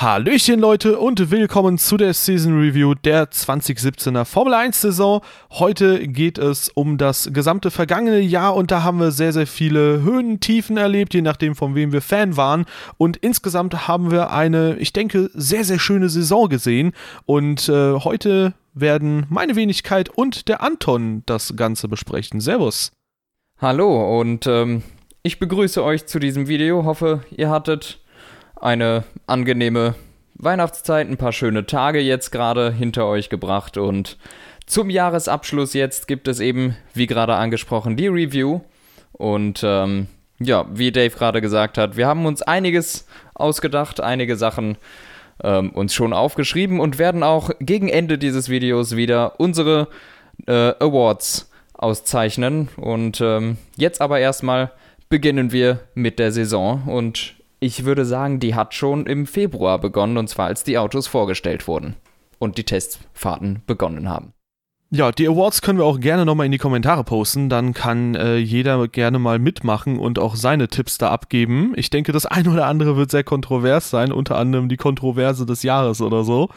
Hallöchen Leute und willkommen zu der Season Review der 2017er Formel 1 Saison. Heute geht es um das gesamte vergangene Jahr und da haben wir sehr, sehr viele Höhen, Tiefen erlebt, je nachdem von wem wir Fan waren. Und insgesamt haben wir eine, ich denke, sehr, sehr schöne Saison gesehen. Und äh, heute werden meine Wenigkeit und der Anton das Ganze besprechen. Servus. Hallo und ähm, ich begrüße euch zu diesem Video. Hoffe, ihr hattet eine angenehme Weihnachtszeit, ein paar schöne Tage jetzt gerade hinter euch gebracht und zum Jahresabschluss jetzt gibt es eben, wie gerade angesprochen, die Review. Und ähm, ja, wie Dave gerade gesagt hat, wir haben uns einiges ausgedacht, einige Sachen ähm, uns schon aufgeschrieben und werden auch gegen Ende dieses Videos wieder unsere äh, Awards auszeichnen. Und ähm, jetzt aber erstmal beginnen wir mit der Saison und ich würde sagen, die hat schon im Februar begonnen, und zwar als die Autos vorgestellt wurden und die Testfahrten begonnen haben. Ja, die Awards können wir auch gerne nochmal in die Kommentare posten. Dann kann äh, jeder gerne mal mitmachen und auch seine Tipps da abgeben. Ich denke, das eine oder andere wird sehr kontrovers sein, unter anderem die Kontroverse des Jahres oder so.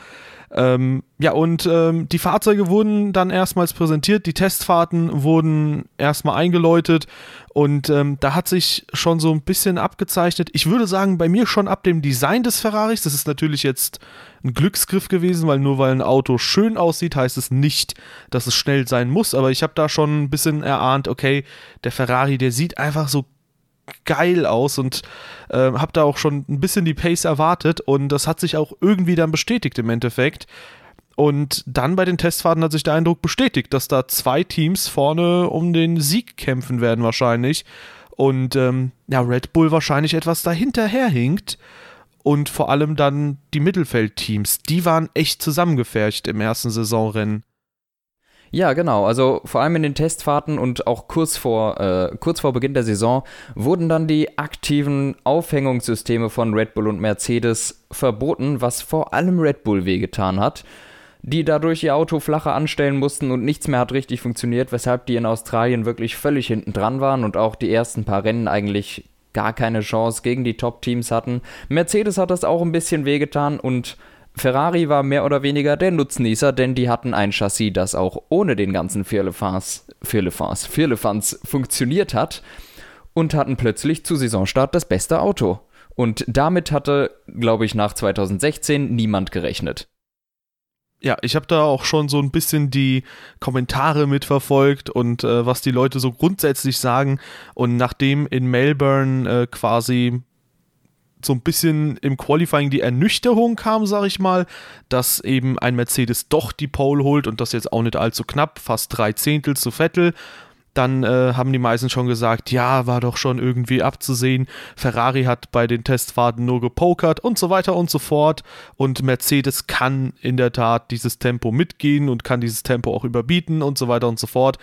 Ähm, ja, und ähm, die Fahrzeuge wurden dann erstmals präsentiert, die Testfahrten wurden erstmal eingeläutet. Und ähm, da hat sich schon so ein bisschen abgezeichnet. Ich würde sagen, bei mir schon ab dem Design des Ferraris, das ist natürlich jetzt ein Glücksgriff gewesen, weil nur weil ein Auto schön aussieht, heißt es nicht, dass es schnell sein muss, aber ich habe da schon ein bisschen erahnt, okay, der Ferrari, der sieht einfach so geil aus und äh, habe da auch schon ein bisschen die Pace erwartet und das hat sich auch irgendwie dann bestätigt im Endeffekt. Und dann bei den Testfahrten hat sich der Eindruck bestätigt, dass da zwei Teams vorne um den Sieg kämpfen werden wahrscheinlich. Und ähm, ja, Red Bull wahrscheinlich etwas dahinterher hinkt. Und vor allem dann die Mittelfeldteams, die waren echt zusammengefärcht im ersten Saisonrennen. Ja, genau. Also vor allem in den Testfahrten und auch kurz vor, äh, kurz vor Beginn der Saison wurden dann die aktiven Aufhängungssysteme von Red Bull und Mercedes verboten, was vor allem Red Bull wehgetan hat die dadurch ihr Auto flacher anstellen mussten und nichts mehr hat richtig funktioniert, weshalb die in Australien wirklich völlig hinten dran waren und auch die ersten paar Rennen eigentlich gar keine Chance gegen die Top-Teams hatten. Mercedes hat das auch ein bisschen wehgetan und Ferrari war mehr oder weniger der Nutznießer, denn die hatten ein Chassis, das auch ohne den ganzen Firlefanz, Firlefanz, Firlefanz funktioniert hat und hatten plötzlich zu Saisonstart das beste Auto. Und damit hatte, glaube ich, nach 2016 niemand gerechnet. Ja, ich habe da auch schon so ein bisschen die Kommentare mitverfolgt und äh, was die Leute so grundsätzlich sagen. Und nachdem in Melbourne äh, quasi so ein bisschen im Qualifying die Ernüchterung kam, sag ich mal, dass eben ein Mercedes doch die Pole holt und das jetzt auch nicht allzu knapp, fast drei Zehntel zu Vettel. Dann äh, haben die meisten schon gesagt, ja, war doch schon irgendwie abzusehen. Ferrari hat bei den Testfahrten nur gepokert und so weiter und so fort. Und Mercedes kann in der Tat dieses Tempo mitgehen und kann dieses Tempo auch überbieten und so weiter und so fort.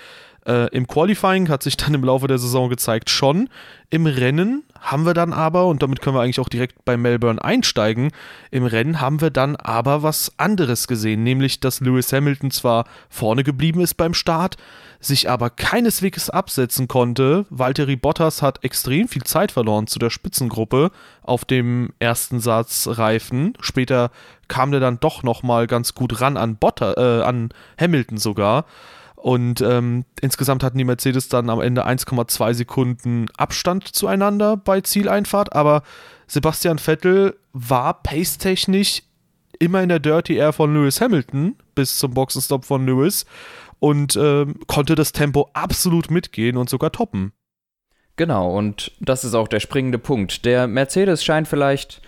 Äh, Im Qualifying hat sich dann im Laufe der Saison gezeigt, schon. Im Rennen haben wir dann aber, und damit können wir eigentlich auch direkt bei Melbourne einsteigen, im Rennen haben wir dann aber was anderes gesehen, nämlich dass Lewis Hamilton zwar vorne geblieben ist beim Start, sich aber keineswegs absetzen konnte. Valtteri Bottas hat extrem viel Zeit verloren zu der Spitzengruppe auf dem ersten Satz Reifen. Später kam der dann doch nochmal ganz gut ran an, Botta, äh, an Hamilton sogar. Und ähm, insgesamt hatten die Mercedes dann am Ende 1,2 Sekunden Abstand zueinander bei Zieleinfahrt, aber Sebastian Vettel war pace-technisch immer in der Dirty Air von Lewis Hamilton bis zum Boxenstopp von Lewis und äh, konnte das Tempo absolut mitgehen und sogar toppen. Genau, und das ist auch der springende Punkt. Der Mercedes scheint vielleicht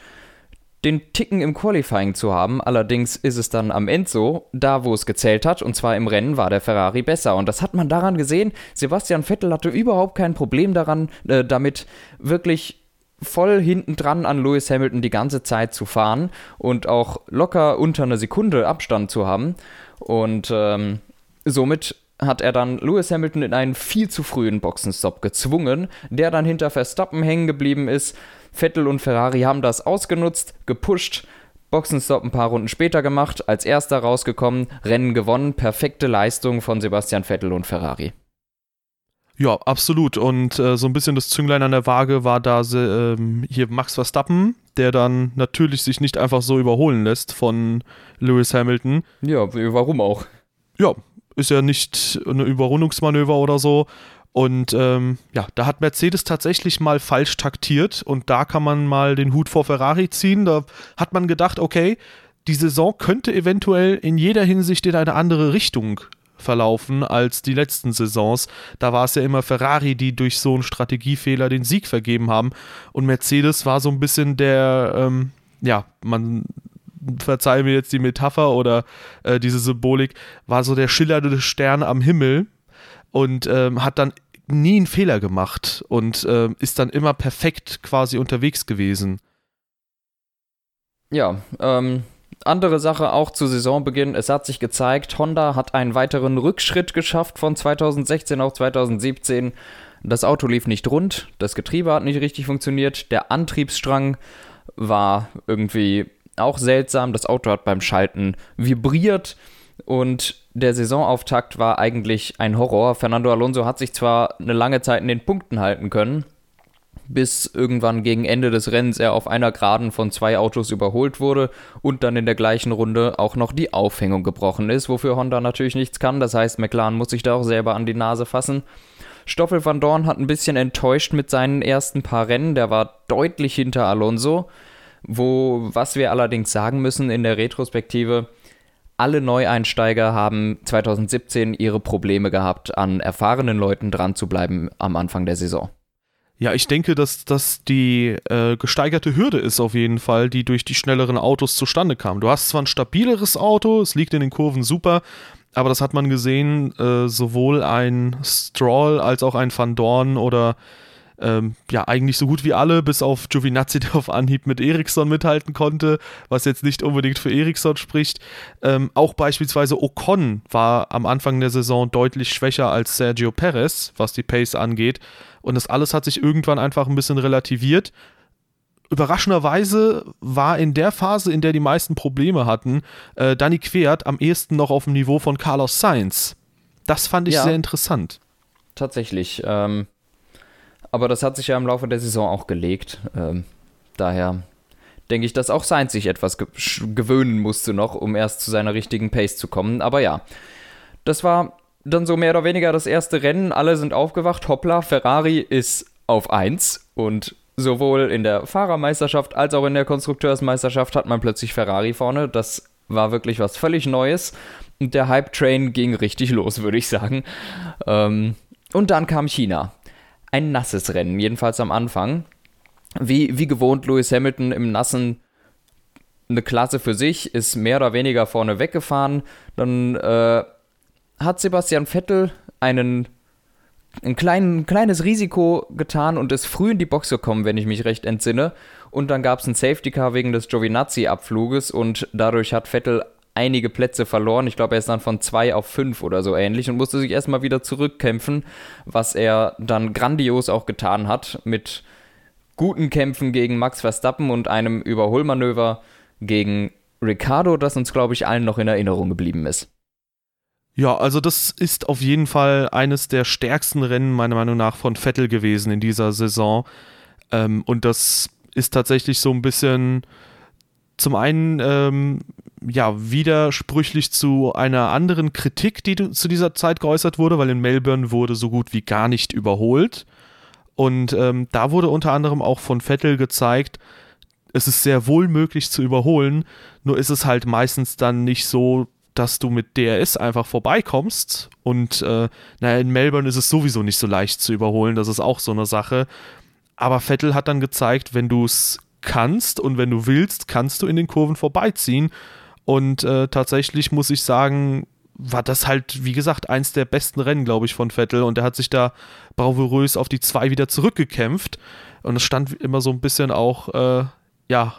den Ticken im Qualifying zu haben. Allerdings ist es dann am Ende so, da wo es gezählt hat, und zwar im Rennen war der Ferrari besser. Und das hat man daran gesehen. Sebastian Vettel hatte überhaupt kein Problem daran, äh, damit wirklich voll hinten dran an Lewis Hamilton die ganze Zeit zu fahren und auch locker unter einer Sekunde Abstand zu haben. Und ähm, somit hat er dann Lewis Hamilton in einen viel zu frühen Boxenstopp gezwungen, der dann hinter Verstappen hängen geblieben ist. Vettel und Ferrari haben das ausgenutzt, gepusht, Boxenstopp ein paar Runden später gemacht, als erster rausgekommen, Rennen gewonnen, perfekte Leistung von Sebastian Vettel und Ferrari. Ja, absolut. Und äh, so ein bisschen das Zünglein an der Waage war da äh, hier Max Verstappen, der dann natürlich sich nicht einfach so überholen lässt von Lewis Hamilton. Ja, warum auch? Ja, ist ja nicht eine Überrundungsmanöver oder so. Und ähm, ja, da hat Mercedes tatsächlich mal falsch taktiert und da kann man mal den Hut vor Ferrari ziehen. Da hat man gedacht, okay, die Saison könnte eventuell in jeder Hinsicht in eine andere Richtung verlaufen als die letzten Saisons. Da war es ja immer Ferrari, die durch so einen Strategiefehler den Sieg vergeben haben. Und Mercedes war so ein bisschen der, ähm, ja, man verzeihe mir jetzt die Metapher oder äh, diese Symbolik, war so der schillernde Stern am Himmel und ähm, hat dann nie einen Fehler gemacht und äh, ist dann immer perfekt quasi unterwegs gewesen. Ja, ähm, andere Sache auch zu Saisonbeginn. Es hat sich gezeigt, Honda hat einen weiteren Rückschritt geschafft von 2016 auf 2017. Das Auto lief nicht rund, das Getriebe hat nicht richtig funktioniert, der Antriebsstrang war irgendwie auch seltsam. Das Auto hat beim Schalten vibriert und der Saisonauftakt war eigentlich ein Horror. Fernando Alonso hat sich zwar eine lange Zeit in den Punkten halten können, bis irgendwann gegen Ende des Rennens er auf einer Geraden von zwei Autos überholt wurde und dann in der gleichen Runde auch noch die Aufhängung gebrochen ist, wofür Honda natürlich nichts kann. Das heißt, McLaren muss sich da auch selber an die Nase fassen. Stoffel van Dorn hat ein bisschen enttäuscht mit seinen ersten paar Rennen. Der war deutlich hinter Alonso. Wo, was wir allerdings sagen müssen in der Retrospektive, alle Neueinsteiger haben 2017 ihre Probleme gehabt, an erfahrenen Leuten dran zu bleiben am Anfang der Saison. Ja, ich denke, dass das die äh, gesteigerte Hürde ist auf jeden Fall, die durch die schnelleren Autos zustande kam. Du hast zwar ein stabileres Auto, es liegt in den Kurven super, aber das hat man gesehen, äh, sowohl ein Stroll als auch ein Van Dorn oder ähm, ja, eigentlich so gut wie alle, bis auf Giovinazzi, der auf Anhieb mit Eriksson mithalten konnte, was jetzt nicht unbedingt für Eriksson spricht. Ähm, auch beispielsweise Ocon war am Anfang der Saison deutlich schwächer als Sergio Perez, was die Pace angeht. Und das alles hat sich irgendwann einfach ein bisschen relativiert. Überraschenderweise war in der Phase, in der die meisten Probleme hatten, äh, Danny Quert am ehesten noch auf dem Niveau von Carlos Sainz. Das fand ich ja, sehr interessant. Tatsächlich. Ähm, aber das hat sich ja im Laufe der Saison auch gelegt. Ähm, daher denke ich, dass auch Sainz sich etwas ge gewöhnen musste noch, um erst zu seiner richtigen Pace zu kommen. Aber ja, das war dann so mehr oder weniger das erste Rennen. Alle sind aufgewacht. Hoppla, Ferrari ist auf 1 und sowohl in der Fahrermeisterschaft als auch in der Konstrukteursmeisterschaft hat man plötzlich Ferrari vorne. Das war wirklich was völlig Neues. Und der Hype-Train ging richtig los, würde ich sagen. Ähm, und dann kam China ein nasses Rennen, jedenfalls am Anfang. Wie, wie gewohnt, Lewis Hamilton im Nassen eine Klasse für sich, ist mehr oder weniger vorne weggefahren. Dann äh, hat Sebastian Vettel einen ein klein, kleines Risiko getan und ist früh in die Box gekommen, wenn ich mich recht entsinne. Und dann gab es ein Safety Car wegen des Giovinazzi-Abfluges und dadurch hat Vettel einige Plätze verloren. Ich glaube, er ist dann von zwei auf fünf oder so ähnlich und musste sich erstmal wieder zurückkämpfen, was er dann grandios auch getan hat mit guten Kämpfen gegen Max Verstappen und einem Überholmanöver gegen Ricardo, das uns, glaube ich, allen noch in Erinnerung geblieben ist. Ja, also das ist auf jeden Fall eines der stärksten Rennen meiner Meinung nach von Vettel gewesen in dieser Saison. Ähm, und das ist tatsächlich so ein bisschen zum einen ähm, ja widersprüchlich zu einer anderen Kritik, die zu dieser Zeit geäußert wurde, weil in Melbourne wurde so gut wie gar nicht überholt. Und ähm, da wurde unter anderem auch von Vettel gezeigt, es ist sehr wohl möglich zu überholen, nur ist es halt meistens dann nicht so, dass du mit DRS einfach vorbeikommst. Und äh, naja, in Melbourne ist es sowieso nicht so leicht zu überholen, das ist auch so eine Sache. Aber Vettel hat dann gezeigt, wenn du es kannst und wenn du willst, kannst du in den Kurven vorbeiziehen. Und äh, tatsächlich muss ich sagen, war das halt, wie gesagt, eins der besten Rennen, glaube ich, von Vettel. Und er hat sich da bravourös auf die zwei wieder zurückgekämpft. Und es stand immer so ein bisschen auch, äh, ja,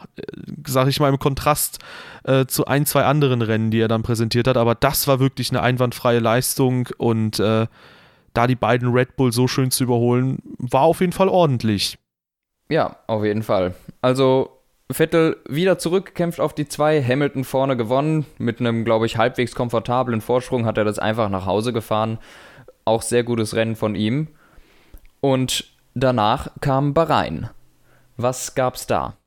sag ich mal, im Kontrast äh, zu ein, zwei anderen Rennen, die er dann präsentiert hat. Aber das war wirklich eine einwandfreie Leistung und äh, da die beiden Red Bull so schön zu überholen, war auf jeden Fall ordentlich. Ja, auf jeden Fall. Also Vettel wieder zurückgekämpft auf die zwei, Hamilton vorne gewonnen. Mit einem, glaube ich, halbwegs komfortablen Vorsprung hat er das einfach nach Hause gefahren. Auch sehr gutes Rennen von ihm. Und danach kam Bahrain. Was gab's da?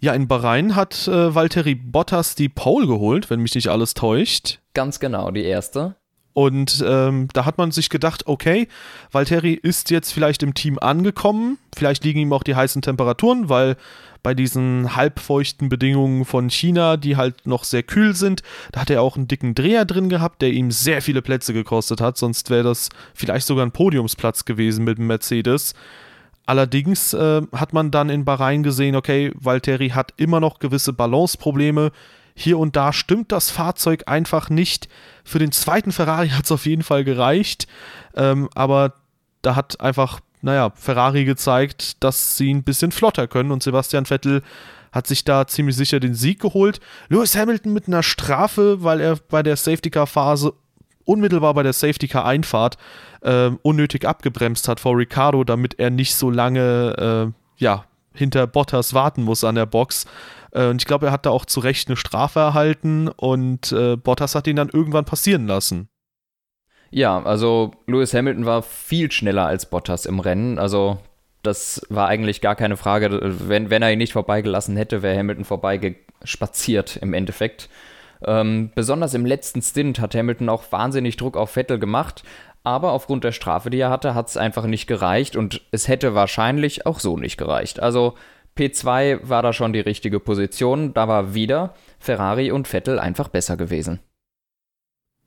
Ja, in Bahrain hat äh, Valtteri Bottas die Pole geholt, wenn mich nicht alles täuscht. Ganz genau, die erste. Und ähm, da hat man sich gedacht, okay, Valtteri ist jetzt vielleicht im Team angekommen. Vielleicht liegen ihm auch die heißen Temperaturen, weil bei diesen halbfeuchten Bedingungen von China, die halt noch sehr kühl sind, da hat er auch einen dicken Dreher drin gehabt, der ihm sehr viele Plätze gekostet hat. Sonst wäre das vielleicht sogar ein Podiumsplatz gewesen mit dem Mercedes. Allerdings äh, hat man dann in Bahrain gesehen, okay, Valtteri hat immer noch gewisse Balanceprobleme. Hier und da stimmt das Fahrzeug einfach nicht. Für den zweiten Ferrari hat es auf jeden Fall gereicht. Ähm, aber da hat einfach, naja, Ferrari gezeigt, dass sie ein bisschen flotter können und Sebastian Vettel hat sich da ziemlich sicher den Sieg geholt. Lewis Hamilton mit einer Strafe, weil er bei der Safety Car Phase unmittelbar bei der Safety Car Einfahrt äh, unnötig abgebremst hat vor Ricardo, damit er nicht so lange äh, ja, hinter Bottas warten muss an der Box. Äh, und ich glaube, er hat da auch zu Recht eine Strafe erhalten und äh, Bottas hat ihn dann irgendwann passieren lassen. Ja, also Lewis Hamilton war viel schneller als Bottas im Rennen. Also das war eigentlich gar keine Frage. Wenn, wenn er ihn nicht vorbeigelassen hätte, wäre Hamilton vorbeigespaziert im Endeffekt. Ähm, besonders im letzten Stint hat Hamilton auch wahnsinnig Druck auf Vettel gemacht, aber aufgrund der Strafe, die er hatte, hat es einfach nicht gereicht und es hätte wahrscheinlich auch so nicht gereicht. Also P2 war da schon die richtige Position, da war wieder Ferrari und Vettel einfach besser gewesen.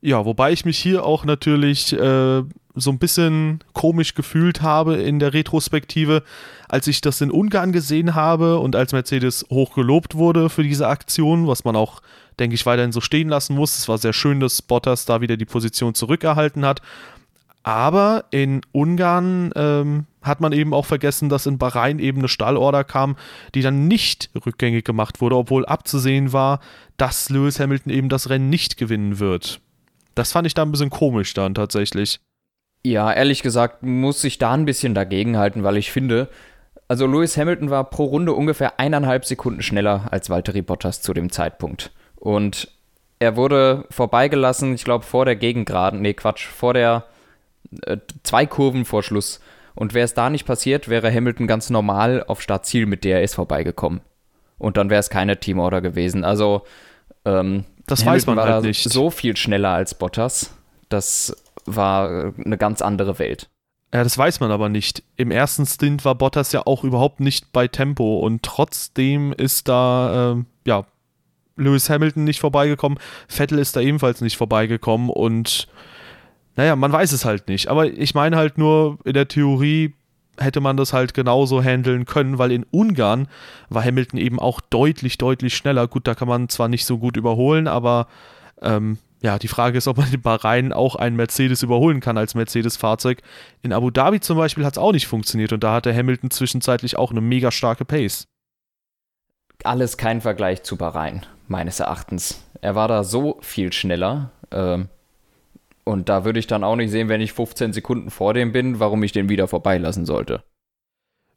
Ja, wobei ich mich hier auch natürlich äh, so ein bisschen komisch gefühlt habe in der Retrospektive, als ich das in Ungarn gesehen habe und als Mercedes hoch gelobt wurde für diese Aktion, was man auch denke ich, weiterhin so stehen lassen muss. Es war sehr schön, dass Bottas da wieder die Position zurückerhalten hat. Aber in Ungarn ähm, hat man eben auch vergessen, dass in Bahrain eben eine Stallorder kam, die dann nicht rückgängig gemacht wurde, obwohl abzusehen war, dass Lewis Hamilton eben das Rennen nicht gewinnen wird. Das fand ich da ein bisschen komisch dann tatsächlich. Ja, ehrlich gesagt muss ich da ein bisschen dagegenhalten, weil ich finde, also Lewis Hamilton war pro Runde ungefähr eineinhalb Sekunden schneller als Valtteri Bottas zu dem Zeitpunkt. Und er wurde vorbeigelassen, ich glaube, vor der Gegengraden, nee, Quatsch, vor der äh, zwei Kurven vor Schluss. Und wäre es da nicht passiert, wäre Hamilton ganz normal auf Startziel mit DRS vorbeigekommen. Und dann wäre es keine Teamorder gewesen. Also, ähm, das Hamilton weiß man war halt nicht. so viel schneller als Bottas. Das war eine ganz andere Welt. Ja, das weiß man aber nicht. Im ersten Stint war Bottas ja auch überhaupt nicht bei Tempo und trotzdem ist da ähm, ja Lewis Hamilton nicht vorbeigekommen, Vettel ist da ebenfalls nicht vorbeigekommen und naja, man weiß es halt nicht. Aber ich meine halt nur, in der Theorie hätte man das halt genauso handeln können, weil in Ungarn war Hamilton eben auch deutlich, deutlich schneller. Gut, da kann man zwar nicht so gut überholen, aber ähm, ja, die Frage ist, ob man in Bahrain auch einen Mercedes überholen kann als Mercedes-Fahrzeug. In Abu Dhabi zum Beispiel hat es auch nicht funktioniert und da hatte Hamilton zwischenzeitlich auch eine mega starke Pace. Alles kein Vergleich zu Bahrain meines Erachtens. Er war da so viel schneller. Ähm, und da würde ich dann auch nicht sehen, wenn ich 15 Sekunden vor dem bin, warum ich den wieder vorbeilassen sollte.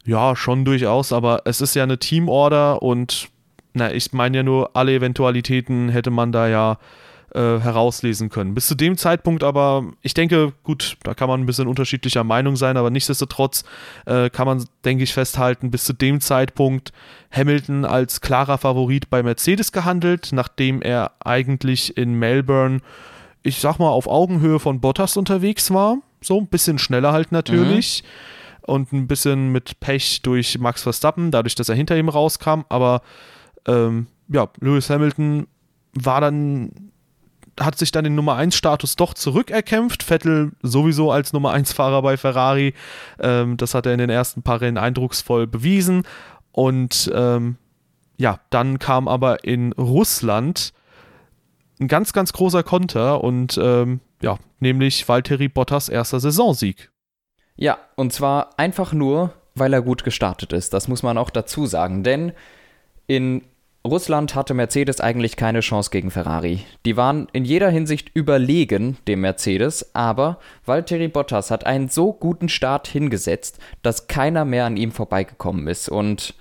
Ja, schon durchaus, aber es ist ja eine Teamorder und na, ich meine ja nur, alle Eventualitäten hätte man da ja äh, herauslesen können. Bis zu dem Zeitpunkt aber, ich denke, gut, da kann man ein bisschen unterschiedlicher Meinung sein, aber nichtsdestotrotz äh, kann man, denke ich, festhalten, bis zu dem Zeitpunkt Hamilton als klarer Favorit bei Mercedes gehandelt, nachdem er eigentlich in Melbourne, ich sag mal, auf Augenhöhe von Bottas unterwegs war. So ein bisschen schneller halt natürlich. Mhm und ein bisschen mit Pech durch Max Verstappen, dadurch, dass er hinter ihm rauskam. Aber ähm, ja, Lewis Hamilton war dann hat sich dann den Nummer 1 Status doch zurückerkämpft. Vettel sowieso als Nummer 1 Fahrer bei Ferrari. Ähm, das hat er in den ersten paar Rennen eindrucksvoll bewiesen. Und ähm, ja, dann kam aber in Russland ein ganz, ganz großer Konter und ähm, ja, nämlich Valtteri Bottas erster Saisonsieg. Ja, und zwar einfach nur, weil er gut gestartet ist. Das muss man auch dazu sagen, denn in Russland hatte Mercedes eigentlich keine Chance gegen Ferrari. Die waren in jeder Hinsicht überlegen dem Mercedes, aber Valtteri Bottas hat einen so guten Start hingesetzt, dass keiner mehr an ihm vorbeigekommen ist und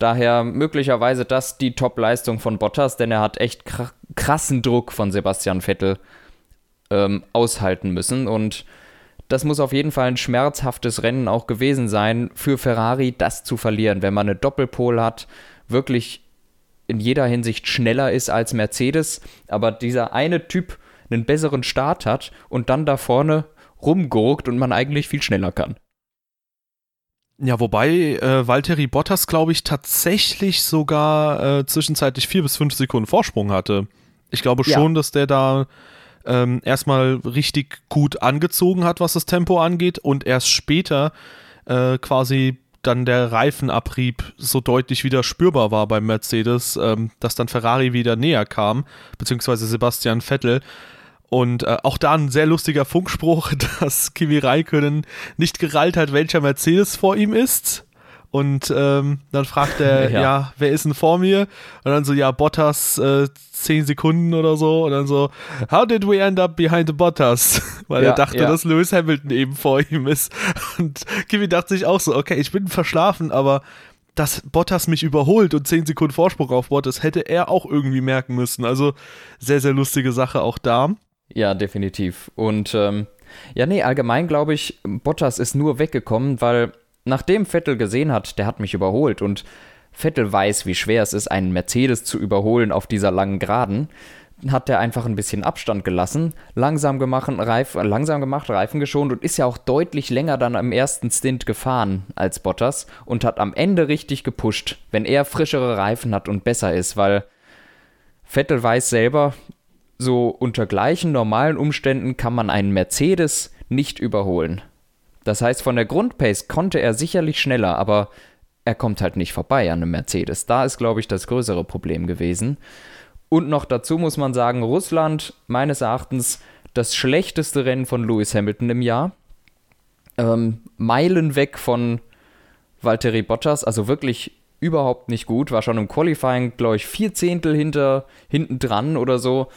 daher möglicherweise das die Top-Leistung von Bottas, denn er hat echt krassen Druck von Sebastian Vettel ähm, aushalten müssen und das muss auf jeden Fall ein schmerzhaftes Rennen auch gewesen sein für Ferrari, das zu verlieren, wenn man eine Doppelpol hat, wirklich in jeder Hinsicht schneller ist als Mercedes, aber dieser eine Typ einen besseren Start hat und dann da vorne rumgurkt und man eigentlich viel schneller kann. Ja, wobei äh, Valtteri Bottas, glaube ich, tatsächlich sogar äh, zwischenzeitlich vier bis fünf Sekunden Vorsprung hatte. Ich glaube schon, ja. dass der da ähm, erstmal richtig gut angezogen hat, was das Tempo angeht, und erst später äh, quasi dann der Reifenabrieb so deutlich wieder spürbar war beim Mercedes, ähm, dass dann Ferrari wieder näher kam, beziehungsweise Sebastian Vettel. Und äh, auch da ein sehr lustiger Funkspruch, dass Kimi Räikkönen nicht gerallt hat, welcher Mercedes vor ihm ist. Und ähm, dann fragt er, ja. ja. wer ist denn vor mir? Und dann so, ja, Bottas, äh, 10 Sekunden oder so. Und dann so, how did we end up behind the Bottas? Weil ja, er dachte, ja. dass Lewis Hamilton eben vor ihm ist. Und Kimi dachte sich auch so, okay, ich bin verschlafen, aber dass Bottas mich überholt und 10 Sekunden Vorsprung auf Bottas, hätte er auch irgendwie merken müssen. Also sehr, sehr lustige Sache auch da. Ja, definitiv. Und ähm, ja, nee, allgemein glaube ich, Bottas ist nur weggekommen, weil nachdem Vettel gesehen hat, der hat mich überholt und Vettel weiß, wie schwer es ist, einen Mercedes zu überholen auf dieser langen Geraden, hat er einfach ein bisschen Abstand gelassen, langsam gemacht, Reif, langsam gemacht, Reifen geschont und ist ja auch deutlich länger dann am ersten Stint gefahren als Bottas und hat am Ende richtig gepusht, wenn er frischere Reifen hat und besser ist, weil Vettel weiß selber, so unter gleichen normalen Umständen kann man einen Mercedes nicht überholen. Das heißt, von der Grundpace konnte er sicherlich schneller, aber er kommt halt nicht vorbei an einem Mercedes. Da ist, glaube ich, das größere Problem gewesen. Und noch dazu muss man sagen, Russland meines Erachtens das schlechteste Rennen von Lewis Hamilton im Jahr. Ähm, Meilen weg von Valtteri Bottas, also wirklich überhaupt nicht gut. War schon im Qualifying, glaube ich, vier Zehntel hinter, hinten dran oder so.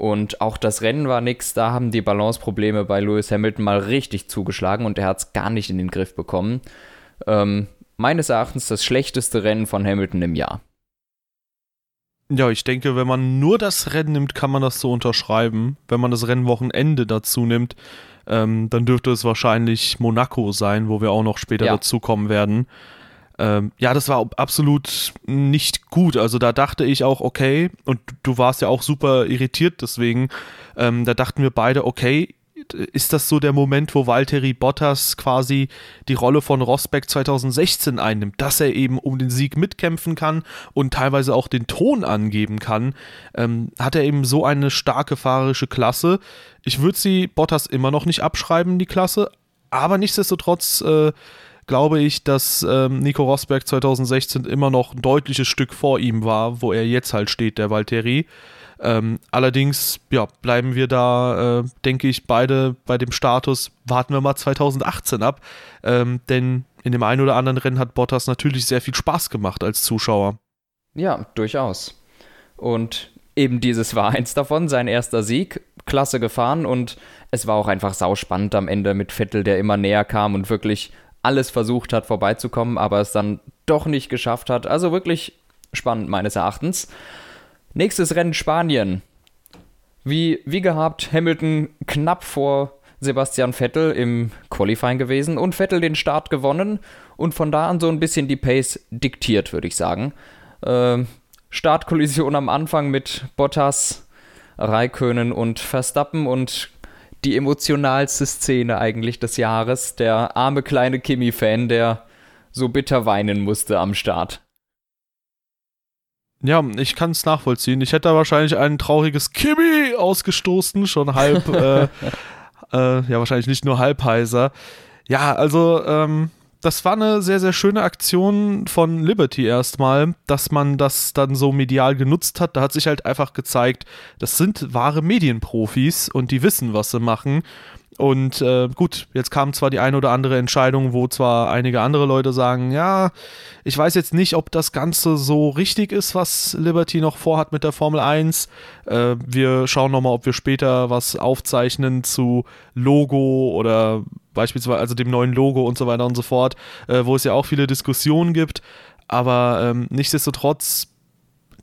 Und auch das Rennen war nix. Da haben die Balanceprobleme bei Lewis Hamilton mal richtig zugeschlagen und er hat es gar nicht in den Griff bekommen. Ähm, meines Erachtens das schlechteste Rennen von Hamilton im Jahr. Ja, ich denke, wenn man nur das Rennen nimmt, kann man das so unterschreiben. Wenn man das Rennwochenende dazu nimmt, ähm, dann dürfte es wahrscheinlich Monaco sein, wo wir auch noch später ja. dazu kommen werden. Ähm, ja, das war absolut nicht gut. Also da dachte ich auch, okay, und du warst ja auch super irritiert deswegen, ähm, da dachten wir beide, okay, ist das so der Moment, wo Valtteri Bottas quasi die Rolle von Rosberg 2016 einnimmt, dass er eben um den Sieg mitkämpfen kann und teilweise auch den Ton angeben kann, ähm, hat er eben so eine starke fahrerische Klasse. Ich würde sie Bottas immer noch nicht abschreiben, die Klasse, aber nichtsdestotrotz äh, glaube ich, dass ähm, Nico Rosberg 2016 immer noch ein deutliches Stück vor ihm war, wo er jetzt halt steht, der Valtteri. Ähm, allerdings, ja, bleiben wir da, äh, denke ich, beide bei dem Status, warten wir mal 2018 ab. Ähm, denn in dem einen oder anderen Rennen hat Bottas natürlich sehr viel Spaß gemacht als Zuschauer. Ja, durchaus. Und eben dieses war eins davon, sein erster Sieg, klasse gefahren und es war auch einfach sauspannend am Ende mit Vettel, der immer näher kam und wirklich alles versucht hat, vorbeizukommen, aber es dann doch nicht geschafft hat. Also wirklich spannend meines Erachtens. Nächstes Rennen Spanien. Wie, wie gehabt, Hamilton knapp vor Sebastian Vettel im Qualifying gewesen und Vettel den Start gewonnen und von da an so ein bisschen die Pace diktiert, würde ich sagen. Äh, Startkollision am Anfang mit Bottas, Raikönen und Verstappen und die emotionalste Szene eigentlich des Jahres. Der arme kleine Kimi-Fan, der so bitter weinen musste am Start. Ja, ich kann es nachvollziehen. Ich hätte da wahrscheinlich ein trauriges Kimi ausgestoßen, schon halb, äh, äh, ja, wahrscheinlich nicht nur halb heiser. Ja, also, ähm, das war eine sehr, sehr schöne Aktion von Liberty erstmal, dass man das dann so medial genutzt hat. Da hat sich halt einfach gezeigt, das sind wahre Medienprofis und die wissen, was sie machen. Und äh, gut, jetzt kam zwar die eine oder andere Entscheidung, wo zwar einige andere Leute sagen, ja, ich weiß jetzt nicht, ob das Ganze so richtig ist, was Liberty noch vorhat mit der Formel 1. Äh, wir schauen nochmal, ob wir später was aufzeichnen zu Logo oder beispielsweise also dem neuen Logo und so weiter und so fort, äh, wo es ja auch viele Diskussionen gibt. Aber ähm, nichtsdestotrotz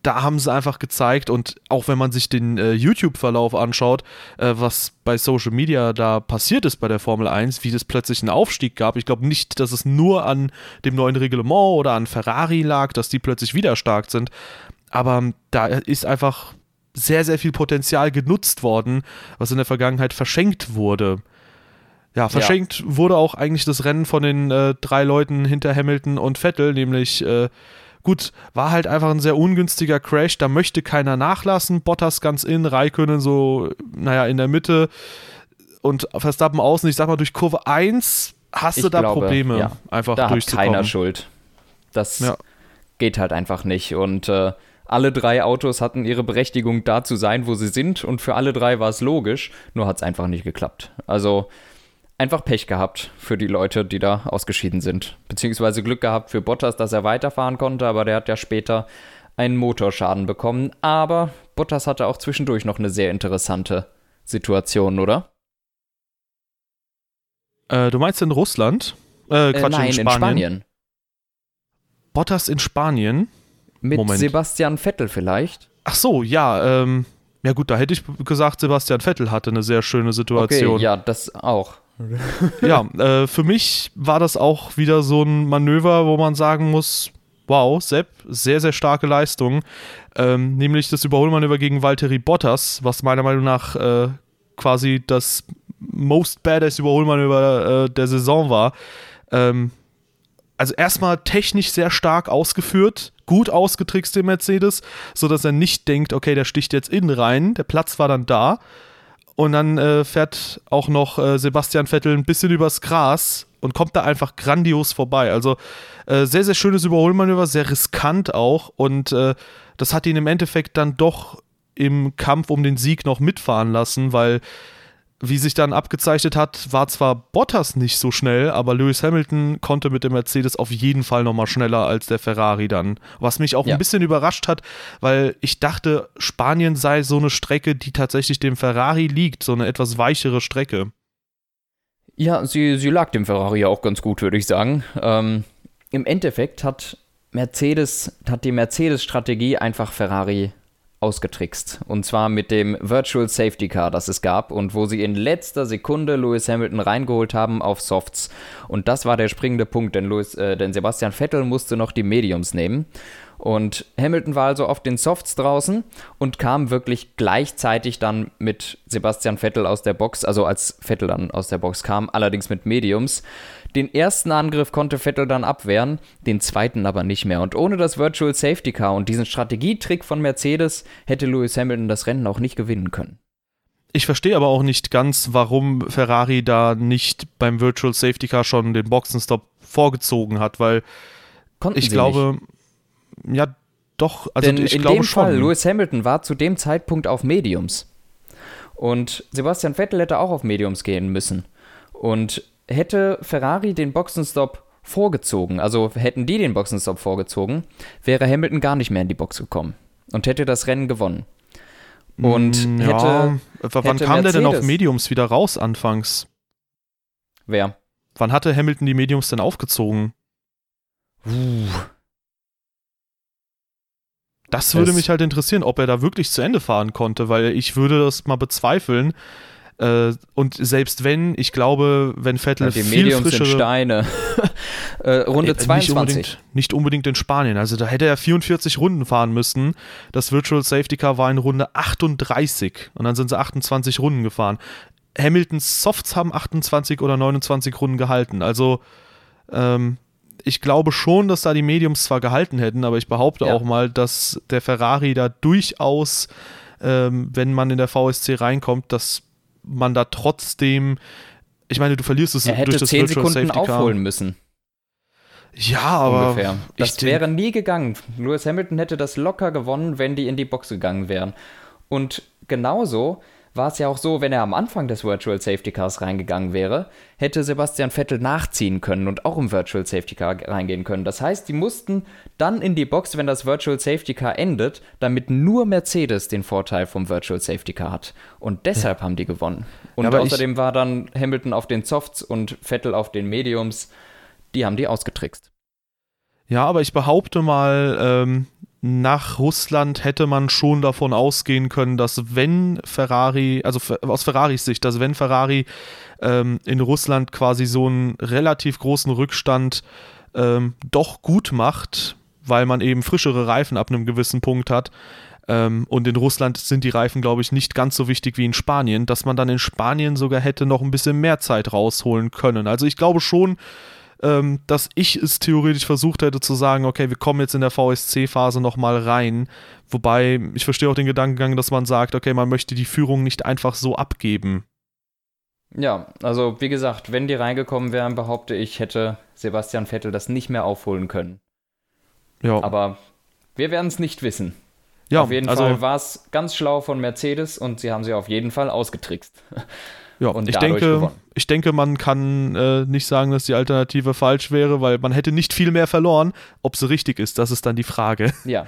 da haben sie einfach gezeigt und auch wenn man sich den äh, YouTube-Verlauf anschaut, äh, was bei Social Media da passiert ist bei der Formel 1, wie das plötzlich einen Aufstieg gab. Ich glaube nicht, dass es nur an dem neuen Reglement oder an Ferrari lag, dass die plötzlich wieder stark sind, aber da ist einfach sehr, sehr viel Potenzial genutzt worden, was in der Vergangenheit verschenkt wurde. Ja, verschenkt ja. wurde auch eigentlich das Rennen von den äh, drei Leuten hinter Hamilton und Vettel, nämlich äh, gut, war halt einfach ein sehr ungünstiger Crash, da möchte keiner nachlassen. Bottas ganz in, Raikönnen so, naja, in der Mitte und Verstappen außen. Ich sag mal, durch Kurve 1 hast ich du da glaube, Probleme, ja. einfach da durchzukommen. Hat keiner Schuld. Das ja. geht halt einfach nicht und äh, alle drei Autos hatten ihre Berechtigung da zu sein, wo sie sind und für alle drei war es logisch, nur hat es einfach nicht geklappt. Also einfach Pech gehabt für die Leute, die da ausgeschieden sind. Beziehungsweise Glück gehabt für Bottas, dass er weiterfahren konnte, aber der hat ja später einen Motorschaden bekommen. Aber Bottas hatte auch zwischendurch noch eine sehr interessante Situation, oder? Äh, du meinst in Russland? Äh, Quatsch, äh, nein, in Spanien. in Spanien. Bottas in Spanien? Mit Moment. Sebastian Vettel vielleicht? Ach so, ja, ähm, ja gut, da hätte ich gesagt, Sebastian Vettel hatte eine sehr schöne Situation. Okay, ja, das auch. Ja, äh, für mich war das auch wieder so ein Manöver, wo man sagen muss, wow, Sepp, sehr, sehr starke Leistung. Ähm, nämlich das Überholmanöver gegen Valtteri Bottas, was meiner Meinung nach äh, quasi das most badass Überholmanöver äh, der Saison war. Ähm, also erstmal technisch sehr stark ausgeführt, gut ausgetrickst den Mercedes, sodass er nicht denkt, okay, der sticht jetzt innen rein, der Platz war dann da. Und dann äh, fährt auch noch äh, Sebastian Vettel ein bisschen übers Gras und kommt da einfach grandios vorbei. Also äh, sehr, sehr schönes Überholmanöver, sehr riskant auch. Und äh, das hat ihn im Endeffekt dann doch im Kampf um den Sieg noch mitfahren lassen, weil wie sich dann abgezeichnet hat, war zwar Bottas nicht so schnell, aber Lewis Hamilton konnte mit dem Mercedes auf jeden Fall nochmal schneller als der Ferrari dann. Was mich auch ja. ein bisschen überrascht hat, weil ich dachte, Spanien sei so eine Strecke, die tatsächlich dem Ferrari liegt, so eine etwas weichere Strecke. Ja, sie, sie lag dem Ferrari auch ganz gut, würde ich sagen. Ähm, Im Endeffekt hat Mercedes, hat die Mercedes-Strategie einfach Ferrari ausgetrickst. Und zwar mit dem Virtual Safety Car, das es gab und wo sie in letzter Sekunde Lewis Hamilton reingeholt haben auf Softs. Und das war der springende Punkt, denn, Lewis, äh, denn Sebastian Vettel musste noch die Mediums nehmen. Und Hamilton war also auf den Softs draußen und kam wirklich gleichzeitig dann mit Sebastian Vettel aus der Box, also als Vettel dann aus der Box kam, allerdings mit Mediums. Den ersten Angriff konnte Vettel dann abwehren, den zweiten aber nicht mehr. Und ohne das Virtual Safety Car und diesen Strategietrick von Mercedes hätte Lewis Hamilton das Rennen auch nicht gewinnen können. Ich verstehe aber auch nicht ganz, warum Ferrari da nicht beim Virtual Safety Car schon den Boxenstopp vorgezogen hat, weil Konnten ich glaube, nicht. ja, doch, also Denn ich in glaube dem schon. Fall, Lewis Hamilton war zu dem Zeitpunkt auf Mediums. Und Sebastian Vettel hätte auch auf Mediums gehen müssen. Und hätte Ferrari den Boxenstopp vorgezogen, also hätten die den Boxenstopp vorgezogen, wäre Hamilton gar nicht mehr in die Box gekommen und hätte das Rennen gewonnen. Und mm, hätte. Ja. Wann hätte kam Mercedes der denn auf Mediums wieder raus anfangs? Wer? Wann hatte Hamilton die Mediums denn aufgezogen? Uh. Das würde es mich halt interessieren, ob er da wirklich zu Ende fahren konnte, weil ich würde das mal bezweifeln, äh, und selbst wenn, ich glaube, wenn Vettel ja, die viel Mediums frischere... Sind Steine. äh, Runde äh, 22. Nicht unbedingt, nicht unbedingt in Spanien. Also da hätte er 44 Runden fahren müssen. Das Virtual Safety Car war in Runde 38 und dann sind sie 28 Runden gefahren. Hamiltons Softs haben 28 oder 29 Runden gehalten. Also ähm, ich glaube schon, dass da die Mediums zwar gehalten hätten, aber ich behaupte ja. auch mal, dass der Ferrari da durchaus, ähm, wenn man in der VSC reinkommt, dass man da trotzdem, ich meine, du verlierst es er hätte durch das 10 Virtual Sekunden Safety Car. aufholen müssen. Ja, aber ungefähr. Das wäre nie gegangen. Lewis Hamilton hätte das locker gewonnen, wenn die in die Box gegangen wären. Und genauso war es ja auch so, wenn er am Anfang des Virtual Safety Cars reingegangen wäre, hätte Sebastian Vettel nachziehen können und auch im Virtual Safety Car reingehen können. Das heißt, die mussten dann in die Box, wenn das Virtual Safety Car endet, damit nur Mercedes den Vorteil vom Virtual Safety Car hat. Und deshalb ja. haben die gewonnen. Und ja, außerdem war dann Hamilton auf den Softs und Vettel auf den Mediums. Die haben die ausgetrickst. Ja, aber ich behaupte mal, ähm, nach Russland hätte man schon davon ausgehen können, dass wenn Ferrari, also aus Ferraris Sicht, dass wenn Ferrari ähm, in Russland quasi so einen relativ großen Rückstand ähm, doch gut macht, weil man eben frischere Reifen ab einem gewissen Punkt hat. Ähm, und in Russland sind die Reifen, glaube ich, nicht ganz so wichtig wie in Spanien, dass man dann in Spanien sogar hätte noch ein bisschen mehr Zeit rausholen können. Also ich glaube schon, ähm, dass ich es theoretisch versucht hätte zu sagen, okay, wir kommen jetzt in der VSC-Phase nochmal rein. Wobei ich verstehe auch den Gedankengang, dass man sagt, okay, man möchte die Führung nicht einfach so abgeben. Ja, also wie gesagt, wenn die reingekommen wären, behaupte ich, hätte Sebastian Vettel das nicht mehr aufholen können. Ja. Aber wir werden es nicht wissen. Ja, auf jeden also, Fall war es ganz schlau von Mercedes und sie haben sie auf jeden Fall ausgetrickst. Ja, und ich denke, ich denke, man kann äh, nicht sagen, dass die Alternative falsch wäre, weil man hätte nicht viel mehr verloren. Ob sie richtig ist, das ist dann die Frage. Ja.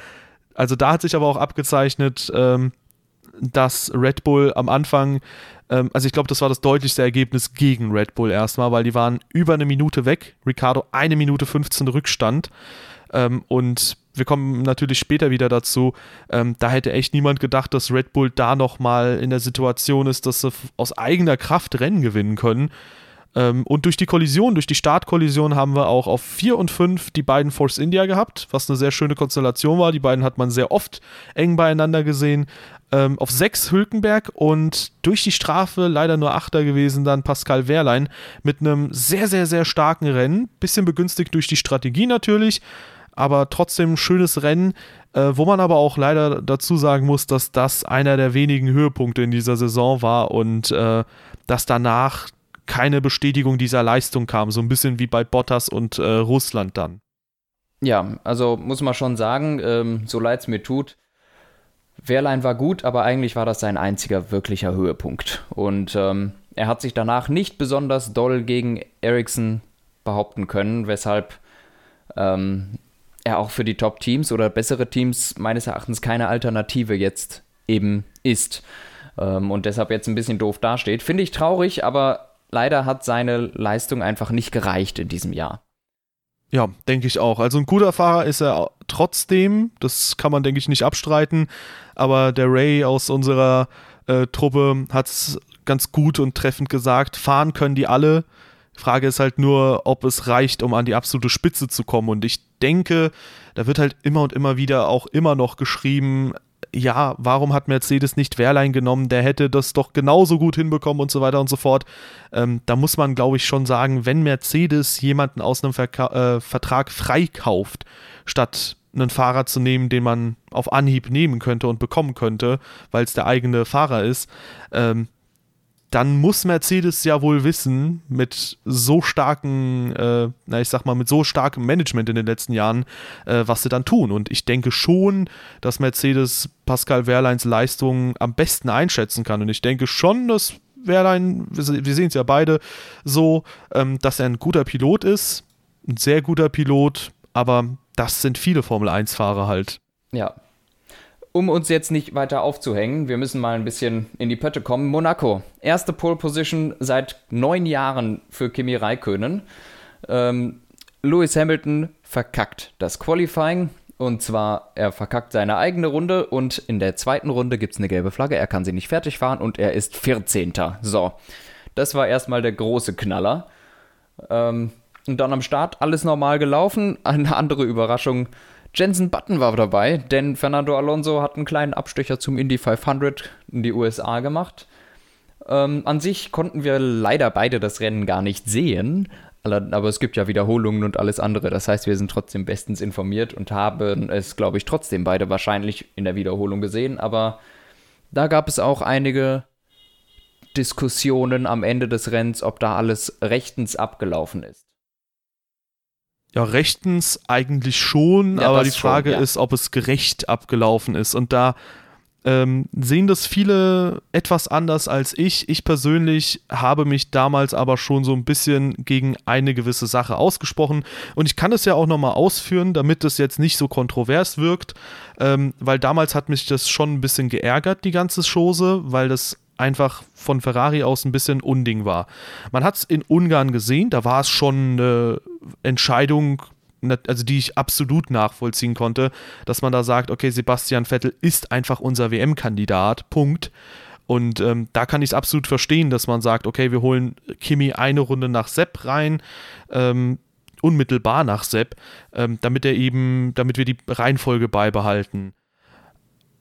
Also da hat sich aber auch abgezeichnet, ähm, dass Red Bull am Anfang, ähm, also ich glaube, das war das deutlichste Ergebnis gegen Red Bull erstmal, weil die waren über eine Minute weg. Ricardo eine Minute 15 Rückstand. Ähm, und wir kommen natürlich später wieder dazu. Ähm, da hätte echt niemand gedacht, dass Red Bull da nochmal in der Situation ist, dass sie aus eigener Kraft Rennen gewinnen können. Ähm, und durch die Kollision, durch die Startkollision haben wir auch auf 4 und 5 die beiden Force India gehabt, was eine sehr schöne Konstellation war. Die beiden hat man sehr oft eng beieinander gesehen. Ähm, auf 6 Hülkenberg und durch die Strafe leider nur Achter gewesen, dann Pascal Wehrlein mit einem sehr, sehr, sehr starken Rennen. Bisschen begünstigt durch die Strategie natürlich aber trotzdem schönes Rennen, äh, wo man aber auch leider dazu sagen muss, dass das einer der wenigen Höhepunkte in dieser Saison war und äh, dass danach keine Bestätigung dieser Leistung kam, so ein bisschen wie bei Bottas und äh, Russland dann. Ja, also muss man schon sagen, ähm, so leid es mir tut, Wehrlein war gut, aber eigentlich war das sein einziger wirklicher Höhepunkt. Und ähm, er hat sich danach nicht besonders doll gegen Ericsson behaupten können, weshalb ähm, er auch für die Top-Teams oder bessere Teams meines Erachtens keine Alternative jetzt eben ist. Ähm, und deshalb jetzt ein bisschen doof dasteht. Finde ich traurig, aber leider hat seine Leistung einfach nicht gereicht in diesem Jahr. Ja, denke ich auch. Also ein guter Fahrer ist er trotzdem, das kann man, denke ich, nicht abstreiten. Aber der Ray aus unserer äh, Truppe hat es ganz gut und treffend gesagt, fahren können die alle. Frage ist halt nur, ob es reicht, um an die absolute Spitze zu kommen. Und ich denke, da wird halt immer und immer wieder auch immer noch geschrieben, ja, warum hat Mercedes nicht Wehrlein genommen? Der hätte das doch genauso gut hinbekommen und so weiter und so fort. Ähm, da muss man, glaube ich, schon sagen, wenn Mercedes jemanden aus einem Verka äh, Vertrag freikauft, statt einen Fahrer zu nehmen, den man auf Anhieb nehmen könnte und bekommen könnte, weil es der eigene Fahrer ist, ähm, dann muss Mercedes ja wohl wissen, mit so starken, äh, na ich sag mal, mit so starkem Management in den letzten Jahren, äh, was sie dann tun. Und ich denke schon, dass Mercedes Pascal Wehrleins Leistung am besten einschätzen kann. Und ich denke schon, dass Wehrlein, wir sehen es ja beide so, ähm, dass er ein guter Pilot ist, ein sehr guter Pilot, aber das sind viele Formel-1-Fahrer halt. Ja, um uns jetzt nicht weiter aufzuhängen, wir müssen mal ein bisschen in die Pötte kommen. Monaco, erste Pole Position seit neun Jahren für Kimi Räikkönen. Ähm, Lewis Hamilton verkackt das Qualifying. Und zwar, er verkackt seine eigene Runde und in der zweiten Runde gibt es eine gelbe Flagge. Er kann sie nicht fertig fahren und er ist 14. So, das war erstmal der große Knaller. Ähm, und dann am Start alles normal gelaufen. Eine andere Überraschung Jensen Button war dabei, denn Fernando Alonso hat einen kleinen Abstecher zum Indy 500 in die USA gemacht. Ähm, an sich konnten wir leider beide das Rennen gar nicht sehen, aber es gibt ja Wiederholungen und alles andere. Das heißt, wir sind trotzdem bestens informiert und haben es, glaube ich, trotzdem beide wahrscheinlich in der Wiederholung gesehen. Aber da gab es auch einige Diskussionen am Ende des Rennens, ob da alles rechtens abgelaufen ist. Ja, rechtens eigentlich schon, ja, aber die Frage schon, ja. ist, ob es gerecht abgelaufen ist. Und da ähm, sehen das viele etwas anders als ich. Ich persönlich habe mich damals aber schon so ein bisschen gegen eine gewisse Sache ausgesprochen. Und ich kann es ja auch nochmal ausführen, damit es jetzt nicht so kontrovers wirkt, ähm, weil damals hat mich das schon ein bisschen geärgert, die ganze Chose, weil das einfach von Ferrari aus ein bisschen Unding war. Man hat es in Ungarn gesehen, da war es schon eine Entscheidung, also die ich absolut nachvollziehen konnte, dass man da sagt, okay, Sebastian Vettel ist einfach unser WM-Kandidat, Punkt. Und ähm, da kann ich es absolut verstehen, dass man sagt, okay, wir holen Kimi eine Runde nach Sepp rein, ähm, unmittelbar nach Sepp, ähm, damit er eben, damit wir die Reihenfolge beibehalten.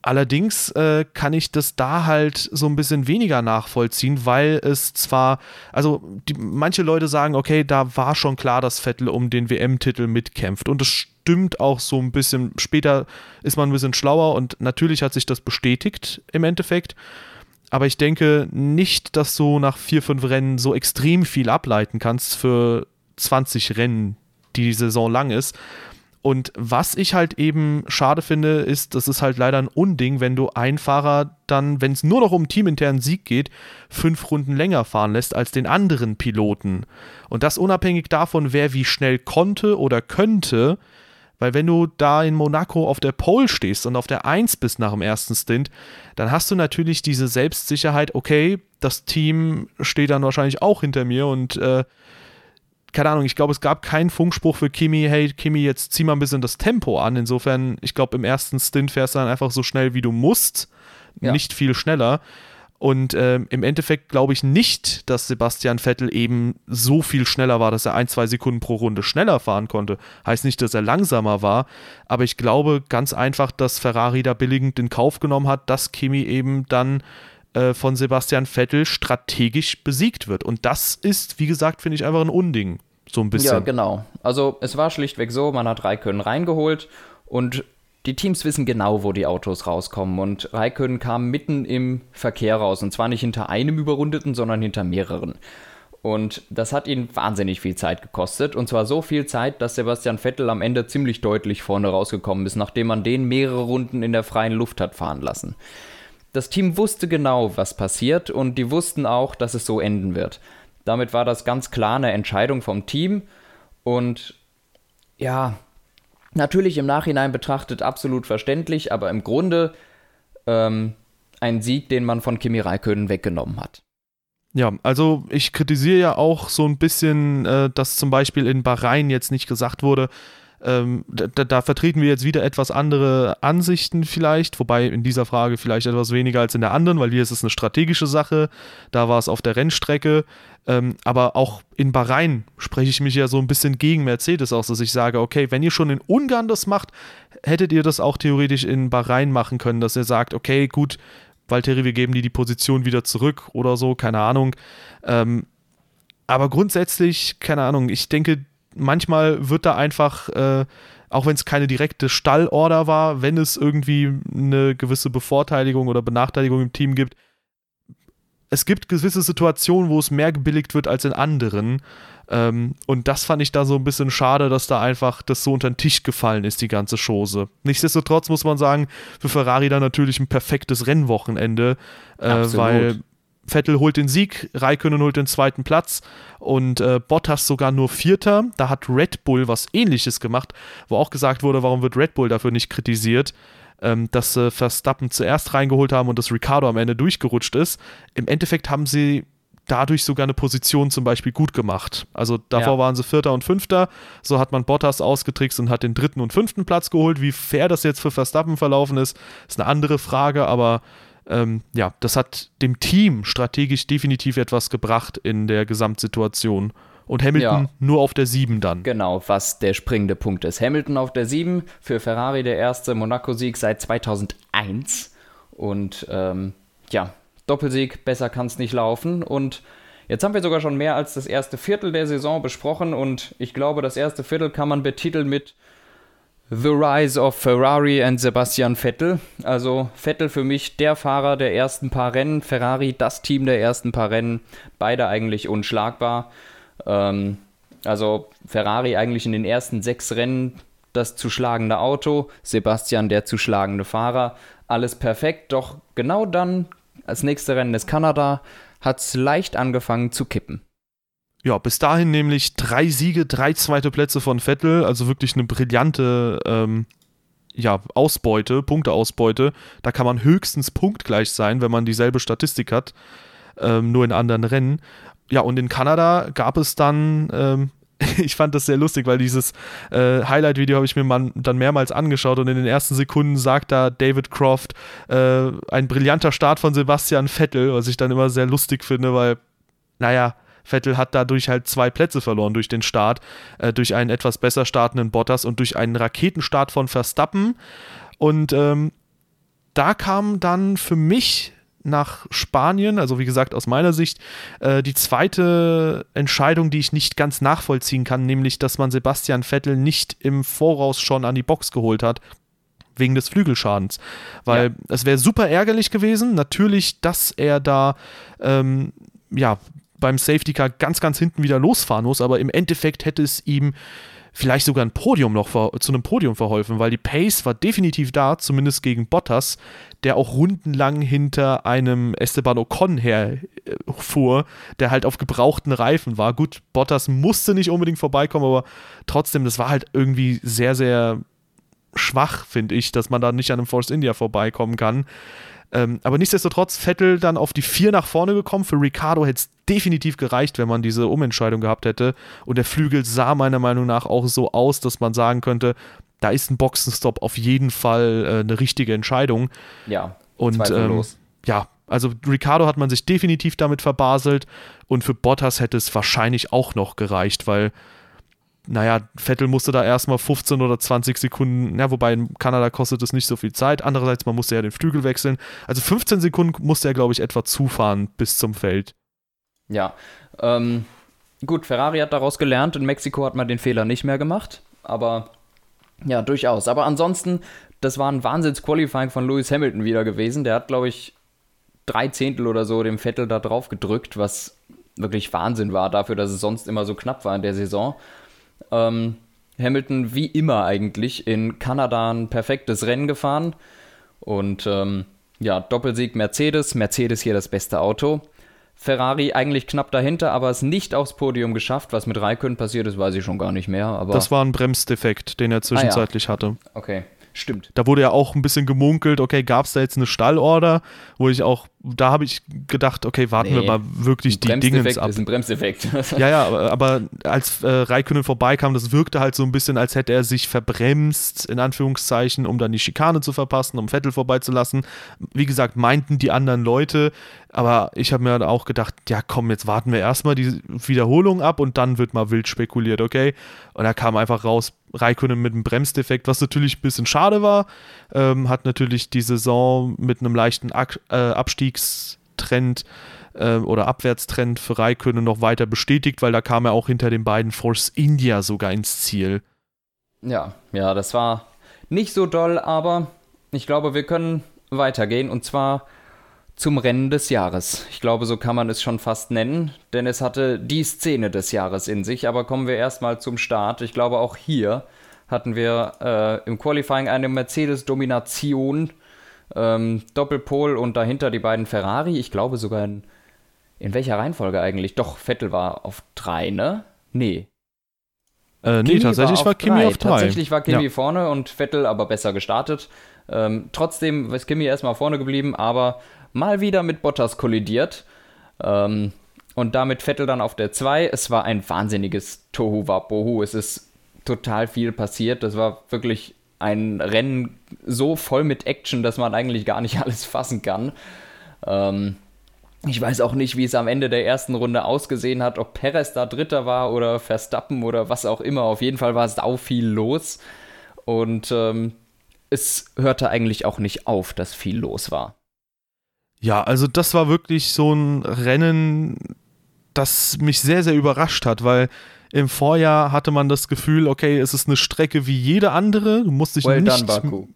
Allerdings äh, kann ich das da halt so ein bisschen weniger nachvollziehen, weil es zwar, also die, manche Leute sagen, okay, da war schon klar, dass Vettel um den WM-Titel mitkämpft und es stimmt auch so ein bisschen. Später ist man ein bisschen schlauer und natürlich hat sich das bestätigt im Endeffekt. Aber ich denke nicht, dass du nach vier, fünf Rennen so extrem viel ableiten kannst für 20 Rennen, die die Saison lang ist. Und was ich halt eben schade finde, ist, das ist halt leider ein Unding, wenn du einen Fahrer dann, wenn es nur noch um teaminternen Sieg geht, fünf Runden länger fahren lässt als den anderen Piloten. Und das unabhängig davon, wer wie schnell konnte oder könnte, weil wenn du da in Monaco auf der Pole stehst und auf der 1 bist nach dem ersten Stint, dann hast du natürlich diese Selbstsicherheit, okay, das Team steht dann wahrscheinlich auch hinter mir und äh, keine Ahnung, ich glaube, es gab keinen Funkspruch für Kimi, hey Kimi, jetzt zieh mal ein bisschen das Tempo an. Insofern, ich glaube, im ersten Stint fährst du dann einfach so schnell, wie du musst, ja. nicht viel schneller. Und ähm, im Endeffekt glaube ich nicht, dass Sebastian Vettel eben so viel schneller war, dass er ein, zwei Sekunden pro Runde schneller fahren konnte. Heißt nicht, dass er langsamer war, aber ich glaube ganz einfach, dass Ferrari da billigend in Kauf genommen hat, dass Kimi eben dann äh, von Sebastian Vettel strategisch besiegt wird. Und das ist, wie gesagt, finde ich einfach ein Unding. So ein bisschen. Ja, genau. Also es war schlichtweg so, man hat Raikön reingeholt und die Teams wissen genau, wo die Autos rauskommen. Und Raikön kam mitten im Verkehr raus. Und zwar nicht hinter einem Überrundeten, sondern hinter mehreren. Und das hat ihn wahnsinnig viel Zeit gekostet. Und zwar so viel Zeit, dass Sebastian Vettel am Ende ziemlich deutlich vorne rausgekommen ist, nachdem man den mehrere Runden in der freien Luft hat fahren lassen. Das Team wusste genau, was passiert und die wussten auch, dass es so enden wird. Damit war das ganz klar eine Entscheidung vom Team. Und ja, Natürlich im Nachhinein betrachtet absolut verständlich, aber im Grunde ähm, ein Sieg, den man von Kimi Räikkönen weggenommen hat. Ja, also ich kritisiere ja auch so ein bisschen, äh, dass zum Beispiel in Bahrain jetzt nicht gesagt wurde, ähm, da, da, vertreten wir jetzt wieder etwas andere Ansichten vielleicht, wobei in dieser Frage vielleicht etwas weniger als in der anderen, weil hier ist es eine strategische Sache, da war es auf der Rennstrecke, ähm, aber auch in Bahrain spreche ich mich ja so ein bisschen gegen Mercedes aus, dass ich sage, okay, wenn ihr schon in Ungarn das macht, hättet ihr das auch theoretisch in Bahrain machen können, dass ihr sagt, okay, gut, Valtteri, wir geben dir die Position wieder zurück oder so, keine Ahnung. Ähm, aber grundsätzlich, keine Ahnung, ich denke, manchmal wird da einfach, äh, auch wenn es keine direkte Stallorder war, wenn es irgendwie eine gewisse Bevorteiligung oder Benachteiligung im Team gibt, es gibt gewisse Situationen, wo es mehr gebilligt wird als in anderen. Ähm, und das fand ich da so ein bisschen schade, dass da einfach das so unter den Tisch gefallen ist, die ganze Chose. Nichtsdestotrotz muss man sagen, für Ferrari dann natürlich ein perfektes Rennwochenende, äh, weil Vettel holt den Sieg, Raikkonen holt den zweiten Platz und äh, Bottas sogar nur Vierter. Da hat Red Bull was ähnliches gemacht, wo auch gesagt wurde, warum wird Red Bull dafür nicht kritisiert, ähm, dass sie Verstappen zuerst reingeholt haben und dass Ricardo am Ende durchgerutscht ist. Im Endeffekt haben sie dadurch sogar eine Position zum Beispiel gut gemacht. Also davor ja. waren sie Vierter und Fünfter. So hat man Bottas ausgetrickst und hat den dritten und fünften Platz geholt. Wie fair das jetzt für Verstappen verlaufen ist, ist eine andere Frage, aber ähm, ja, das hat dem Team strategisch definitiv etwas gebracht in der Gesamtsituation. Und Hamilton ja. nur auf der 7 dann. Genau, was der springende Punkt ist. Hamilton auf der 7, für Ferrari der erste Monaco-Sieg seit 2001. Und ähm, ja, Doppelsieg, besser kann es nicht laufen. Und jetzt haben wir sogar schon mehr als das erste Viertel der Saison besprochen. Und ich glaube, das erste Viertel kann man betiteln mit The Rise of Ferrari and Sebastian Vettel. Also Vettel für mich der Fahrer der ersten paar Rennen, Ferrari das Team der ersten paar Rennen, beide eigentlich unschlagbar. Ähm, also Ferrari eigentlich in den ersten sechs Rennen das zu schlagende Auto, Sebastian der zu schlagende Fahrer, alles perfekt, doch genau dann, als nächste Rennen ist Kanada, hat es leicht angefangen zu kippen. Ja, bis dahin nämlich drei Siege, drei zweite Plätze von Vettel, also wirklich eine brillante ähm, ja, Ausbeute, Punkteausbeute. Da kann man höchstens punktgleich sein, wenn man dieselbe Statistik hat, ähm, nur in anderen Rennen. Ja, und in Kanada gab es dann ähm, ich fand das sehr lustig, weil dieses äh, Highlight-Video habe ich mir mal, dann mehrmals angeschaut und in den ersten Sekunden sagt da David Croft äh, ein brillanter Start von Sebastian Vettel, was ich dann immer sehr lustig finde, weil, naja, Vettel hat dadurch halt zwei Plätze verloren durch den Start, äh, durch einen etwas besser startenden Bottas und durch einen Raketenstart von Verstappen. Und ähm, da kam dann für mich nach Spanien, also wie gesagt aus meiner Sicht, äh, die zweite Entscheidung, die ich nicht ganz nachvollziehen kann, nämlich, dass man Sebastian Vettel nicht im Voraus schon an die Box geholt hat, wegen des Flügelschadens. Weil ja. es wäre super ärgerlich gewesen, natürlich, dass er da ähm, ja, beim Safety Car ganz, ganz hinten wieder losfahren muss, aber im Endeffekt hätte es ihm vielleicht sogar ein Podium noch zu einem Podium verholfen, weil die Pace war definitiv da, zumindest gegen Bottas, der auch rundenlang hinter einem Esteban Ocon herfuhr, der halt auf gebrauchten Reifen war. Gut, Bottas musste nicht unbedingt vorbeikommen, aber trotzdem, das war halt irgendwie sehr, sehr schwach, finde ich, dass man da nicht an einem Force India vorbeikommen kann. Ähm, aber nichtsdestotrotz, Vettel dann auf die 4 nach vorne gekommen. Für Ricardo hätte es definitiv gereicht, wenn man diese Umentscheidung gehabt hätte. Und der Flügel sah meiner Meinung nach auch so aus, dass man sagen könnte, da ist ein Boxenstopp auf jeden Fall äh, eine richtige Entscheidung. Ja, und ähm, ja, also Ricardo hat man sich definitiv damit verbaselt und für Bottas hätte es wahrscheinlich auch noch gereicht, weil naja, Vettel musste da erstmal 15 oder 20 Sekunden, ja, wobei in Kanada kostet es nicht so viel Zeit. Andererseits, man musste ja den Flügel wechseln. Also 15 Sekunden musste er, glaube ich, etwa zufahren bis zum Feld. Ja, ähm, gut, Ferrari hat daraus gelernt. In Mexiko hat man den Fehler nicht mehr gemacht, aber ja, durchaus. Aber ansonsten, das war ein Wahnsinns-Qualifying von Lewis Hamilton wieder gewesen. Der hat, glaube ich, drei Zehntel oder so dem Vettel da drauf gedrückt, was wirklich Wahnsinn war dafür, dass es sonst immer so knapp war in der Saison. Ähm, Hamilton wie immer eigentlich in Kanada ein perfektes Rennen gefahren. Und ähm, ja, Doppelsieg Mercedes, Mercedes hier das beste Auto. Ferrari eigentlich knapp dahinter, aber es nicht aufs Podium geschafft. Was mit Raikön passiert ist, weiß ich schon gar nicht mehr. Aber das war ein Bremsdefekt, den er zwischenzeitlich ah, ja. hatte. Okay. Stimmt. Da wurde ja auch ein bisschen gemunkelt, okay, gab es da jetzt eine Stallorder, wo ich auch, da habe ich gedacht, okay, warten nee, wir mal wirklich die Dinge ab. ist ein Bremseffekt. ja, ja, aber, aber als äh, Raikönnen vorbeikam, das wirkte halt so ein bisschen, als hätte er sich verbremst, in Anführungszeichen, um dann die Schikane zu verpassen, um Vettel vorbeizulassen. Wie gesagt, meinten die anderen Leute, aber ich habe mir auch gedacht, ja komm, jetzt warten wir erstmal die Wiederholung ab und dann wird mal wild spekuliert, okay? Und da kam einfach raus, Raikönnen mit einem Bremsdefekt, was natürlich ein bisschen schade war. Ähm, hat natürlich die Saison mit einem leichten Ak äh, Abstiegstrend äh, oder Abwärtstrend für Raikönnen noch weiter bestätigt, weil da kam er auch hinter den beiden Force India sogar ins Ziel. Ja, ja, das war nicht so doll, aber ich glaube, wir können weitergehen und zwar zum Rennen des Jahres. Ich glaube, so kann man es schon fast nennen, denn es hatte die Szene des Jahres in sich. Aber kommen wir erstmal zum Start. Ich glaube, auch hier hatten wir äh, im Qualifying eine Mercedes-Domination, ähm, Doppelpol und dahinter die beiden Ferrari. Ich glaube sogar in, in welcher Reihenfolge eigentlich? Doch, Vettel war auf drei, ne? Nee. Äh, nee, Kimi tatsächlich war, war Kimi auf drei. Tatsächlich war Kimi ja. vorne und Vettel aber besser gestartet. Ähm, trotzdem ist Kimi erstmal vorne geblieben, aber mal wieder mit Bottas kollidiert. Ähm, und damit Vettel dann auf der 2. Es war ein wahnsinniges Tohu Wabohu. Es ist total viel passiert. Das war wirklich ein Rennen so voll mit Action, dass man eigentlich gar nicht alles fassen kann. Ähm, ich weiß auch nicht, wie es am Ende der ersten Runde ausgesehen hat, ob Perez da Dritter war oder Verstappen oder was auch immer. Auf jeden Fall war sau viel los. Und ähm, es hörte eigentlich auch nicht auf, dass viel los war. Ja, also das war wirklich so ein Rennen, das mich sehr, sehr überrascht hat, weil im Vorjahr hatte man das Gefühl, okay, es ist eine Strecke wie jede andere. Du musst dich well nicht. Done,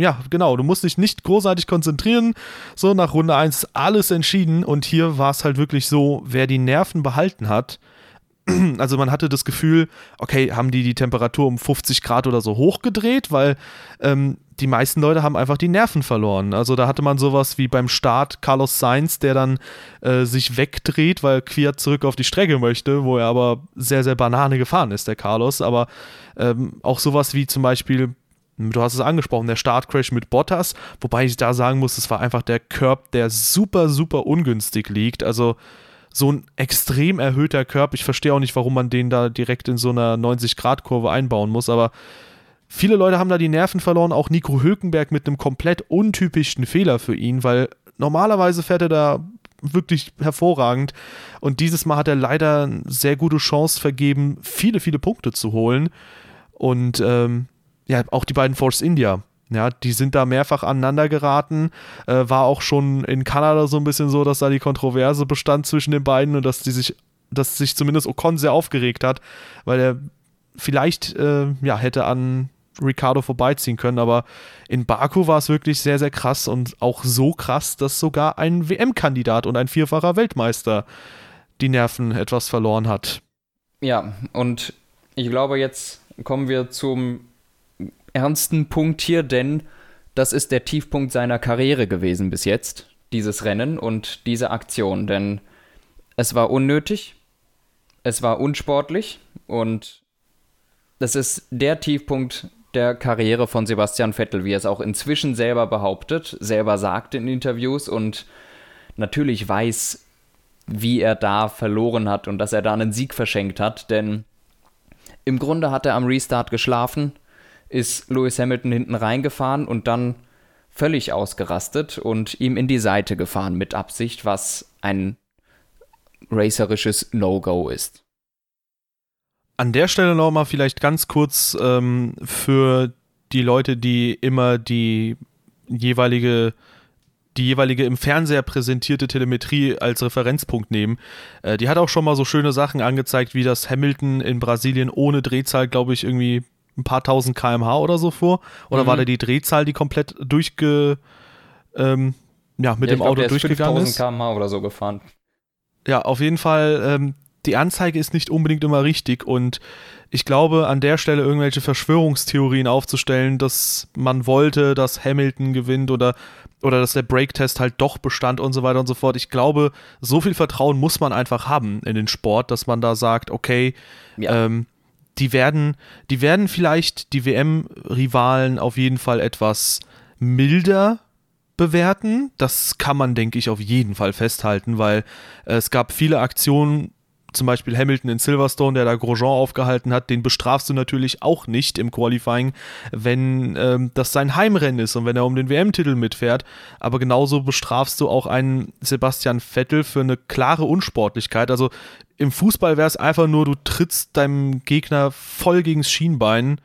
ja, genau. Du musst dich nicht großartig konzentrieren. So, nach Runde 1 alles entschieden. Und hier war es halt wirklich so, wer die Nerven behalten hat, also man hatte das Gefühl, okay, haben die die Temperatur um 50 Grad oder so hochgedreht, weil ähm, die meisten Leute haben einfach die Nerven verloren. Also da hatte man sowas wie beim Start Carlos Sainz, der dann äh, sich wegdreht, weil Quiert zurück auf die Strecke möchte, wo er aber sehr, sehr Banane gefahren ist, der Carlos. Aber ähm, auch sowas wie zum Beispiel Du hast es angesprochen, der Startcrash mit Bottas, wobei ich da sagen muss, es war einfach der Curb, der super, super ungünstig liegt. Also so ein extrem erhöhter Körper. Ich verstehe auch nicht, warum man den da direkt in so einer 90-Grad-Kurve einbauen muss, aber viele Leute haben da die Nerven verloren. Auch Nico Hülkenberg mit einem komplett untypischen Fehler für ihn, weil normalerweise fährt er da wirklich hervorragend. Und dieses Mal hat er leider eine sehr gute Chance vergeben, viele, viele Punkte zu holen. Und ähm, ja, auch die beiden Force India ja, die sind da mehrfach aneinander geraten. Äh, war auch schon in Kanada so ein bisschen so, dass da die Kontroverse bestand zwischen den beiden und dass die sich, dass sich zumindest Ocon sehr aufgeregt hat, weil er vielleicht äh, ja, hätte an Ricardo vorbeiziehen können, aber in Baku war es wirklich sehr, sehr krass und auch so krass, dass sogar ein WM-Kandidat und ein vierfacher Weltmeister die Nerven etwas verloren hat. Ja, und ich glaube, jetzt kommen wir zum ernsten Punkt hier, denn das ist der Tiefpunkt seiner Karriere gewesen bis jetzt, dieses Rennen und diese Aktion, denn es war unnötig, es war unsportlich und das ist der Tiefpunkt der Karriere von Sebastian Vettel, wie er es auch inzwischen selber behauptet, selber sagt in Interviews und natürlich weiß, wie er da verloren hat und dass er da einen Sieg verschenkt hat, denn im Grunde hat er am Restart geschlafen, ist Lewis Hamilton hinten reingefahren und dann völlig ausgerastet und ihm in die Seite gefahren mit Absicht, was ein racerisches No-Go ist. An der Stelle nochmal vielleicht ganz kurz ähm, für die Leute, die immer die jeweilige die jeweilige im Fernseher präsentierte Telemetrie als Referenzpunkt nehmen. Äh, die hat auch schon mal so schöne Sachen angezeigt, wie das Hamilton in Brasilien ohne Drehzahl, glaube ich, irgendwie ein paar tausend kmh oder so vor? Oder mhm. war da die Drehzahl, die komplett durchge, ähm, ja, mit ja, dem glaub, Auto durchgegangen ist? 5000 kmh oder so gefahren. Ja, auf jeden Fall, ähm, die Anzeige ist nicht unbedingt immer richtig und ich glaube, an der Stelle irgendwelche Verschwörungstheorien aufzustellen, dass man wollte, dass Hamilton gewinnt oder, oder dass der Break-Test halt doch bestand und so weiter und so fort. Ich glaube, so viel Vertrauen muss man einfach haben in den Sport, dass man da sagt, okay, ja. ähm, die werden, die werden vielleicht die WM-Rivalen auf jeden Fall etwas milder bewerten. Das kann man, denke ich, auf jeden Fall festhalten, weil äh, es gab viele Aktionen, zum Beispiel Hamilton in Silverstone, der da Grosjean aufgehalten hat, den bestrafst du natürlich auch nicht im Qualifying, wenn ähm, das sein Heimrennen ist und wenn er um den WM-Titel mitfährt. Aber genauso bestrafst du auch einen Sebastian Vettel für eine klare Unsportlichkeit. Also im Fußball wäre es einfach nur, du trittst deinem Gegner voll gegens Schienbein.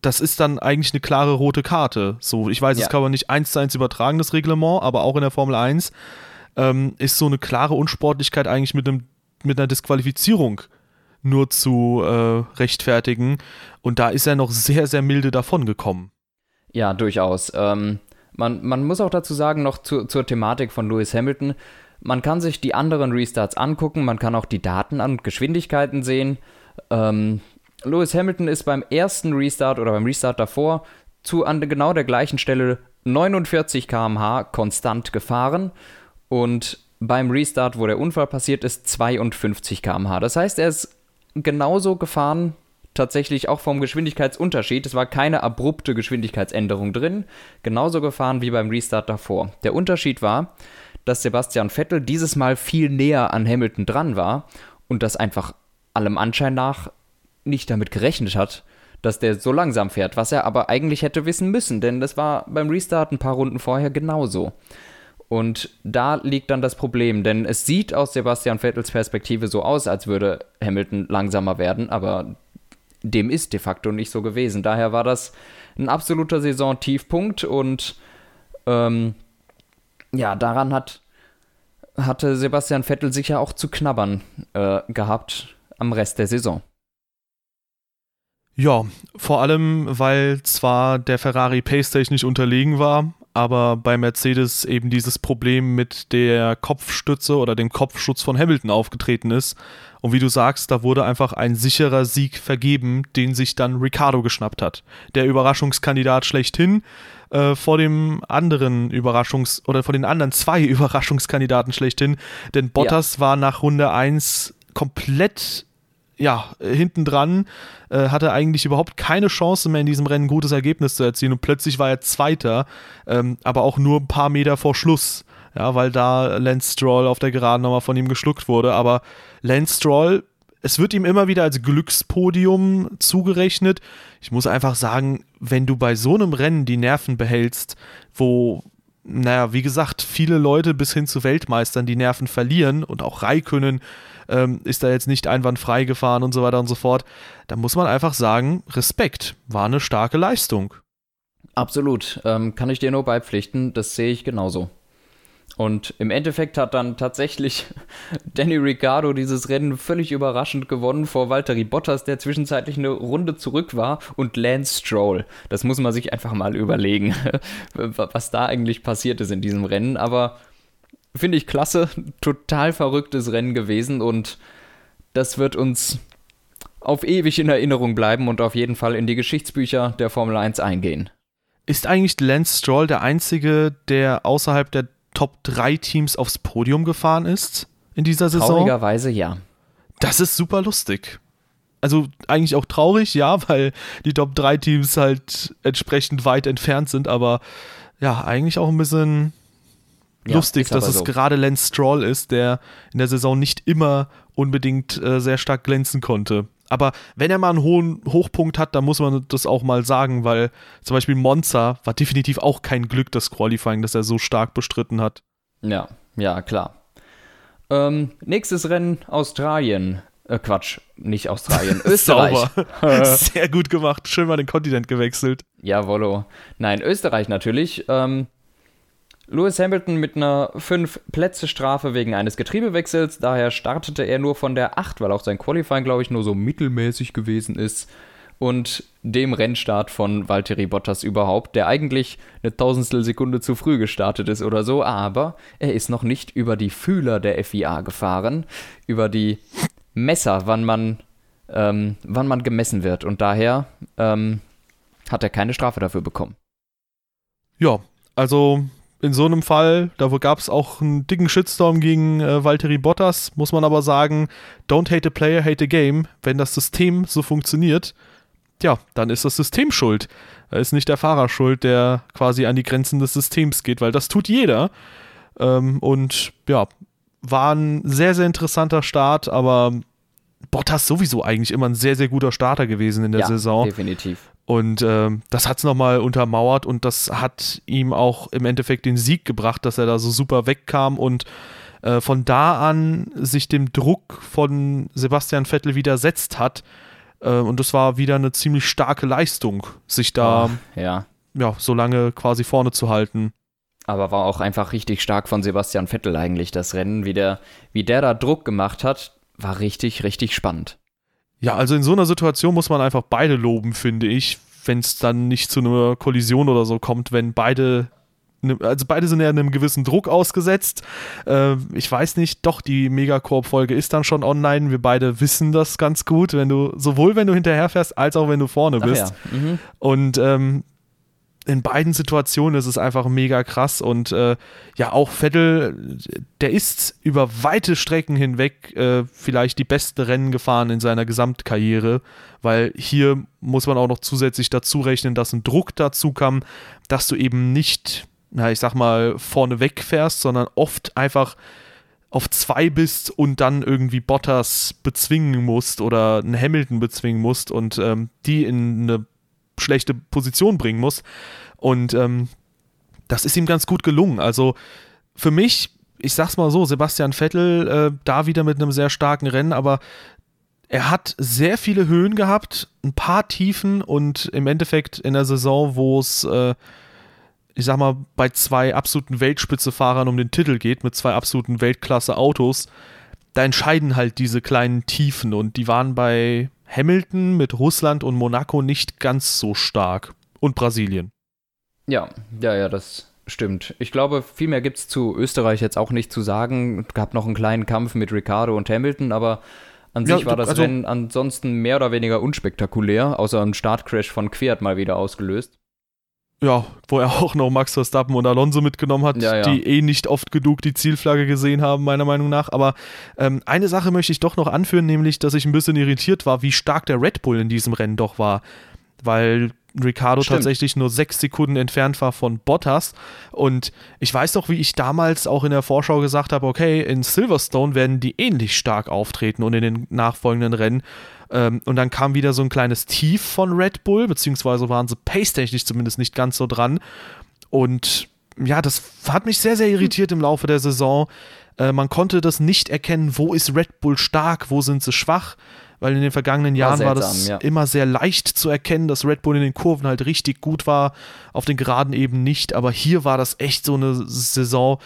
Das ist dann eigentlich eine klare rote Karte. So, ich weiß, es kann man nicht eins zu eins übertragen, das Reglement, aber auch in der Formel 1 ähm, ist so eine klare Unsportlichkeit eigentlich mit, einem, mit einer Disqualifizierung nur zu äh, rechtfertigen. Und da ist er noch sehr, sehr milde davon gekommen. Ja, durchaus. Ähm, man, man muss auch dazu sagen, noch zu, zur Thematik von Lewis Hamilton, man kann sich die anderen Restarts angucken, man kann auch die Daten und Geschwindigkeiten sehen. Ähm, Lewis Hamilton ist beim ersten Restart oder beim Restart davor zu an genau der gleichen Stelle 49 km/h konstant gefahren und beim Restart, wo der Unfall passiert ist, 52 km/h. Das heißt, er ist genauso gefahren, tatsächlich auch vom Geschwindigkeitsunterschied. Es war keine abrupte Geschwindigkeitsänderung drin, genauso gefahren wie beim Restart davor. Der Unterschied war, dass Sebastian Vettel dieses Mal viel näher an Hamilton dran war und das einfach allem Anschein nach nicht damit gerechnet hat, dass der so langsam fährt, was er aber eigentlich hätte wissen müssen, denn das war beim Restart ein paar Runden vorher genauso. Und da liegt dann das Problem, denn es sieht aus Sebastian Vettels Perspektive so aus, als würde Hamilton langsamer werden, aber dem ist de facto nicht so gewesen. Daher war das ein absoluter Saisontiefpunkt und ähm, ja, daran hat, hatte Sebastian Vettel sicher auch zu knabbern äh, gehabt am Rest der Saison. Ja, vor allem, weil zwar der Ferrari Pace nicht unterlegen war, aber bei Mercedes eben dieses Problem mit der Kopfstütze oder dem Kopfschutz von Hamilton aufgetreten ist. Und wie du sagst, da wurde einfach ein sicherer Sieg vergeben, den sich dann Ricardo geschnappt hat. Der Überraschungskandidat schlechthin äh, vor dem anderen Überraschungs- oder vor den anderen zwei Überraschungskandidaten schlechthin. Denn Bottas ja. war nach Runde 1 komplett ja, hinten dran, äh, hatte eigentlich überhaupt keine Chance mehr in diesem Rennen ein gutes Ergebnis zu erzielen und plötzlich war er Zweiter, ähm, aber auch nur ein paar Meter vor Schluss. ja, weil da Lance Stroll auf der Geraden nochmal von ihm geschluckt wurde. Aber Lance Stroll, es wird ihm immer wieder als Glückspodium zugerechnet. Ich muss einfach sagen, wenn du bei so einem Rennen die Nerven behältst, wo, naja, wie gesagt, viele Leute bis hin zu Weltmeistern die Nerven verlieren und auch Raikönnen ähm, ist da jetzt nicht einwandfrei gefahren und so weiter und so fort, dann muss man einfach sagen, Respekt, war eine starke Leistung. Absolut, ähm, kann ich dir nur beipflichten, das sehe ich genauso. Und im Endeffekt hat dann tatsächlich Danny Ricciardo dieses Rennen völlig überraschend gewonnen vor Valtteri Bottas, der zwischenzeitlich eine Runde zurück war, und Lance Stroll. Das muss man sich einfach mal überlegen, was da eigentlich passiert ist in diesem Rennen. Aber finde ich klasse, total verrücktes Rennen gewesen und das wird uns auf ewig in Erinnerung bleiben und auf jeden Fall in die Geschichtsbücher der Formel 1 eingehen. Ist eigentlich Lance Stroll der einzige, der außerhalb der Top 3 Teams aufs Podium gefahren ist in dieser Saison? Traurigerweise ja. Das ist super lustig. Also eigentlich auch traurig, ja, weil die Top 3 Teams halt entsprechend weit entfernt sind, aber ja, eigentlich auch ein bisschen ja, lustig, dass es so. gerade Lance Stroll ist, der in der Saison nicht immer unbedingt äh, sehr stark glänzen konnte. Aber wenn er mal einen hohen Hochpunkt hat, dann muss man das auch mal sagen, weil zum Beispiel Monza war definitiv auch kein Glück, das Qualifying, das er so stark bestritten hat. Ja, ja, klar. Ähm, nächstes Rennen Australien. Äh, Quatsch, nicht Australien, Österreich. Sauber. Sehr gut gemacht. Schön mal den Kontinent gewechselt. Jawollo. Nein, Österreich natürlich. Ähm, Lewis Hamilton mit einer 5-Plätze-Strafe wegen eines Getriebewechsels. Daher startete er nur von der 8, weil auch sein Qualifying, glaube ich, nur so mittelmäßig gewesen ist. Und dem Rennstart von Valtteri Bottas überhaupt, der eigentlich eine Tausendstel Sekunde zu früh gestartet ist oder so, aber er ist noch nicht über die Fühler der FIA gefahren, über die Messer, wann man, ähm, wann man gemessen wird. Und daher ähm, hat er keine Strafe dafür bekommen. Ja, also in so einem Fall, da gab es auch einen dicken Shitstorm gegen äh, Valtteri Bottas, muss man aber sagen, don't hate a player, hate a game. Wenn das System so funktioniert, ja, dann ist das System schuld. Da ist nicht der Fahrer schuld, der quasi an die Grenzen des Systems geht, weil das tut jeder. Ähm, und ja, war ein sehr, sehr interessanter Start, aber Bottas sowieso eigentlich immer ein sehr, sehr guter Starter gewesen in der ja, Saison. Definitiv. Und äh, das hat es nochmal untermauert und das hat ihm auch im Endeffekt den Sieg gebracht, dass er da so super wegkam und äh, von da an sich dem Druck von Sebastian Vettel widersetzt hat. Äh, und das war wieder eine ziemlich starke Leistung, sich da oh, ja. Ja, so lange quasi vorne zu halten. Aber war auch einfach richtig stark von Sebastian Vettel eigentlich, das Rennen, wie der, wie der da Druck gemacht hat, war richtig, richtig spannend. Ja, also in so einer Situation muss man einfach beide loben, finde ich, wenn es dann nicht zu einer Kollision oder so kommt, wenn beide ne, also beide sind ja einem gewissen Druck ausgesetzt. Äh, ich weiß nicht, doch, die Megacorp-Folge ist dann schon online. Wir beide wissen das ganz gut, wenn du, sowohl wenn du hinterherfährst, als auch wenn du vorne bist. Ja. Mhm. Und ähm, in beiden Situationen ist es einfach mega krass und äh, ja, auch Vettel, der ist über weite Strecken hinweg äh, vielleicht die besten Rennen gefahren in seiner Gesamtkarriere, weil hier muss man auch noch zusätzlich dazu rechnen, dass ein Druck dazu kam, dass du eben nicht, na, ich sag mal, vorne wegfährst, sondern oft einfach auf zwei bist und dann irgendwie Bottas bezwingen musst oder einen Hamilton bezwingen musst und ähm, die in eine schlechte Position bringen muss. Und ähm, das ist ihm ganz gut gelungen. Also für mich, ich sag's mal so, Sebastian Vettel äh, da wieder mit einem sehr starken Rennen, aber er hat sehr viele Höhen gehabt, ein paar Tiefen und im Endeffekt in der Saison, wo es, äh, ich sag mal, bei zwei absoluten Weltspitzefahrern um den Titel geht, mit zwei absoluten Weltklasse-Autos, da entscheiden halt diese kleinen Tiefen und die waren bei Hamilton mit Russland und Monaco nicht ganz so stark. Und Brasilien. Ja, ja, ja, das stimmt. Ich glaube, viel mehr gibt es zu Österreich jetzt auch nicht zu sagen. Es gab noch einen kleinen Kampf mit Ricardo und Hamilton, aber an sich ja, war das also, Rennen ansonsten mehr oder weniger unspektakulär, außer ein Startcrash von Quert mal wieder ausgelöst. Ja, wo er auch noch Max Verstappen und Alonso mitgenommen hat, ja, ja. die eh nicht oft genug die Zielflagge gesehen haben, meiner Meinung nach. Aber ähm, eine Sache möchte ich doch noch anführen, nämlich, dass ich ein bisschen irritiert war, wie stark der Red Bull in diesem Rennen doch war. Weil Ricardo Stimmt. tatsächlich nur sechs Sekunden entfernt war von Bottas. Und ich weiß noch, wie ich damals auch in der Vorschau gesagt habe, okay, in Silverstone werden die ähnlich stark auftreten und in den nachfolgenden Rennen. Ähm, und dann kam wieder so ein kleines Tief von Red Bull, beziehungsweise waren sie pace-technisch zumindest nicht ganz so dran. Und ja, das hat mich sehr, sehr irritiert im Laufe der Saison. Äh, man konnte das nicht erkennen, wo ist Red Bull stark, wo sind sie schwach weil in den vergangenen Jahren war, seltsam, war das ja. immer sehr leicht zu erkennen, dass Red Bull in den Kurven halt richtig gut war, auf den Geraden eben nicht. Aber hier war das echt so eine Saison,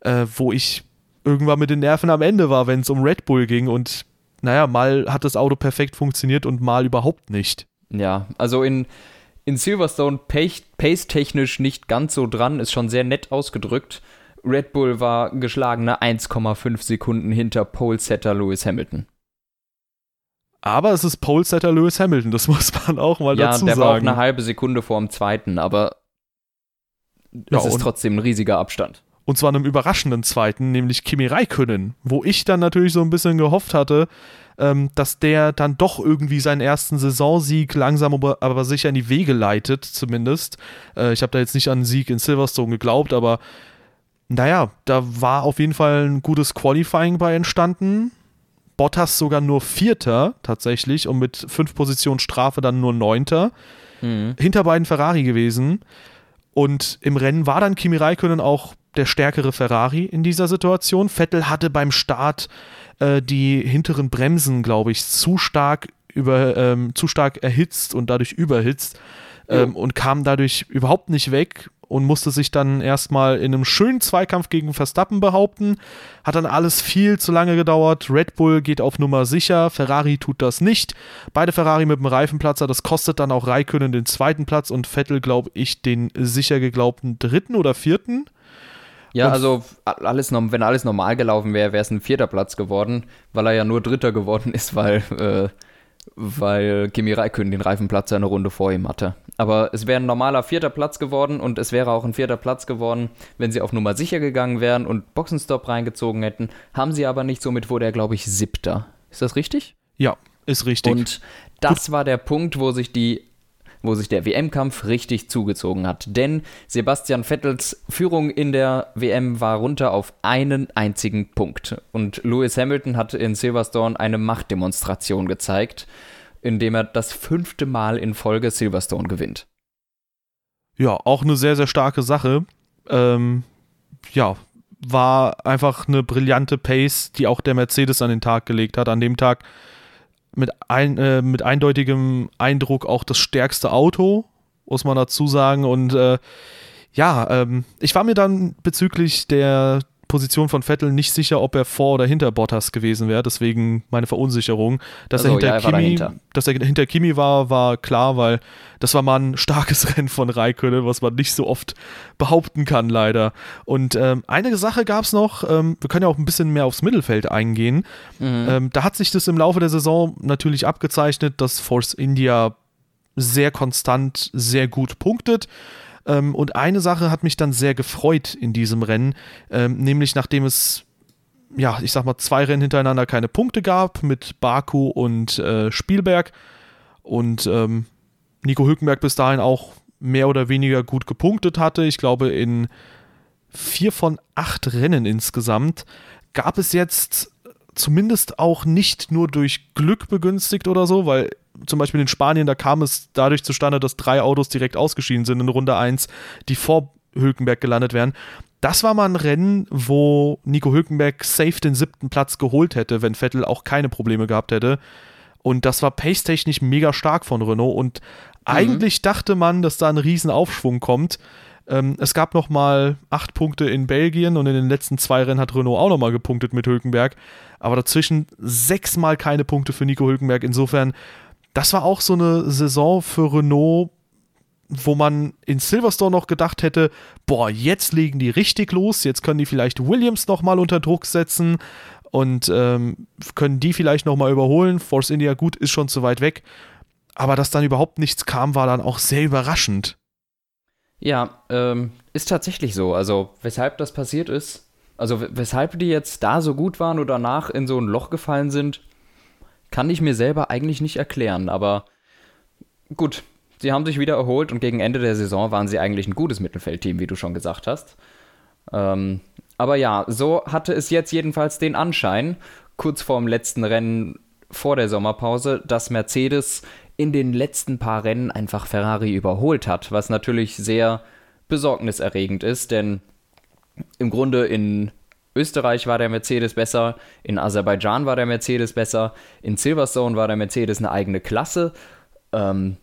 äh, wo ich irgendwann mit den Nerven am Ende war, wenn es um Red Bull ging. Und naja, mal hat das Auto perfekt funktioniert und mal überhaupt nicht. Ja, also in, in Silverstone pace-technisch nicht ganz so dran, ist schon sehr nett ausgedrückt. Red Bull war geschlagene 1,5 Sekunden hinter Pole-Setter Lewis Hamilton. Aber es ist Pole-Setter Lewis Hamilton, das muss man auch mal ja, dazu sagen. Ja, der war auch eine halbe Sekunde vor dem zweiten, aber ja, es ist trotzdem ein riesiger Abstand. Und zwar einem überraschenden zweiten, nämlich Kimi Räikkönen, wo ich dann natürlich so ein bisschen gehofft hatte, ähm, dass der dann doch irgendwie seinen ersten Saisonsieg langsam aber, aber sicher in die Wege leitet, zumindest. Äh, ich habe da jetzt nicht an einen Sieg in Silverstone geglaubt, aber naja, da war auf jeden Fall ein gutes Qualifying bei entstanden. Bottas sogar nur Vierter tatsächlich und mit fünf Positionen Strafe dann nur Neunter. Mhm. Hinter beiden Ferrari gewesen. Und im Rennen war dann Kimi Räikkönen auch der stärkere Ferrari in dieser Situation. Vettel hatte beim Start äh, die hinteren Bremsen, glaube ich, zu stark über, ähm, zu stark erhitzt und dadurch überhitzt ähm, und kam dadurch überhaupt nicht weg und musste sich dann erstmal in einem schönen Zweikampf gegen Verstappen behaupten. Hat dann alles viel zu lange gedauert. Red Bull geht auf Nummer sicher, Ferrari tut das nicht. Beide Ferrari mit dem Reifenplatzer, das kostet dann auch Raikönnen den zweiten Platz und Vettel, glaube ich, den sicher geglaubten dritten oder vierten. Ja, und also alles, wenn alles normal gelaufen wäre, wäre es ein vierter Platz geworden, weil er ja nur Dritter geworden ist, weil äh, weil Kimi Räikkönen den Reifenplatz eine Runde vor ihm hatte. Aber es wäre ein normaler vierter Platz geworden und es wäre auch ein vierter Platz geworden, wenn sie auf Nummer sicher gegangen wären und Boxenstopp reingezogen hätten. Haben sie aber nicht, somit wurde er, glaube ich, siebter. Ist das richtig? Ja, ist richtig. Und das Gut. war der Punkt, wo sich die wo sich der WM-Kampf richtig zugezogen hat. Denn Sebastian Vettels Führung in der WM war runter auf einen einzigen Punkt. Und Lewis Hamilton hat in Silverstone eine Machtdemonstration gezeigt, indem er das fünfte Mal in Folge Silverstone gewinnt. Ja, auch eine sehr, sehr starke Sache. Ähm, ja, war einfach eine brillante Pace, die auch der Mercedes an den Tag gelegt hat. An dem Tag mit, ein, äh, mit eindeutigem Eindruck auch das stärkste Auto, muss man dazu sagen. Und äh, ja, ähm, ich war mir dann bezüglich der Position von Vettel nicht sicher, ob er vor oder hinter Bottas gewesen wäre. Deswegen meine Verunsicherung. Dass also, er hinter ja, Kimi, er dass er hinter Kimi war, war klar, weil das war mal ein starkes Rennen von Raikkonen, was man nicht so oft behaupten kann, leider. Und ähm, eine Sache gab es noch. Ähm, wir können ja auch ein bisschen mehr aufs Mittelfeld eingehen. Mhm. Ähm, da hat sich das im Laufe der Saison natürlich abgezeichnet, dass Force India sehr konstant, sehr gut punktet. Ähm, und eine Sache hat mich dann sehr gefreut in diesem Rennen, ähm, nämlich nachdem es ja, ich sag mal, zwei Rennen hintereinander keine Punkte gab mit Baku und äh, Spielberg und ähm, Nico Hülkenberg bis dahin auch mehr oder weniger gut gepunktet hatte. Ich glaube, in vier von acht Rennen insgesamt gab es jetzt zumindest auch nicht nur durch Glück begünstigt oder so, weil zum Beispiel in Spanien, da kam es dadurch zustande, dass drei Autos direkt ausgeschieden sind in Runde 1, die vor Hülkenberg gelandet wären. Das war mal ein Rennen, wo Nico Hülkenberg safe den siebten Platz geholt hätte, wenn Vettel auch keine Probleme gehabt hätte. Und das war pace-technisch mega stark von Renault. Und mhm. eigentlich dachte man, dass da ein Riesenaufschwung kommt. Ähm, es gab noch mal acht Punkte in Belgien und in den letzten zwei Rennen hat Renault auch noch mal gepunktet mit Hülkenberg. Aber dazwischen sechsmal keine Punkte für Nico Hülkenberg. Insofern das war auch so eine Saison für Renault, wo man in Silverstone noch gedacht hätte, boah, jetzt legen die richtig los, jetzt können die vielleicht Williams noch mal unter Druck setzen und ähm, können die vielleicht noch mal überholen. Force India, gut, ist schon zu weit weg. Aber dass dann überhaupt nichts kam, war dann auch sehr überraschend. Ja, ähm, ist tatsächlich so. Also, weshalb das passiert ist, also weshalb die jetzt da so gut waren oder danach in so ein Loch gefallen sind, kann ich mir selber eigentlich nicht erklären, aber gut, sie haben sich wieder erholt und gegen Ende der Saison waren sie eigentlich ein gutes Mittelfeldteam, wie du schon gesagt hast. Ähm, aber ja, so hatte es jetzt jedenfalls den Anschein, kurz vorm letzten Rennen vor der Sommerpause, dass Mercedes in den letzten paar Rennen einfach Ferrari überholt hat, was natürlich sehr besorgniserregend ist, denn im Grunde in Österreich war der Mercedes besser, in Aserbaidschan war der Mercedes besser, in Silverstone war der Mercedes eine eigene Klasse. Ähm,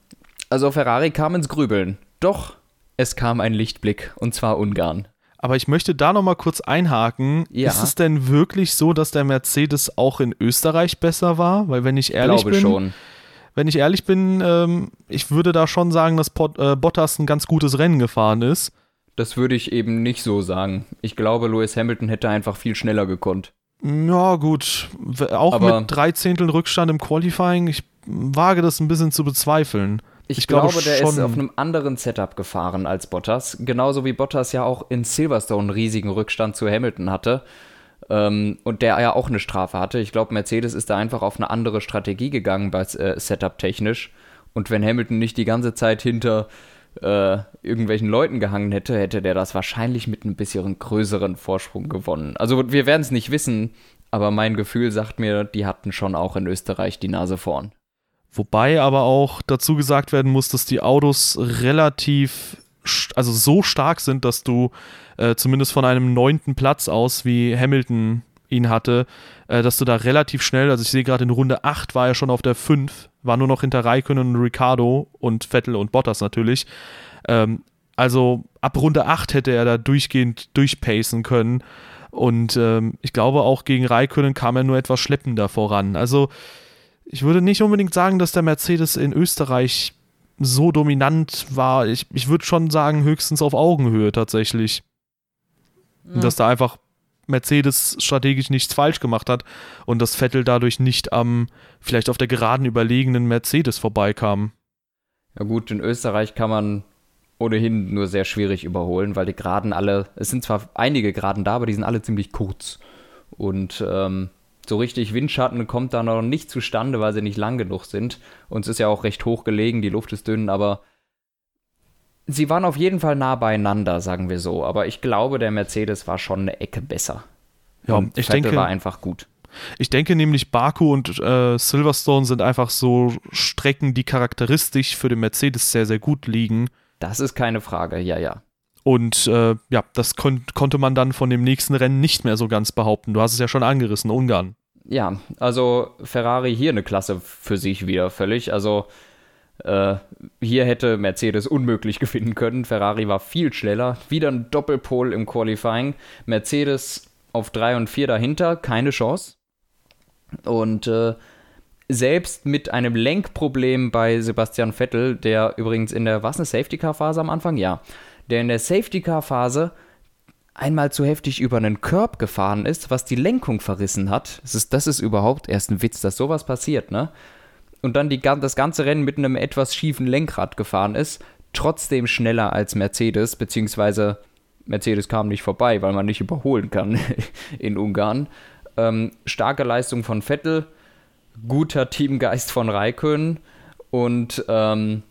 also Ferrari kam ins Grübeln. Doch es kam ein Lichtblick, und zwar Ungarn. Aber ich möchte da noch mal kurz einhaken. Ja. Ist es denn wirklich so, dass der Mercedes auch in Österreich besser war? Weil wenn ich ehrlich Glaube bin, schon. Wenn ich ehrlich bin, ähm, ich würde da schon sagen, dass Pot, äh, Bottas ein ganz gutes Rennen gefahren ist. Das würde ich eben nicht so sagen. Ich glaube, Lewis Hamilton hätte einfach viel schneller gekonnt. Ja, gut. Auch Aber mit drei Zehnteln Rückstand im Qualifying, ich wage das ein bisschen zu bezweifeln. Ich, ich glaube, glaube, der ist auf einem anderen Setup gefahren als Bottas. Genauso wie Bottas ja auch in Silverstone einen riesigen Rückstand zu Hamilton hatte. Ähm, und der ja auch eine Strafe hatte. Ich glaube, Mercedes ist da einfach auf eine andere Strategie gegangen, bei äh, Setup technisch. Und wenn Hamilton nicht die ganze Zeit hinter äh, irgendwelchen Leuten gehangen hätte, hätte der das wahrscheinlich mit ein bisschen größeren Vorsprung gewonnen. Also wir werden es nicht wissen, aber mein Gefühl sagt mir, die hatten schon auch in Österreich die Nase vorn. Wobei aber auch dazu gesagt werden muss, dass die Autos relativ, also so stark sind, dass du äh, zumindest von einem neunten Platz aus, wie Hamilton ihn hatte, äh, dass du da relativ schnell, also ich sehe gerade in Runde 8 war er schon auf der 5, war nur noch hinter Raikkonen und Ricardo und Vettel und Bottas natürlich. Ähm, also ab Runde 8 hätte er da durchgehend durchpacen können. Und ähm, ich glaube auch gegen Raikkonen kam er nur etwas schleppender voran. Also ich würde nicht unbedingt sagen, dass der Mercedes in Österreich so dominant war. Ich, ich würde schon sagen, höchstens auf Augenhöhe tatsächlich. Ja. Dass da einfach Mercedes strategisch nichts falsch gemacht hat und dass Vettel dadurch nicht am vielleicht auf der geraden überlegenen Mercedes vorbeikam. Ja gut, in Österreich kann man ohnehin nur sehr schwierig überholen, weil die Geraden alle, es sind zwar einige Geraden da, aber die sind alle ziemlich kurz. Und ähm, so richtig Windschatten kommt da noch nicht zustande, weil sie nicht lang genug sind. Und es ist ja auch recht hoch gelegen, die Luft ist dünn, aber sie waren auf jeden Fall nah beieinander, sagen wir so. Aber ich glaube, der Mercedes war schon eine Ecke besser. Ja, und ich Vettel denke, war einfach gut. Ich denke nämlich, Baku und äh, Silverstone sind einfach so Strecken, die charakteristisch für den Mercedes sehr, sehr gut liegen. Das ist keine Frage, ja, ja. Und äh, ja, das kon konnte man dann von dem nächsten Rennen nicht mehr so ganz behaupten. Du hast es ja schon angerissen, Ungarn. Ja, also Ferrari hier eine Klasse für sich wieder völlig. Also äh, hier hätte Mercedes unmöglich gewinnen können. Ferrari war viel schneller. Wieder ein Doppelpol im Qualifying. Mercedes auf 3 und 4 dahinter, keine Chance. Und äh, selbst mit einem Lenkproblem bei Sebastian Vettel, der übrigens in der, was eine Safety-Car-Phase am Anfang? Ja der in der Safety-Car-Phase einmal zu heftig über einen Curb gefahren ist, was die Lenkung verrissen hat. Das ist, das ist überhaupt erst ein Witz, dass sowas passiert, ne? Und dann die, das ganze Rennen mit einem etwas schiefen Lenkrad gefahren ist, trotzdem schneller als Mercedes, beziehungsweise Mercedes kam nicht vorbei, weil man nicht überholen kann in Ungarn. Ähm, starke Leistung von Vettel, guter Teamgeist von Raikön und ähm,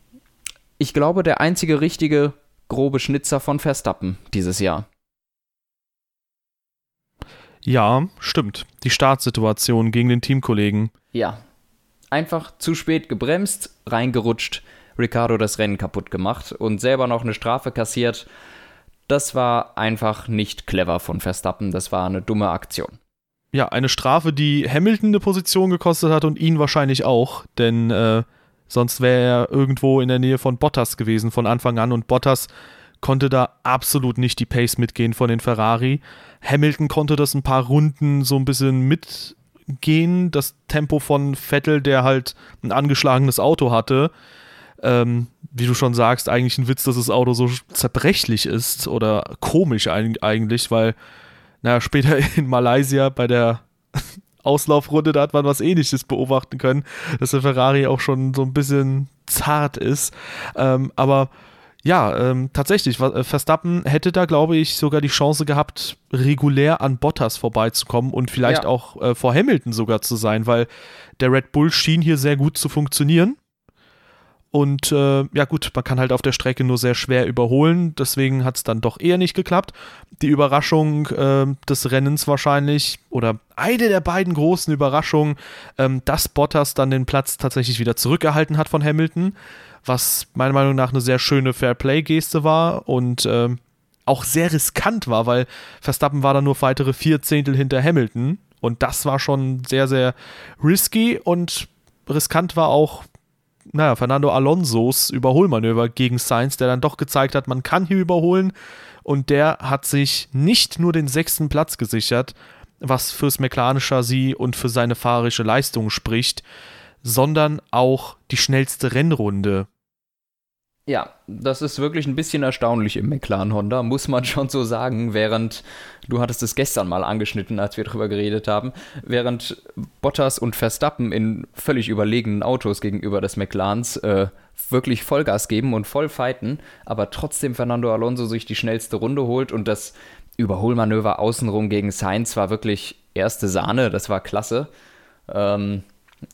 ich glaube, der einzige richtige grobe Schnitzer von Verstappen dieses Jahr. Ja, stimmt. Die Startsituation gegen den Teamkollegen. Ja. Einfach zu spät gebremst, reingerutscht, Ricardo das Rennen kaputt gemacht und selber noch eine Strafe kassiert. Das war einfach nicht clever von Verstappen. Das war eine dumme Aktion. Ja, eine Strafe, die Hamilton eine Position gekostet hat und ihn wahrscheinlich auch, denn äh, Sonst wäre er irgendwo in der Nähe von Bottas gewesen von Anfang an und Bottas konnte da absolut nicht die Pace mitgehen von den Ferrari. Hamilton konnte das ein paar Runden so ein bisschen mitgehen, das Tempo von Vettel, der halt ein angeschlagenes Auto hatte. Ähm, wie du schon sagst, eigentlich ein Witz, dass das Auto so zerbrechlich ist oder komisch eigentlich, weil, naja, später in Malaysia bei der Auslaufrunde, da hat man was ähnliches beobachten können, dass der Ferrari auch schon so ein bisschen zart ist. Ähm, aber ja, ähm, tatsächlich, äh, Verstappen hätte da, glaube ich, sogar die Chance gehabt, regulär an Bottas vorbeizukommen und vielleicht ja. auch äh, vor Hamilton sogar zu sein, weil der Red Bull schien hier sehr gut zu funktionieren. Und äh, ja gut, man kann halt auf der Strecke nur sehr schwer überholen, deswegen hat es dann doch eher nicht geklappt. Die Überraschung äh, des Rennens wahrscheinlich, oder eine der beiden großen Überraschungen, ähm, dass Bottas dann den Platz tatsächlich wieder zurückerhalten hat von Hamilton, was meiner Meinung nach eine sehr schöne Fair-Play-Geste war und äh, auch sehr riskant war, weil Verstappen war dann nur weitere vier Zehntel hinter Hamilton und das war schon sehr, sehr risky und riskant war auch naja, Fernando Alonsos Überholmanöver gegen Sainz, der dann doch gezeigt hat, man kann hier überholen. Und der hat sich nicht nur den sechsten Platz gesichert, was fürs McLaren-Chassis und für seine fahrerische Leistung spricht, sondern auch die schnellste Rennrunde. Ja, das ist wirklich ein bisschen erstaunlich im McLaren Honda, muss man schon so sagen, während, du hattest es gestern mal angeschnitten, als wir darüber geredet haben, während Bottas und Verstappen in völlig überlegenen Autos gegenüber des McLarens äh, wirklich Vollgas geben und voll fighten, aber trotzdem Fernando Alonso sich die schnellste Runde holt und das Überholmanöver außenrum gegen Sainz war wirklich erste Sahne, das war klasse. Ähm,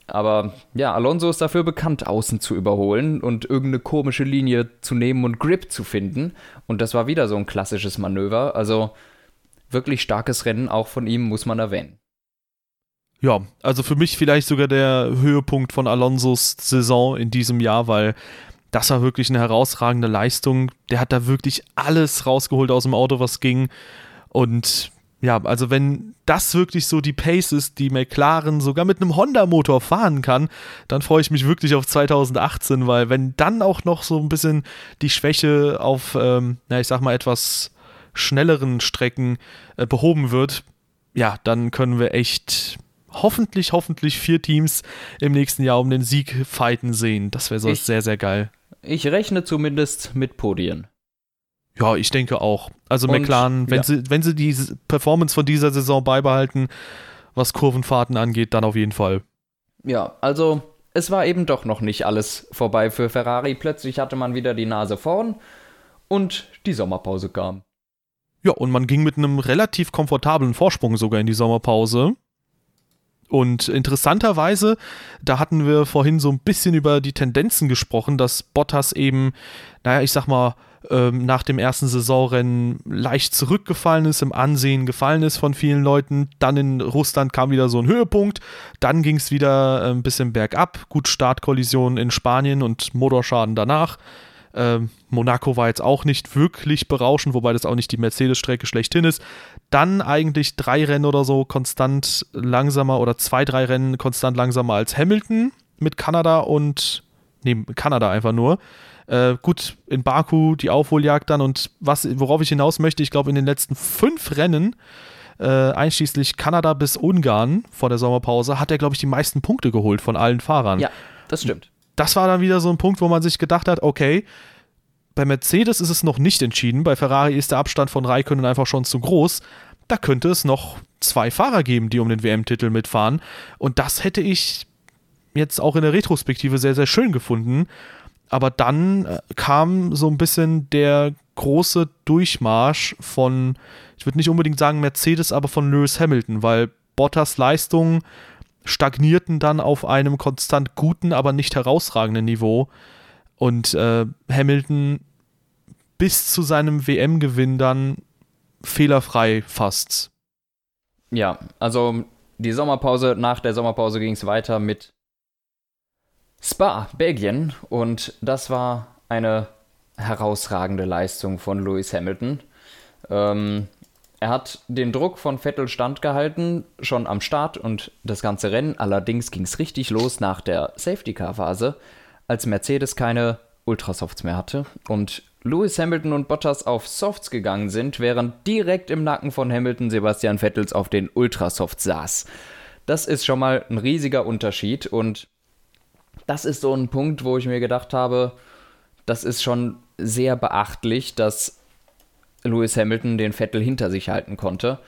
aber ja, Alonso ist dafür bekannt, außen zu überholen und irgendeine komische Linie zu nehmen und Grip zu finden. Und das war wieder so ein klassisches Manöver. Also wirklich starkes Rennen auch von ihm, muss man erwähnen. Ja, also für mich vielleicht sogar der Höhepunkt von Alonsos Saison in diesem Jahr, weil das war wirklich eine herausragende Leistung. Der hat da wirklich alles rausgeholt aus dem Auto, was ging. Und ja, also wenn das wirklich so die Pace ist, die McLaren sogar mit einem Honda-Motor fahren kann, dann freue ich mich wirklich auf 2018, weil wenn dann auch noch so ein bisschen die Schwäche auf, ähm, na, ich sag mal, etwas schnelleren Strecken äh, behoben wird, ja, dann können wir echt hoffentlich, hoffentlich vier Teams im nächsten Jahr um den Sieg fighten sehen. Das wäre so ich, sehr, sehr geil. Ich rechne zumindest mit Podien. Ja, ich denke auch. Also Und, McLaren, wenn, ja. sie, wenn sie die Performance von dieser Saison beibehalten, was Kurvenfahrten angeht, dann auf jeden Fall. Ja, also es war eben doch noch nicht alles vorbei für Ferrari. Plötzlich hatte man wieder die Nase vorn und die Sommerpause kam. Ja, und man ging mit einem relativ komfortablen Vorsprung sogar in die Sommerpause. Und interessanterweise, da hatten wir vorhin so ein bisschen über die Tendenzen gesprochen, dass Bottas eben, naja, ich sag mal, ähm, nach dem ersten Saisonrennen leicht zurückgefallen ist, im Ansehen gefallen ist von vielen Leuten. Dann in Russland kam wieder so ein Höhepunkt. Dann ging es wieder ein bisschen bergab. Gut, Startkollision in Spanien und Motorschaden danach. Ähm, Monaco war jetzt auch nicht wirklich berauschend, wobei das auch nicht die Mercedes-Strecke schlechthin ist. Dann eigentlich drei Rennen oder so konstant langsamer oder zwei, drei Rennen konstant langsamer als Hamilton mit Kanada und, nee, Kanada einfach nur. Äh, gut, in Baku die Aufholjagd dann und was, worauf ich hinaus möchte, ich glaube in den letzten fünf Rennen, äh, einschließlich Kanada bis Ungarn vor der Sommerpause, hat er, glaube ich, die meisten Punkte geholt von allen Fahrern. Ja, das stimmt das war dann wieder so ein Punkt, wo man sich gedacht hat, okay, bei Mercedes ist es noch nicht entschieden, bei Ferrari ist der Abstand von Raikkonen einfach schon zu groß. Da könnte es noch zwei Fahrer geben, die um den WM-Titel mitfahren. Und das hätte ich jetzt auch in der Retrospektive sehr, sehr schön gefunden. Aber dann äh, kam so ein bisschen der große Durchmarsch von, ich würde nicht unbedingt sagen Mercedes, aber von Lewis Hamilton, weil Bottas Leistung stagnierten dann auf einem konstant guten, aber nicht herausragenden Niveau. Und äh, Hamilton bis zu seinem WM-Gewinn dann fehlerfrei fast. Ja, also die Sommerpause, nach der Sommerpause ging es weiter mit Spa, Belgien. Und das war eine herausragende Leistung von Lewis Hamilton. Ähm, er hat den Druck von Vettel standgehalten, schon am Start und das ganze Rennen. Allerdings ging es richtig los nach der Safety-Car-Phase, als Mercedes keine Ultrasofts mehr hatte und Lewis Hamilton und Bottas auf Softs gegangen sind, während direkt im Nacken von Hamilton Sebastian Vettels auf den Ultrasofts saß. Das ist schon mal ein riesiger Unterschied und das ist so ein Punkt, wo ich mir gedacht habe, das ist schon sehr beachtlich, dass Lewis Hamilton den Vettel hinter sich halten konnte.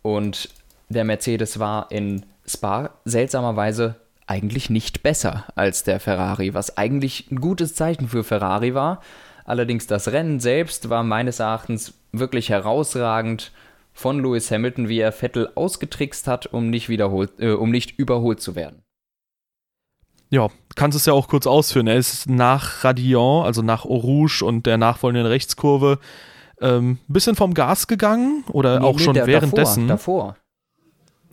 Und der Mercedes war in Spa seltsamerweise eigentlich nicht besser als der Ferrari, was eigentlich ein gutes Zeichen für Ferrari war. Allerdings das Rennen selbst war meines Erachtens wirklich herausragend von Lewis Hamilton, wie er Vettel ausgetrickst hat, um nicht, wiederholt, äh, um nicht überholt zu werden. ja, kannst es ja auch kurz ausführen. Er ist nach Radion, also nach Eau Rouge und der nachfolgenden Rechtskurve, ein ähm, bisschen vom Gas gegangen oder nee, auch nee, schon der, währenddessen. Davor, davor.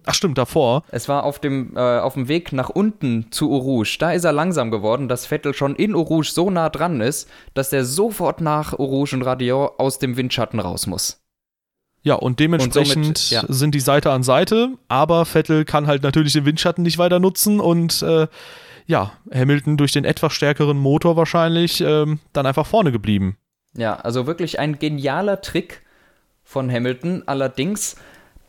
Ach stimmt, davor. Es war auf dem, äh, auf dem Weg nach unten zu Eau Rouge. Da ist er langsam geworden, dass Vettel schon in Eau Rouge so nah dran ist, dass er sofort nach Eau Rouge und Radion aus dem Windschatten raus muss. Ja, und dementsprechend und somit, ja. sind die Seite an Seite, aber Vettel kann halt natürlich den Windschatten nicht weiter nutzen und äh, ja, Hamilton durch den etwas stärkeren Motor wahrscheinlich ähm, dann einfach vorne geblieben. Ja, also wirklich ein genialer Trick von Hamilton. Allerdings,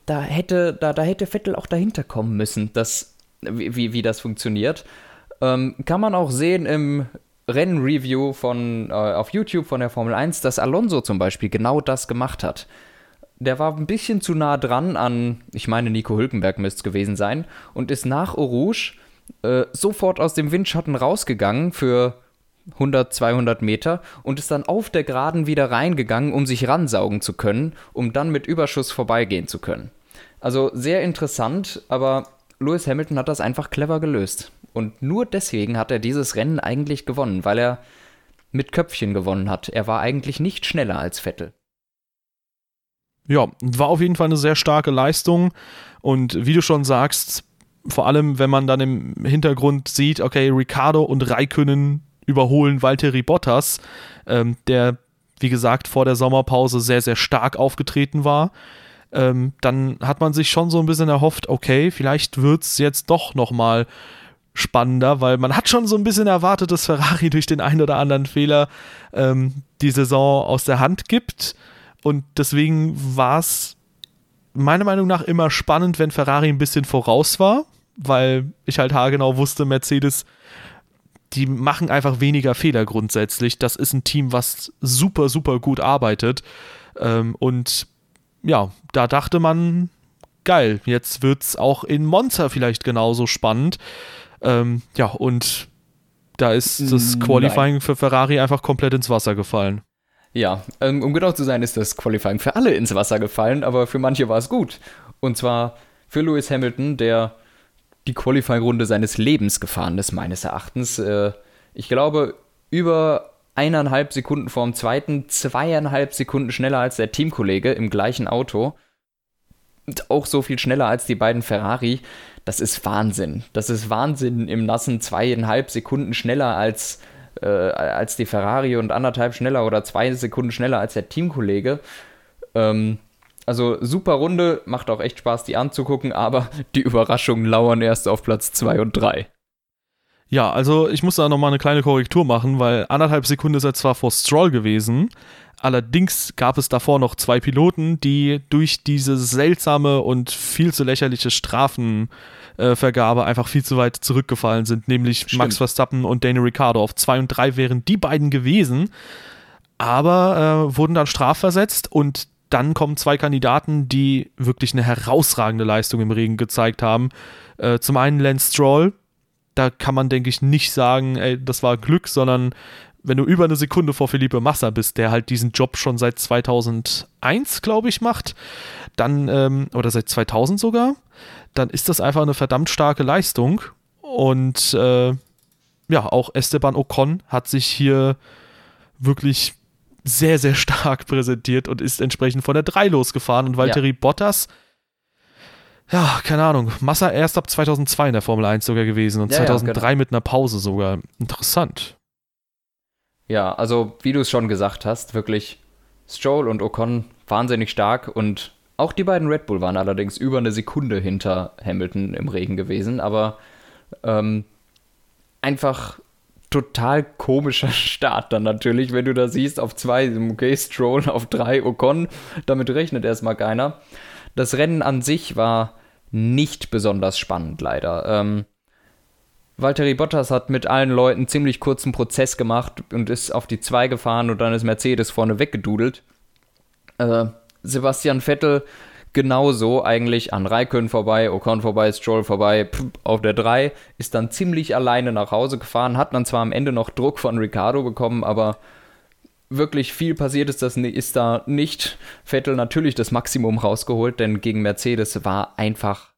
da hätte, da, da hätte Vettel auch dahinter kommen müssen, dass, wie, wie das funktioniert. Ähm, kann man auch sehen im Rennreview von, äh, auf YouTube von der Formel 1, dass Alonso zum Beispiel genau das gemacht hat. Der war ein bisschen zu nah dran an, ich meine, Nico Hülkenberg müsste es gewesen sein, und ist nach Rouge äh, sofort aus dem Windschatten rausgegangen für 100, 200 Meter und ist dann auf der Geraden wieder reingegangen, um sich ransaugen zu können, um dann mit Überschuss vorbeigehen zu können. Also sehr interessant, aber Lewis Hamilton hat das einfach clever gelöst. Und nur deswegen hat er dieses Rennen eigentlich gewonnen, weil er mit Köpfchen gewonnen hat. Er war eigentlich nicht schneller als Vettel. Ja, war auf jeden Fall eine sehr starke Leistung. Und wie du schon sagst, vor allem, wenn man dann im Hintergrund sieht, okay, Ricardo und Raikönnen überholen Valtteri Bottas, ähm, der, wie gesagt, vor der Sommerpause sehr, sehr stark aufgetreten war. Ähm, dann hat man sich schon so ein bisschen erhofft, okay, vielleicht wird es jetzt doch nochmal spannender, weil man hat schon so ein bisschen erwartet, dass Ferrari durch den einen oder anderen Fehler ähm, die Saison aus der Hand gibt. Und deswegen war es meiner Meinung nach immer spannend, wenn Ferrari ein bisschen voraus war weil ich halt haargenau wusste, Mercedes, die machen einfach weniger Fehler grundsätzlich. Das ist ein Team, was super, super gut arbeitet. Ähm, und ja, da dachte man, geil, jetzt wird es auch in Monza vielleicht genauso spannend. Ähm, ja, und da ist das Qualifying Nein. für Ferrari einfach komplett ins Wasser gefallen. Ja, ähm, um genau zu sein, ist das Qualifying für alle ins Wasser gefallen, aber für manche war es gut. Und zwar für Lewis Hamilton, der die Qualifying-Runde seines Lebens gefahren ist, meines Erachtens. Äh, ich glaube, über eineinhalb Sekunden vor dem zweiten, zweieinhalb Sekunden schneller als der Teamkollege im gleichen Auto. Und auch so viel schneller als die beiden Ferrari. Das ist Wahnsinn. Das ist Wahnsinn im nassen zweieinhalb Sekunden schneller als, äh, als die Ferrari und anderthalb schneller oder zwei Sekunden schneller als der Teamkollege. Ähm, also super Runde, macht auch echt Spaß, die anzugucken, aber die Überraschungen lauern erst auf Platz 2 und 3. Ja, also ich muss da nochmal eine kleine Korrektur machen, weil anderthalb Sekunden ist er zwar vor Stroll gewesen, allerdings gab es davor noch zwei Piloten, die durch diese seltsame und viel zu lächerliche Strafenvergabe äh, einfach viel zu weit zurückgefallen sind, nämlich Stimmt. Max Verstappen und Daniel Ricciardo. Auf 2 und 3 wären die beiden gewesen, aber äh, wurden dann strafversetzt und dann kommen zwei Kandidaten, die wirklich eine herausragende Leistung im Regen gezeigt haben. Äh, zum einen Lance Stroll, da kann man, denke ich, nicht sagen, ey, das war Glück, sondern wenn du über eine Sekunde vor Felipe Massa bist, der halt diesen Job schon seit 2001, glaube ich, macht, dann, ähm, oder seit 2000 sogar, dann ist das einfach eine verdammt starke Leistung. Und äh, ja, auch Esteban Ocon hat sich hier wirklich sehr, sehr stark präsentiert und ist entsprechend von der 3 losgefahren. Und Valtteri ja. Bottas, ja, keine Ahnung, Massa erst ab 2002 in der Formel 1 sogar gewesen und ja, 2003 ja, genau. mit einer Pause sogar. Interessant. Ja, also wie du es schon gesagt hast, wirklich Stroll und Ocon wahnsinnig stark und auch die beiden Red Bull waren allerdings über eine Sekunde hinter Hamilton im Regen gewesen, aber ähm, einfach total komischer Start dann natürlich, wenn du da siehst, auf zwei, okay, Stroll, auf drei, Ocon, damit rechnet erstmal keiner. Das Rennen an sich war nicht besonders spannend, leider. Ähm, Valtteri Bottas hat mit allen Leuten ziemlich kurzen Prozess gemacht und ist auf die zwei gefahren und dann ist Mercedes vorne weggedudelt. Äh, Sebastian Vettel genauso eigentlich an Raikön vorbei, Ocon vorbei, Stroll vorbei, auf der 3, ist dann ziemlich alleine nach Hause gefahren, hat dann zwar am Ende noch Druck von Ricardo bekommen, aber wirklich viel passiert ist das ist da nicht. Vettel natürlich das Maximum rausgeholt, denn gegen Mercedes war einfach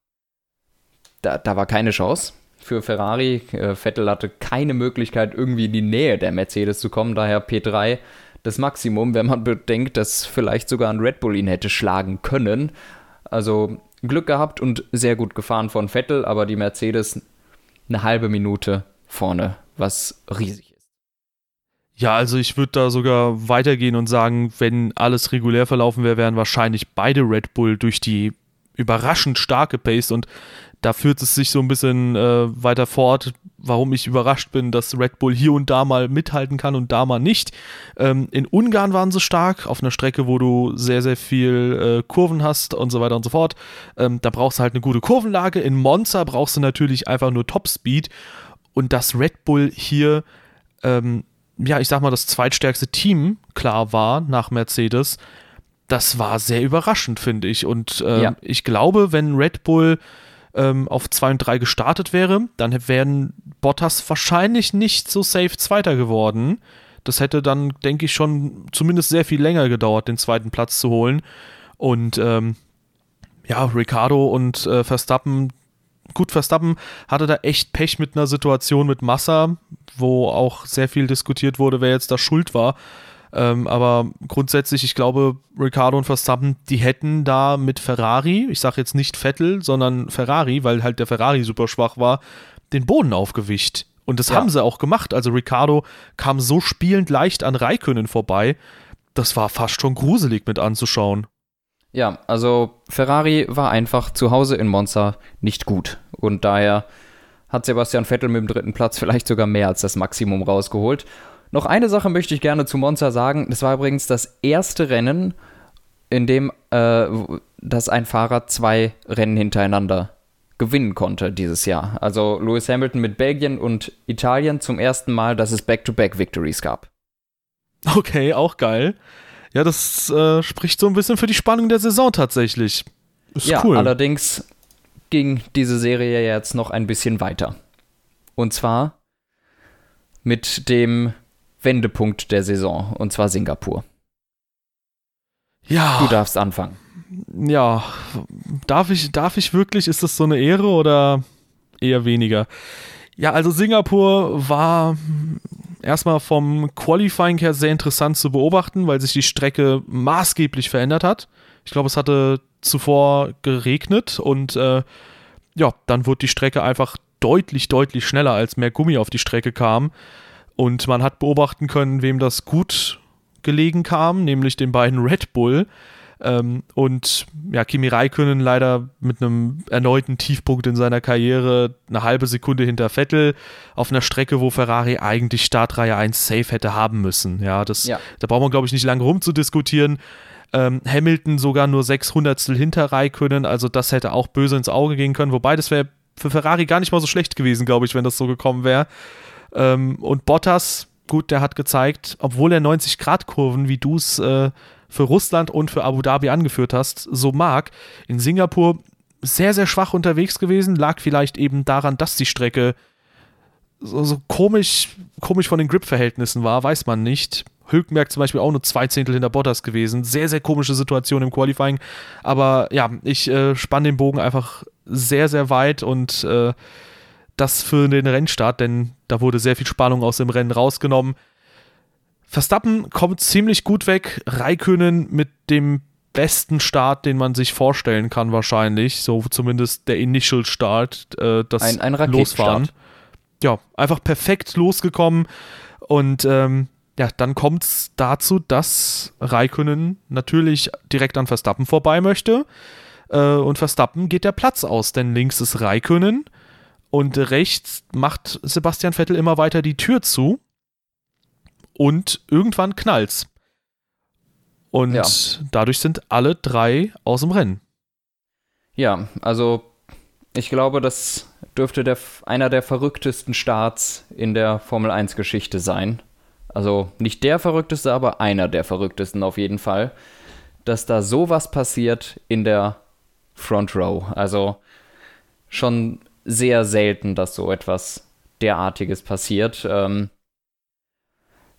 da, da war keine Chance für Ferrari. Äh, Vettel hatte keine Möglichkeit, irgendwie in die Nähe der Mercedes zu kommen, daher P3 das Maximum, wenn man bedenkt, dass vielleicht sogar ein Red Bull ihn hätte schlagen können. Also Glück gehabt und sehr gut gefahren von Vettel, aber die Mercedes eine halbe Minute vorne, was riesig ist. Ja, also ich würde da sogar weitergehen und sagen, wenn alles regulär verlaufen wäre, wären wahrscheinlich beide Red Bull durch die überraschend starke Pace und da führt es sich so ein bisschen äh, weiter fort, warum ich überrascht bin, dass Red Bull hier und da mal mithalten kann und da mal nicht. Ähm, in Ungarn waren sie stark, auf einer Strecke, wo du sehr, sehr viel äh, Kurven hast und so weiter und so fort. Ähm, da brauchst du halt eine gute Kurvenlage. In Monza brauchst du natürlich einfach nur Topspeed und dass Red Bull hier, ähm, ja, ich sag mal, das zweitstärkste Team klar war nach Mercedes, das war sehr überraschend, finde ich. Und äh, ja. ich glaube, wenn Red Bull ähm, auf 2 und 3 gestartet wäre, dann wären Bottas wahrscheinlich nicht so safe Zweiter geworden. Das hätte dann, denke ich, schon zumindest sehr viel länger gedauert, den zweiten Platz zu holen. Und ähm, ja, Ricardo und äh, Verstappen, gut, Verstappen hatte da echt Pech mit einer Situation mit Massa, wo auch sehr viel diskutiert wurde, wer jetzt da schuld war. Ähm, aber grundsätzlich, ich glaube, Ricardo und Verstappen, die hätten da mit Ferrari, ich sage jetzt nicht Vettel, sondern Ferrari, weil halt der Ferrari super schwach war, den Boden aufgewischt. Und das ja. haben sie auch gemacht. Also Ricardo kam so spielend leicht an Raikönnen vorbei. Das war fast schon gruselig mit anzuschauen. Ja, also Ferrari war einfach zu Hause in Monza nicht gut. Und daher hat Sebastian Vettel mit dem dritten Platz vielleicht sogar mehr als das Maximum rausgeholt. Noch eine Sache möchte ich gerne zu Monza sagen. Das war übrigens das erste Rennen, in dem äh, dass ein Fahrer zwei Rennen hintereinander gewinnen konnte dieses Jahr. Also Lewis Hamilton mit Belgien und Italien zum ersten Mal, dass es Back-to-Back-Victories gab. Okay, auch geil. Ja, das äh, spricht so ein bisschen für die Spannung der Saison tatsächlich. Ist ja, cool. allerdings ging diese Serie jetzt noch ein bisschen weiter. Und zwar mit dem Wendepunkt der Saison, und zwar Singapur. Ja. Du darfst anfangen. Ja, darf ich, darf ich wirklich? Ist das so eine Ehre oder eher weniger? Ja, also Singapur war erstmal vom Qualifying her sehr interessant zu beobachten, weil sich die Strecke maßgeblich verändert hat. Ich glaube, es hatte zuvor geregnet und äh, ja, dann wurde die Strecke einfach deutlich, deutlich schneller, als mehr Gummi auf die Strecke kam. Und man hat beobachten können, wem das gut gelegen kam, nämlich den beiden Red Bull. Ähm, und ja, Kimi Räikkönen leider mit einem erneuten Tiefpunkt in seiner Karriere, eine halbe Sekunde hinter Vettel, auf einer Strecke, wo Ferrari eigentlich Startreihe 1 safe hätte haben müssen. Ja, das, ja. da braucht man, glaube ich, nicht lange rumzudiskutieren. Ähm, Hamilton sogar nur sechs Hundertstel hinter Räikkönen, also das hätte auch böse ins Auge gehen können, wobei das wäre für Ferrari gar nicht mal so schlecht gewesen, glaube ich, wenn das so gekommen wäre. Ähm, und Bottas, gut, der hat gezeigt, obwohl er 90-Grad-Kurven, wie du es äh, für Russland und für Abu Dhabi angeführt hast, so mag, in Singapur sehr, sehr schwach unterwegs gewesen, lag vielleicht eben daran, dass die Strecke so, so komisch, komisch von den Grip-Verhältnissen war, weiß man nicht. Hülkenberg zum Beispiel auch nur zwei Zehntel hinter Bottas gewesen. Sehr, sehr komische Situation im Qualifying. Aber ja, ich äh, spanne den Bogen einfach sehr, sehr weit und äh, das für den Rennstart, denn da wurde sehr viel Spannung aus dem Rennen rausgenommen. Verstappen kommt ziemlich gut weg, Raikönen mit dem besten Start, den man sich vorstellen kann wahrscheinlich, so zumindest der Initial Start, äh, das ein, ein Losfahren. Ja, einfach perfekt losgekommen. Und ähm, ja, dann kommt es dazu, dass Raikönen natürlich direkt an Verstappen vorbei möchte. Äh, und Verstappen geht der Platz aus, denn links ist Raikönen und rechts macht Sebastian Vettel immer weiter die Tür zu. Und irgendwann knallt's. Und ja. dadurch sind alle drei aus dem Rennen. Ja, also ich glaube, das dürfte der, einer der verrücktesten Starts in der Formel 1-Geschichte sein. Also nicht der verrückteste, aber einer der verrücktesten auf jeden Fall. Dass da sowas passiert in der Front Row. Also schon sehr selten, dass so etwas derartiges passiert. Ähm,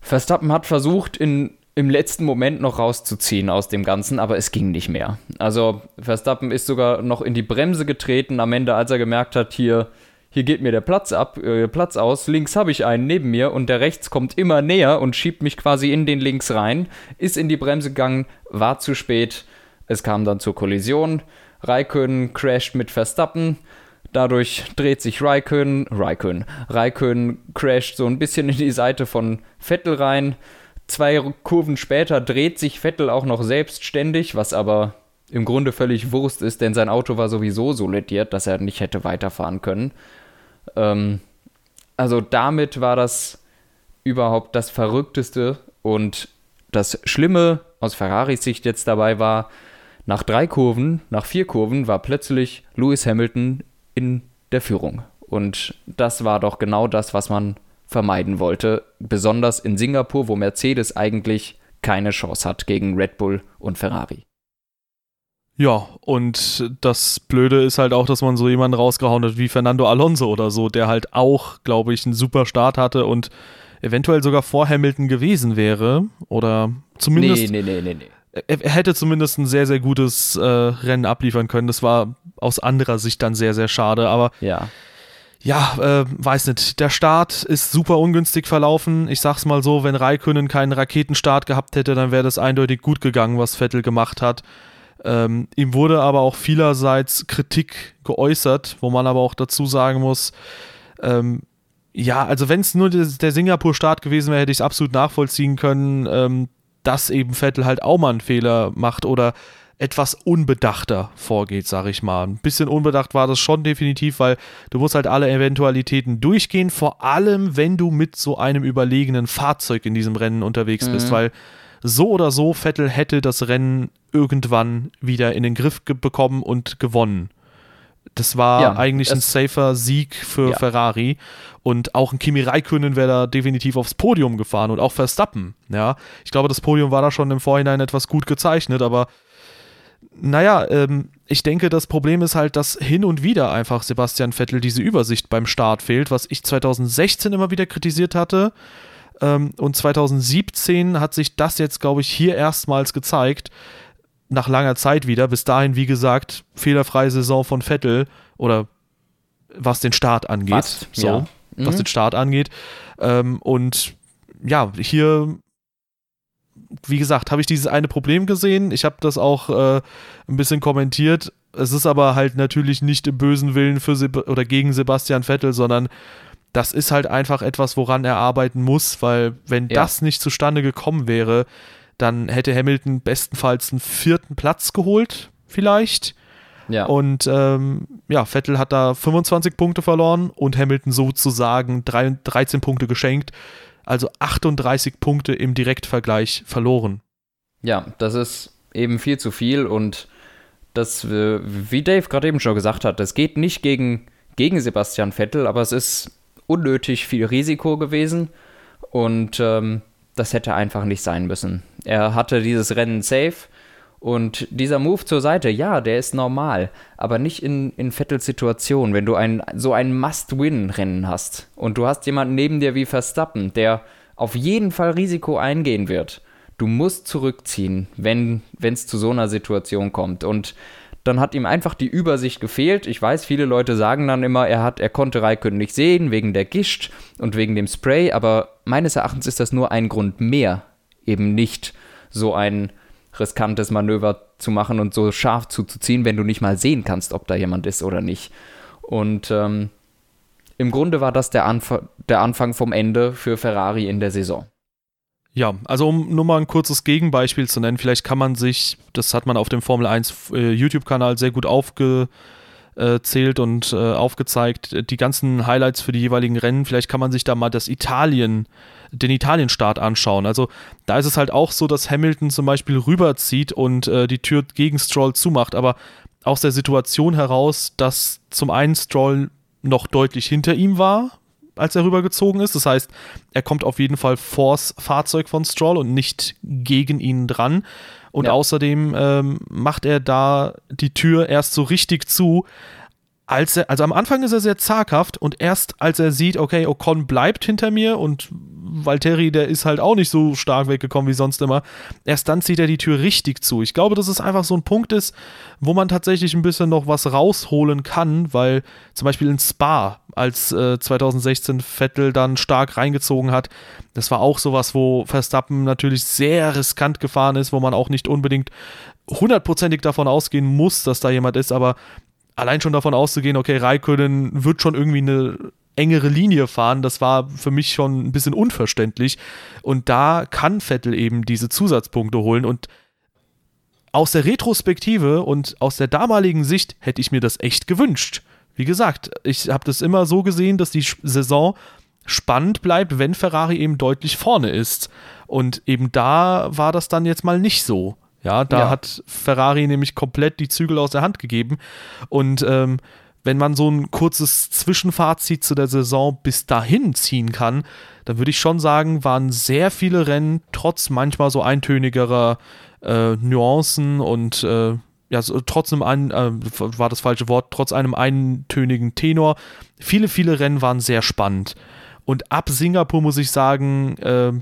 Verstappen hat versucht, in, im letzten Moment noch rauszuziehen aus dem Ganzen, aber es ging nicht mehr. Also Verstappen ist sogar noch in die Bremse getreten am Ende, als er gemerkt hat, hier, hier geht mir der Platz ab, äh, Platz aus, links habe ich einen neben mir und der rechts kommt immer näher und schiebt mich quasi in den links rein, ist in die Bremse gegangen, war zu spät, es kam dann zur Kollision, Raikön crasht mit Verstappen, dadurch dreht sich Raikön, Raikön, Raikön crasht so ein bisschen in die Seite von Vettel rein, zwei Kurven später dreht sich Vettel auch noch selbstständig, was aber im Grunde völlig Wurst ist, denn sein Auto war sowieso so lediert, dass er nicht hätte weiterfahren können. Ähm, also damit war das überhaupt das Verrückteste und das Schlimme aus Ferraris Sicht jetzt dabei war, nach drei Kurven, nach vier Kurven war plötzlich Lewis Hamilton in der Führung. Und das war doch genau das, was man vermeiden wollte, besonders in Singapur, wo Mercedes eigentlich keine Chance hat gegen Red Bull und Ferrari. Ja, und das Blöde ist halt auch, dass man so jemanden rausgehauen hat wie Fernando Alonso oder so, der halt auch, glaube ich, einen super Start hatte und eventuell sogar vor Hamilton gewesen wäre. Oder zumindest. Nee, nee, nee, nee, nee. Er, hätte zumindest ein sehr, sehr gutes äh, Rennen abliefern können. Das war aus anderer Sicht dann sehr, sehr schade. Aber ja, ja äh, weiß nicht. Der Start ist super ungünstig verlaufen. Ich sag's mal so, wenn Raikönnen keinen Raketenstart gehabt hätte, dann wäre das eindeutig gut gegangen, was Vettel gemacht hat. Ähm, ihm wurde aber auch vielerseits Kritik geäußert, wo man aber auch dazu sagen muss, ähm, ja, also wenn es nur der, der Singapur-Start gewesen wäre, hätte ich es absolut nachvollziehen können, ähm, dass eben Vettel halt auch mal einen Fehler macht oder etwas unbedachter vorgeht, sag ich mal. Ein bisschen unbedacht war das schon definitiv, weil du musst halt alle Eventualitäten durchgehen, vor allem wenn du mit so einem überlegenen Fahrzeug in diesem Rennen unterwegs mhm. bist, weil so oder so Vettel hätte das Rennen irgendwann wieder in den Griff bekommen und gewonnen. Das war ja, eigentlich ein safer Sieg für ja. Ferrari. Und auch ein Kimi Räikkönen wäre da definitiv aufs Podium gefahren und auch Verstappen. Ja, ich glaube, das Podium war da schon im Vorhinein etwas gut gezeichnet, aber naja, ähm, ich denke, das Problem ist halt, dass hin und wieder einfach Sebastian Vettel diese Übersicht beim Start fehlt, was ich 2016 immer wieder kritisiert hatte. Ähm, und 2017 hat sich das jetzt, glaube ich, hier erstmals gezeigt. Nach langer Zeit wieder. Bis dahin, wie gesagt, fehlerfreie Saison von Vettel oder was den Start angeht. Was? So, ja. was mhm. den Start angeht. Ähm, und ja, hier wie gesagt, habe ich dieses eine Problem gesehen. Ich habe das auch äh, ein bisschen kommentiert. Es ist aber halt natürlich nicht im bösen Willen für Seb oder gegen Sebastian Vettel, sondern das ist halt einfach etwas, woran er arbeiten muss, weil wenn ja. das nicht zustande gekommen wäre, dann hätte Hamilton bestenfalls einen vierten Platz geholt, vielleicht. Ja. Und ähm, ja, Vettel hat da 25 Punkte verloren und Hamilton sozusagen 3, 13 Punkte geschenkt. Also 38 Punkte im Direktvergleich verloren. Ja, das ist eben viel zu viel und das, äh, wie Dave gerade eben schon gesagt hat, das geht nicht gegen, gegen Sebastian Vettel, aber es ist unnötig viel Risiko gewesen und ähm, das hätte einfach nicht sein müssen. Er hatte dieses Rennen safe und dieser Move zur Seite, ja, der ist normal, aber nicht in, in Vettels Situation. Wenn du ein, so ein Must-Win-Rennen hast und du hast jemanden neben dir wie Verstappen, der auf jeden Fall Risiko eingehen wird, du musst zurückziehen, wenn es zu so einer Situation kommt. Und dann hat ihm einfach die Übersicht gefehlt. Ich weiß, viele Leute sagen dann immer, er hat, er konnte Raikön nicht sehen wegen der Gischt und wegen dem Spray, aber meines Erachtens ist das nur ein Grund mehr, eben nicht so ein riskantes Manöver zu machen und so scharf zuzuziehen, wenn du nicht mal sehen kannst, ob da jemand ist oder nicht. Und ähm, im Grunde war das der, Anf der Anfang vom Ende für Ferrari in der Saison. Ja, also um nur mal ein kurzes Gegenbeispiel zu nennen, vielleicht kann man sich, das hat man auf dem Formel 1 äh, YouTube-Kanal sehr gut aufgezählt und äh, aufgezeigt, die ganzen Highlights für die jeweiligen Rennen, vielleicht kann man sich da mal das Italien, den Italien-Start anschauen. Also da ist es halt auch so, dass Hamilton zum Beispiel rüberzieht und äh, die Tür gegen Stroll zumacht, aber aus der Situation heraus, dass zum einen Stroll noch deutlich hinter ihm war, als er rübergezogen ist. Das heißt, er kommt auf jeden Fall vors Fahrzeug von Stroll und nicht gegen ihn dran. Und ja. außerdem ähm, macht er da die Tür erst so richtig zu, als er, also am Anfang ist er sehr zaghaft und erst als er sieht, okay, Ocon bleibt hinter mir und Valtteri, der ist halt auch nicht so stark weggekommen wie sonst immer, erst dann zieht er die Tür richtig zu. Ich glaube, dass es einfach so ein Punkt ist, wo man tatsächlich ein bisschen noch was rausholen kann, weil zum Beispiel in Spa, als äh, 2016 Vettel dann stark reingezogen hat, das war auch sowas, wo Verstappen natürlich sehr riskant gefahren ist, wo man auch nicht unbedingt hundertprozentig davon ausgehen muss, dass da jemand ist, aber allein schon davon auszugehen, okay, Raikönnen wird schon irgendwie eine engere Linie fahren, das war für mich schon ein bisschen unverständlich. Und da kann Vettel eben diese Zusatzpunkte holen. Und aus der Retrospektive und aus der damaligen Sicht hätte ich mir das echt gewünscht. Wie gesagt, ich habe das immer so gesehen, dass die Saison spannend bleibt, wenn Ferrari eben deutlich vorne ist. Und eben da war das dann jetzt mal nicht so. Ja, da ja. hat Ferrari nämlich komplett die Zügel aus der Hand gegeben. Und ähm, wenn man so ein kurzes Zwischenfazit zu der Saison bis dahin ziehen kann, dann würde ich schon sagen, waren sehr viele Rennen trotz manchmal so eintönigerer äh, Nuancen und äh, ja, so, trotzdem ein, äh, war das falsche Wort, trotz einem eintönigen Tenor. Viele, viele Rennen waren sehr spannend. Und ab Singapur muss ich sagen, äh,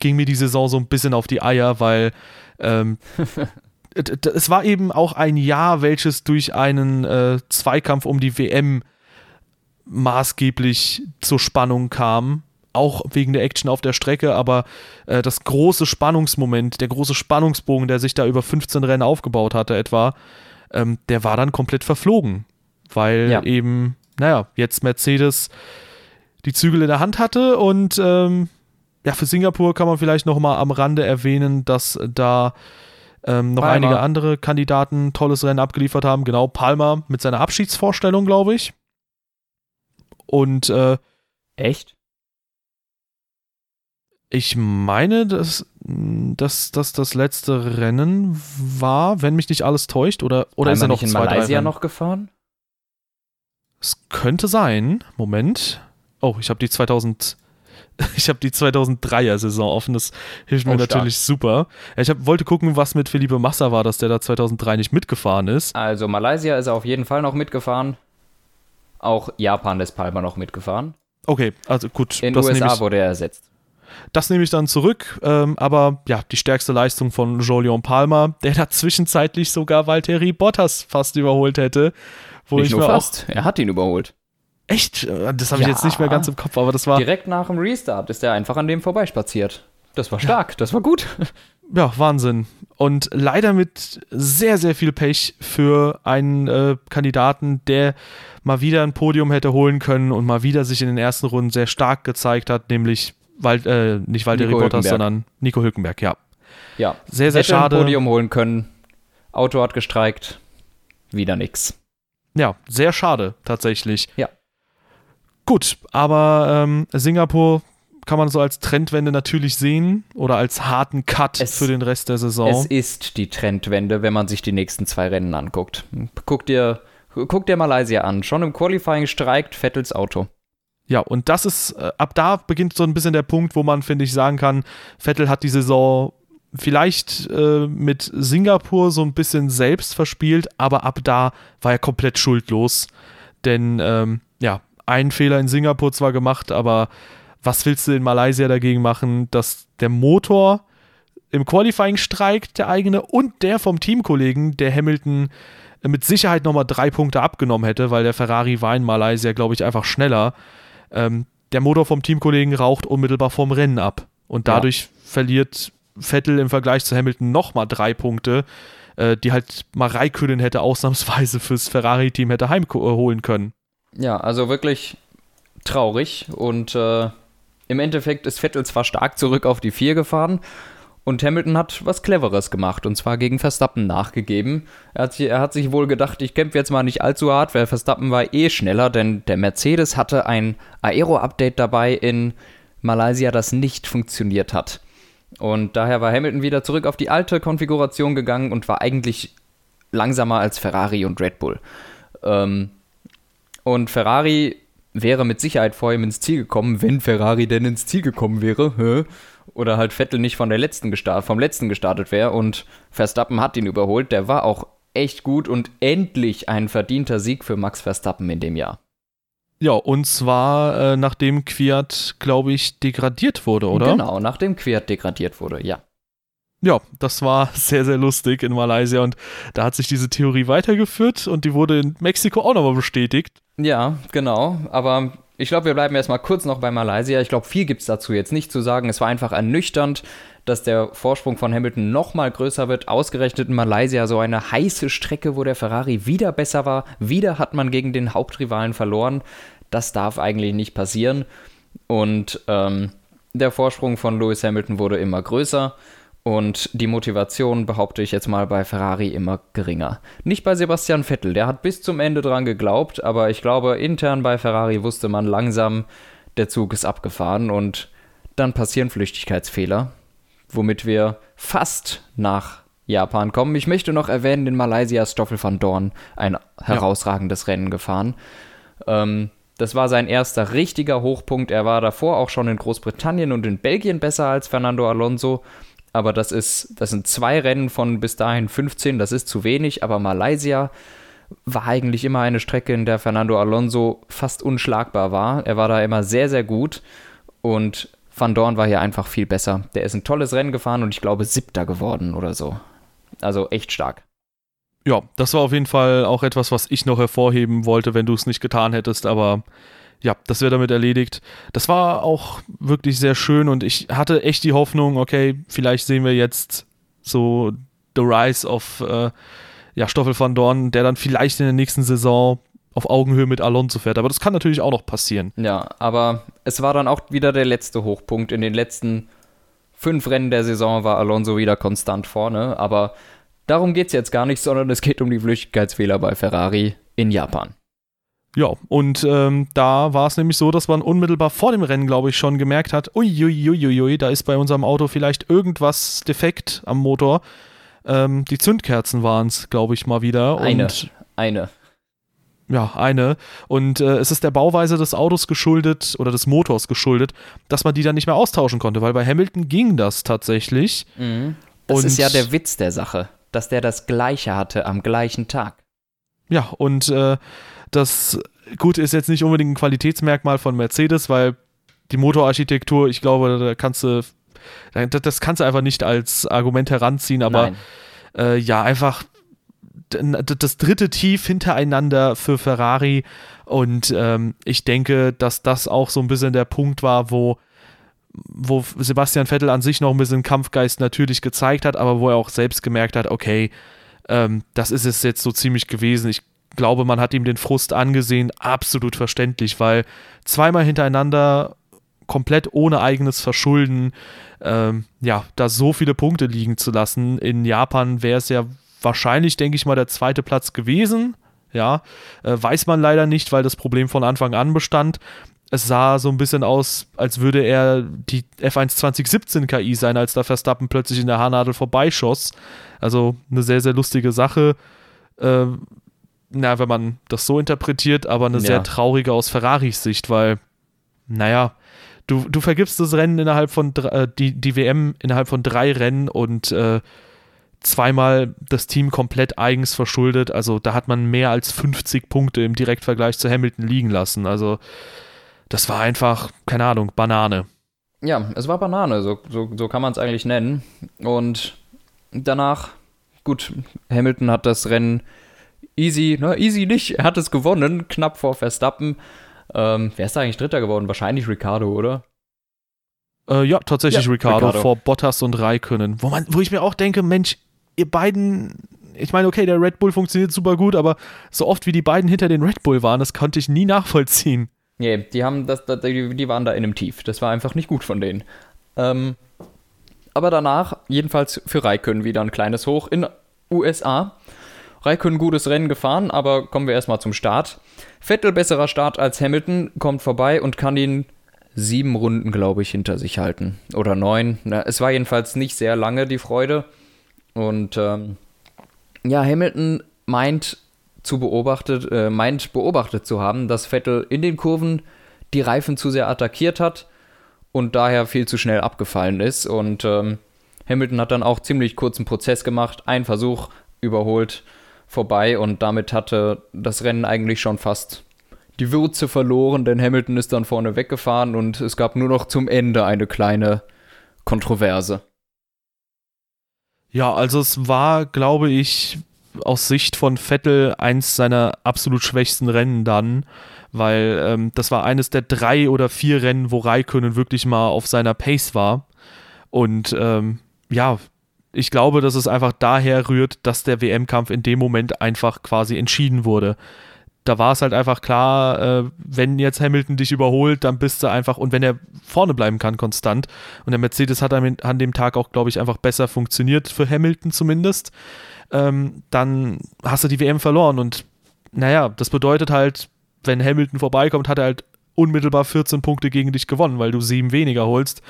ging mir die Saison so ein bisschen auf die Eier, weil ähm, es war eben auch ein Jahr, welches durch einen äh, Zweikampf um die WM maßgeblich zur Spannung kam. Auch wegen der Action auf der Strecke, aber äh, das große Spannungsmoment, der große Spannungsbogen, der sich da über 15 Rennen aufgebaut hatte, etwa, ähm, der war dann komplett verflogen. Weil ja. eben, naja, jetzt Mercedes die Zügel in der Hand hatte und ähm, ja, für Singapur kann man vielleicht noch mal am Rande erwähnen, dass da ähm, noch Palmer. einige andere Kandidaten tolles Rennen abgeliefert haben. Genau, Palmer mit seiner Abschiedsvorstellung, glaube ich. Und äh, echt? Ich meine, dass, dass, dass das letzte Rennen war, wenn mich nicht alles täuscht, oder, oder ist er noch in zwei, Malaysia noch gefahren? Es könnte sein. Moment. Oh, ich habe die 2000 ich habe die 2003er Saison offen, das hilft mir oh, natürlich super. Ich hab, wollte gucken, was mit Felipe Massa war, dass der da 2003 nicht mitgefahren ist. Also Malaysia ist er auf jeden Fall noch mitgefahren. Auch Japan ist Palmer noch mitgefahren. Okay, also gut. In den USA ich, wurde er ersetzt. Das nehme ich dann zurück, ähm, aber ja, die stärkste Leistung von Jolion Palmer, der da zwischenzeitlich sogar Valtteri Bottas fast überholt hätte. Wo Nicht ich nur fast, er hat ihn überholt. Echt? Das habe ich ja. jetzt nicht mehr ganz im Kopf, aber das war. Direkt nach dem Restart ist er einfach an dem vorbeispaziert. Das war stark, ja. das war gut. Ja, Wahnsinn. Und leider mit sehr, sehr viel Pech für einen äh, Kandidaten, der mal wieder ein Podium hätte holen können und mal wieder sich in den ersten Runden sehr stark gezeigt hat, nämlich Wal äh, nicht Walter Bottas, sondern Nico Hülkenberg, ja. Ja, sehr, sehr hätte schade. ein Podium holen können. Auto hat gestreikt. Wieder nix. Ja, sehr schade, tatsächlich. Ja. Gut, aber ähm, Singapur kann man so als Trendwende natürlich sehen oder als harten Cut es, für den Rest der Saison. Es ist die Trendwende, wenn man sich die nächsten zwei Rennen anguckt. Guck dir, guck dir Malaysia an. Schon im Qualifying streikt Vettels Auto. Ja, und das ist, äh, ab da beginnt so ein bisschen der Punkt, wo man, finde ich, sagen kann, Vettel hat die Saison vielleicht äh, mit Singapur so ein bisschen selbst verspielt, aber ab da war er komplett schuldlos. Denn ähm, einen Fehler in Singapur zwar gemacht, aber was willst du in Malaysia dagegen machen, dass der Motor im Qualifying streikt, der eigene, und der vom Teamkollegen, der Hamilton mit Sicherheit nochmal drei Punkte abgenommen hätte, weil der Ferrari war in Malaysia, glaube ich, einfach schneller. Ähm, der Motor vom Teamkollegen raucht unmittelbar vom Rennen ab. Und dadurch ja. verliert Vettel im Vergleich zu Hamilton nochmal drei Punkte, äh, die halt mal Raikönnen hätte ausnahmsweise fürs Ferrari-Team hätte heimholen können. Ja, also wirklich traurig. Und äh, im Endeffekt ist Vettel zwar stark zurück auf die 4 gefahren und Hamilton hat was Cleveres gemacht und zwar gegen Verstappen nachgegeben. Er hat, er hat sich wohl gedacht, ich kämpfe jetzt mal nicht allzu hart, weil Verstappen war eh schneller, denn der Mercedes hatte ein Aero-Update dabei in Malaysia, das nicht funktioniert hat. Und daher war Hamilton wieder zurück auf die alte Konfiguration gegangen und war eigentlich langsamer als Ferrari und Red Bull. Ähm, und Ferrari wäre mit Sicherheit vor ihm ins Ziel gekommen, wenn Ferrari denn ins Ziel gekommen wäre. Oder halt Vettel nicht von der letzten gestartet, vom letzten gestartet wäre und Verstappen hat ihn überholt. Der war auch echt gut und endlich ein verdienter Sieg für Max Verstappen in dem Jahr. Ja, und zwar äh, nachdem Quiert, glaube ich, degradiert wurde, oder? Genau, nachdem Quiert degradiert wurde, ja. Ja, das war sehr, sehr lustig in Malaysia und da hat sich diese Theorie weitergeführt und die wurde in Mexiko auch nochmal bestätigt. Ja, genau, aber ich glaube, wir bleiben erstmal kurz noch bei Malaysia. Ich glaube, viel gibt es dazu jetzt nicht zu sagen. Es war einfach ernüchternd, dass der Vorsprung von Hamilton nochmal größer wird. Ausgerechnet in Malaysia so eine heiße Strecke, wo der Ferrari wieder besser war. Wieder hat man gegen den Hauptrivalen verloren. Das darf eigentlich nicht passieren. Und ähm, der Vorsprung von Lewis Hamilton wurde immer größer. Und die Motivation, behaupte ich jetzt mal, bei Ferrari immer geringer. Nicht bei Sebastian Vettel, der hat bis zum Ende dran geglaubt, aber ich glaube, intern bei Ferrari wusste man langsam, der Zug ist abgefahren und dann passieren Flüchtigkeitsfehler, womit wir fast nach Japan kommen. Ich möchte noch erwähnen, in Malaysia ist Stoffel van Dorn ein herausragendes ja. Rennen gefahren. Ähm, das war sein erster richtiger Hochpunkt. Er war davor auch schon in Großbritannien und in Belgien besser als Fernando Alonso aber das ist, das sind zwei Rennen von bis dahin 15, das ist zu wenig, aber Malaysia war eigentlich immer eine Strecke, in der Fernando Alonso fast unschlagbar war. Er war da immer sehr, sehr gut und Van Dorn war hier einfach viel besser. Der ist ein tolles Rennen gefahren und ich glaube siebter geworden oder so. Also echt stark. Ja, das war auf jeden Fall auch etwas, was ich noch hervorheben wollte, wenn du es nicht getan hättest, aber ja, das wäre damit erledigt. Das war auch wirklich sehr schön und ich hatte echt die Hoffnung, okay, vielleicht sehen wir jetzt so The Rise of äh, ja, Stoffel van Dorn, der dann vielleicht in der nächsten Saison auf Augenhöhe mit Alonso fährt. Aber das kann natürlich auch noch passieren. Ja, aber es war dann auch wieder der letzte Hochpunkt. In den letzten fünf Rennen der Saison war Alonso wieder konstant vorne. Aber darum geht es jetzt gar nicht, sondern es geht um die Flüchtigkeitsfehler bei Ferrari in Japan. Ja, und ähm, da war es nämlich so, dass man unmittelbar vor dem Rennen, glaube ich, schon gemerkt hat, uiuiuiui, da ist bei unserem Auto vielleicht irgendwas defekt am Motor. Ähm, die Zündkerzen waren es, glaube ich, mal wieder. Eine, und, eine. Ja, eine. Und äh, es ist der Bauweise des Autos geschuldet oder des Motors geschuldet, dass man die dann nicht mehr austauschen konnte, weil bei Hamilton ging das tatsächlich. Mhm. Das und ist ja der Witz der Sache, dass der das Gleiche hatte am gleichen Tag. Ja, und äh, das, gut, ist jetzt nicht unbedingt ein Qualitätsmerkmal von Mercedes, weil die Motorarchitektur, ich glaube, da kannst du, das kannst du einfach nicht als Argument heranziehen, aber äh, ja, einfach das dritte Tief hintereinander für Ferrari und ähm, ich denke, dass das auch so ein bisschen der Punkt war, wo wo Sebastian Vettel an sich noch ein bisschen Kampfgeist natürlich gezeigt hat, aber wo er auch selbst gemerkt hat, okay, ähm, das ist es jetzt so ziemlich gewesen. Ich glaube, man hat ihm den Frust angesehen, absolut verständlich, weil zweimal hintereinander komplett ohne eigenes Verschulden, ähm, ja, da so viele Punkte liegen zu lassen. In Japan wäre es ja wahrscheinlich, denke ich mal, der zweite Platz gewesen. Ja, äh, weiß man leider nicht, weil das Problem von Anfang an bestand. Es sah so ein bisschen aus, als würde er die F1 2017 KI sein, als da Verstappen plötzlich in der Haarnadel vorbeischoss. Also eine sehr, sehr lustige Sache. Äh, na, wenn man das so interpretiert, aber eine ja. sehr traurige aus Ferraris Sicht, weil, naja, du, du vergibst das Rennen innerhalb von, äh, die, die WM innerhalb von drei Rennen und äh, zweimal das Team komplett eigens verschuldet. Also da hat man mehr als 50 Punkte im Direktvergleich zu Hamilton liegen lassen. Also das war einfach, keine Ahnung, Banane. Ja, es war Banane, so, so, so kann man es eigentlich nennen. Und danach, gut, Hamilton hat das Rennen easy, ne, easy nicht. Er hat es gewonnen, knapp vor Verstappen. Ähm, wer ist da eigentlich Dritter geworden? Wahrscheinlich Ricardo, oder? Äh, ja, tatsächlich ja, Ricardo, Ricardo, vor Bottas und Raikönnen. Wo, man, wo ich mir auch denke, Mensch, ihr beiden, ich meine, okay, der Red Bull funktioniert super gut, aber so oft wie die beiden hinter den Red Bull waren, das konnte ich nie nachvollziehen. Nee, die haben das, das die, die waren da in einem Tief. Das war einfach nicht gut von denen. Ähm, aber danach, jedenfalls für Raikön wieder ein kleines Hoch in USA. Raikön gutes Rennen gefahren, aber kommen wir erstmal zum Start. Vettel besserer Start als Hamilton, kommt vorbei und kann ihn sieben Runden, glaube ich, hinter sich halten. Oder neun. Na, es war jedenfalls nicht sehr lange die Freude. Und ähm, ja, Hamilton meint zu beobachtet, äh, meint beobachtet zu haben, dass Vettel in den Kurven die Reifen zu sehr attackiert hat und daher viel zu schnell abgefallen ist. Und ähm, Hamilton hat dann auch ziemlich kurzen Prozess gemacht, einen Versuch überholt vorbei und damit hatte das Rennen eigentlich schon fast die Würze verloren, denn Hamilton ist dann vorne weggefahren und es gab nur noch zum Ende eine kleine Kontroverse. Ja, also es war, glaube ich, aus Sicht von Vettel eins seiner absolut schwächsten Rennen dann, weil ähm, das war eines der drei oder vier Rennen, wo Raikönnen wirklich mal auf seiner Pace war. Und ähm, ja, ich glaube, dass es einfach daher rührt, dass der WM-Kampf in dem Moment einfach quasi entschieden wurde. Da war es halt einfach klar, äh, wenn jetzt Hamilton dich überholt, dann bist du einfach, und wenn er vorne bleiben kann, konstant, und der Mercedes hat an, dem Tag auch, glaube ich, einfach besser funktioniert, für Hamilton zumindest, ähm, dann hast du die WM verloren. Und naja, das bedeutet halt, wenn Hamilton vorbeikommt, hat er halt unmittelbar 14 Punkte gegen dich gewonnen, weil du sieben weniger holst.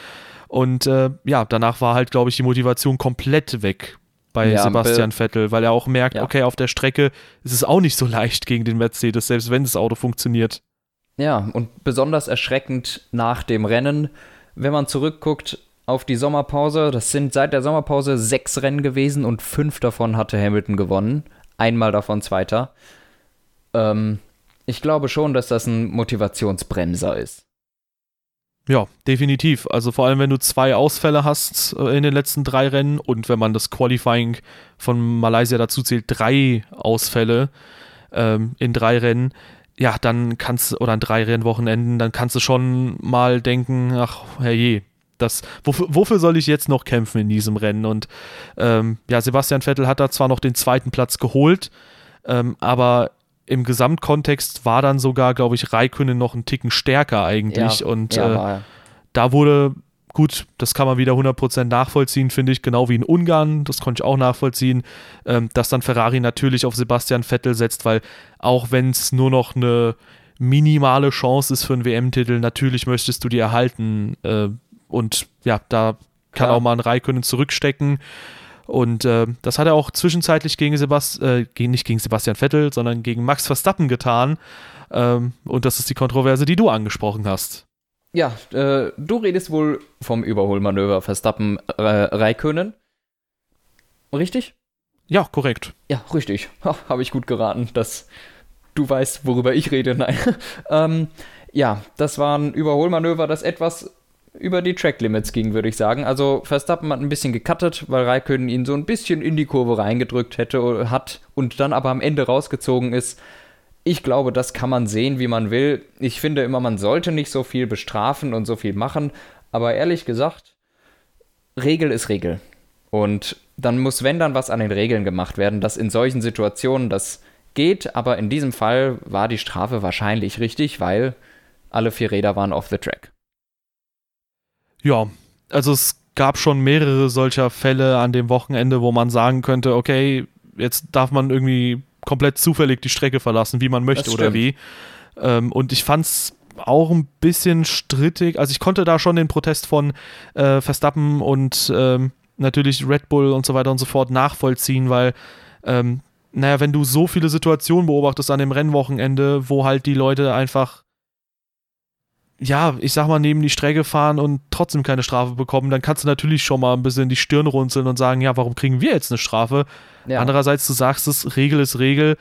Und äh, ja, danach war halt, glaube ich, die Motivation komplett weg bei ja, Sebastian Vettel, weil er auch merkt, ja. okay, auf der Strecke ist es auch nicht so leicht gegen den Mercedes, selbst wenn das Auto funktioniert. Ja, und besonders erschreckend nach dem Rennen, wenn man zurückguckt auf die Sommerpause, das sind seit der Sommerpause sechs Rennen gewesen und fünf davon hatte Hamilton gewonnen, einmal davon Zweiter. Ähm, ich glaube schon, dass das ein Motivationsbremser ist. Ja, definitiv. Also vor allem, wenn du zwei Ausfälle hast äh, in den letzten drei Rennen und wenn man das Qualifying von Malaysia dazu zählt, drei Ausfälle ähm, in drei Rennen, ja, dann kannst du, oder an drei Rennwochenenden, dann kannst du schon mal denken, ach, herrje, das, wofür, wofür soll ich jetzt noch kämpfen in diesem Rennen? Und ähm, ja, Sebastian Vettel hat da zwar noch den zweiten Platz geholt, ähm, aber im Gesamtkontext war dann sogar, glaube ich, Raikönnen noch einen Ticken stärker eigentlich. Ja, und ja, äh, da wurde, gut, das kann man wieder 100% nachvollziehen, finde ich, genau wie in Ungarn, das konnte ich auch nachvollziehen, ähm, dass dann Ferrari natürlich auf Sebastian Vettel setzt, weil auch wenn es nur noch eine minimale Chance ist für einen WM-Titel, natürlich möchtest du die erhalten. Äh, und ja, da kann Klar. auch mal ein Raikönnen zurückstecken. Und äh, das hat er auch zwischenzeitlich gegen Sebastian, äh, nicht gegen Sebastian Vettel, sondern gegen Max Verstappen getan. Ähm, und das ist die Kontroverse, die du angesprochen hast. Ja, äh, du redest wohl vom Überholmanöver Verstappen äh, Raikönnen. Richtig? Ja, korrekt. Ja, richtig. Habe ich gut geraten, dass du weißt, worüber ich rede. Nein. ähm, ja, das war ein Überholmanöver, das etwas über die Track-Limits ging, würde ich sagen. Also Verstappen hat ein bisschen gecuttet, weil Raikkonen ihn so ein bisschen in die Kurve reingedrückt hätte, hat und dann aber am Ende rausgezogen ist. Ich glaube, das kann man sehen, wie man will. Ich finde immer, man sollte nicht so viel bestrafen und so viel machen. Aber ehrlich gesagt, Regel ist Regel. Und dann muss, wenn dann was an den Regeln gemacht werden, dass in solchen Situationen das geht. Aber in diesem Fall war die Strafe wahrscheinlich richtig, weil alle vier Räder waren off the track. Ja, also es gab schon mehrere solcher Fälle an dem Wochenende, wo man sagen könnte, okay, jetzt darf man irgendwie komplett zufällig die Strecke verlassen, wie man möchte oder wie. Ähm, und ich fand es auch ein bisschen strittig. Also ich konnte da schon den Protest von äh, Verstappen und ähm, natürlich Red Bull und so weiter und so fort nachvollziehen, weil ähm, naja, wenn du so viele Situationen beobachtest an dem Rennwochenende, wo halt die Leute einfach ja, ich sag mal, neben die Strecke fahren und trotzdem keine Strafe bekommen, dann kannst du natürlich schon mal ein bisschen die Stirn runzeln und sagen, ja, warum kriegen wir jetzt eine Strafe? Ja. Andererseits, du sagst es, Regel ist Regel.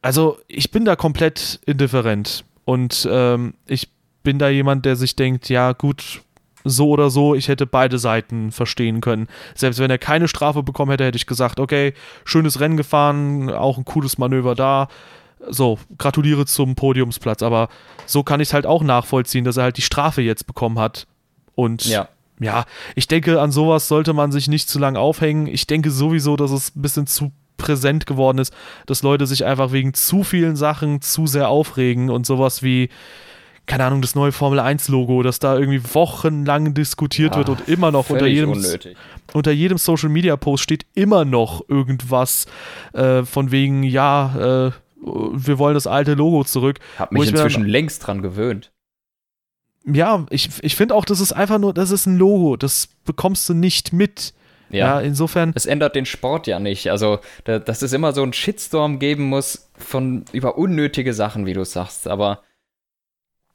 Also, ich bin da komplett indifferent. Und ähm, ich bin da jemand, der sich denkt, ja, gut, so oder so, ich hätte beide Seiten verstehen können. Selbst wenn er keine Strafe bekommen hätte, hätte ich gesagt, okay, schönes Rennen gefahren, auch ein cooles Manöver da so, gratuliere zum Podiumsplatz. Aber so kann ich es halt auch nachvollziehen, dass er halt die Strafe jetzt bekommen hat. Und ja. ja, ich denke, an sowas sollte man sich nicht zu lang aufhängen. Ich denke sowieso, dass es ein bisschen zu präsent geworden ist, dass Leute sich einfach wegen zu vielen Sachen zu sehr aufregen und sowas wie, keine Ahnung, das neue Formel 1 Logo, das da irgendwie wochenlang diskutiert Ach, wird und immer noch unter jedem, unter jedem Social Media Post steht immer noch irgendwas äh, von wegen, ja, äh, wir wollen das alte Logo zurück. Hab mich inzwischen dann, längst dran gewöhnt. Ja, ich, ich finde auch, das ist einfach nur, das ist ein Logo, das bekommst du nicht mit. Ja, ja, insofern. Es ändert den Sport ja nicht. Also, da, dass es immer so einen Shitstorm geben muss von über unnötige Sachen, wie du sagst. Aber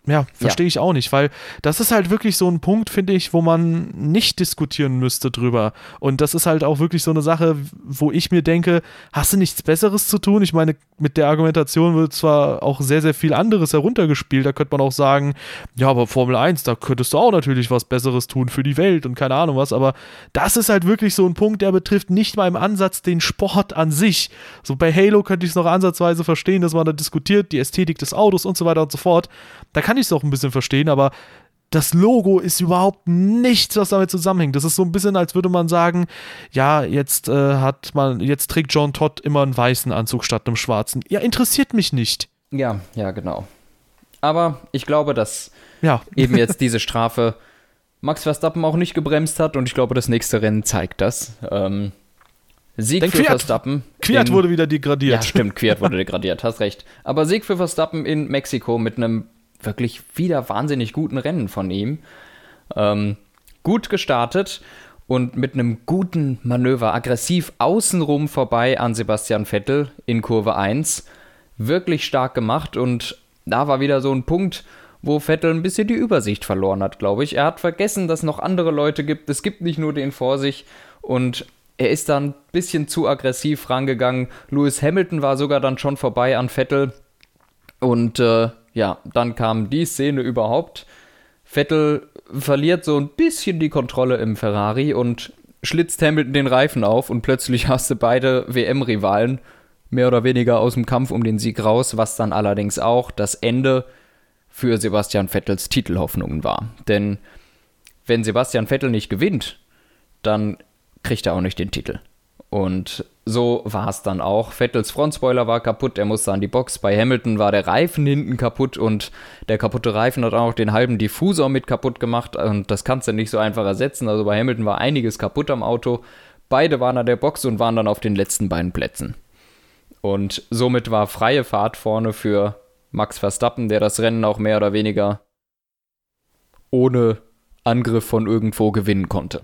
ja, verstehe ja. ich auch nicht, weil das ist halt wirklich so ein Punkt, finde ich, wo man nicht diskutieren müsste drüber. Und das ist halt auch wirklich so eine Sache, wo ich mir denke, hast du nichts Besseres zu tun? Ich meine, mit der Argumentation wird zwar auch sehr, sehr viel anderes heruntergespielt. Da könnte man auch sagen, ja, aber Formel 1, da könntest du auch natürlich was Besseres tun für die Welt und keine Ahnung was. Aber das ist halt wirklich so ein Punkt, der betrifft nicht mal im Ansatz den Sport an sich. So bei Halo könnte ich es noch ansatzweise verstehen, dass man da diskutiert, die Ästhetik des Autos und so weiter und so fort. Da kann ich es auch ein bisschen verstehen, aber das Logo ist überhaupt nichts, was damit zusammenhängt. Das ist so ein bisschen, als würde man sagen, ja, jetzt äh, hat man, jetzt trägt John Todd immer einen weißen Anzug statt einem schwarzen. Ja, interessiert mich nicht. Ja, ja, genau. Aber ich glaube, dass ja. eben jetzt diese Strafe Max Verstappen auch nicht gebremst hat und ich glaube, das nächste Rennen zeigt das. Ähm, Sieg Denn für Quiert, Verstappen. Quiert in, wurde wieder degradiert. Ja, stimmt, Quiert wurde degradiert, hast recht. Aber Sieg für Verstappen in Mexiko mit einem wirklich wieder wahnsinnig guten Rennen von ihm. Ähm, gut gestartet und mit einem guten Manöver aggressiv außenrum vorbei an Sebastian Vettel in Kurve 1. Wirklich stark gemacht und da war wieder so ein Punkt, wo Vettel ein bisschen die Übersicht verloren hat, glaube ich. Er hat vergessen, dass es noch andere Leute gibt. Es gibt nicht nur den vor sich und er ist dann ein bisschen zu aggressiv rangegangen. Lewis Hamilton war sogar dann schon vorbei an Vettel und äh, ja, dann kam die Szene überhaupt. Vettel verliert so ein bisschen die Kontrolle im Ferrari und schlitzt Hamilton den Reifen auf und plötzlich hast du beide WM-Rivalen mehr oder weniger aus dem Kampf um den Sieg raus, was dann allerdings auch das Ende für Sebastian Vettels Titelhoffnungen war. Denn wenn Sebastian Vettel nicht gewinnt, dann kriegt er auch nicht den Titel. Und so war es dann auch. Vettels Frontspoiler war kaputt, er musste an die Box. Bei Hamilton war der Reifen hinten kaputt und der kaputte Reifen hat auch den halben Diffusor mit kaputt gemacht. Und das kannst du nicht so einfach ersetzen. Also bei Hamilton war einiges kaputt am Auto. Beide waren an der Box und waren dann auf den letzten beiden Plätzen. Und somit war freie Fahrt vorne für Max Verstappen, der das Rennen auch mehr oder weniger ohne Angriff von irgendwo gewinnen konnte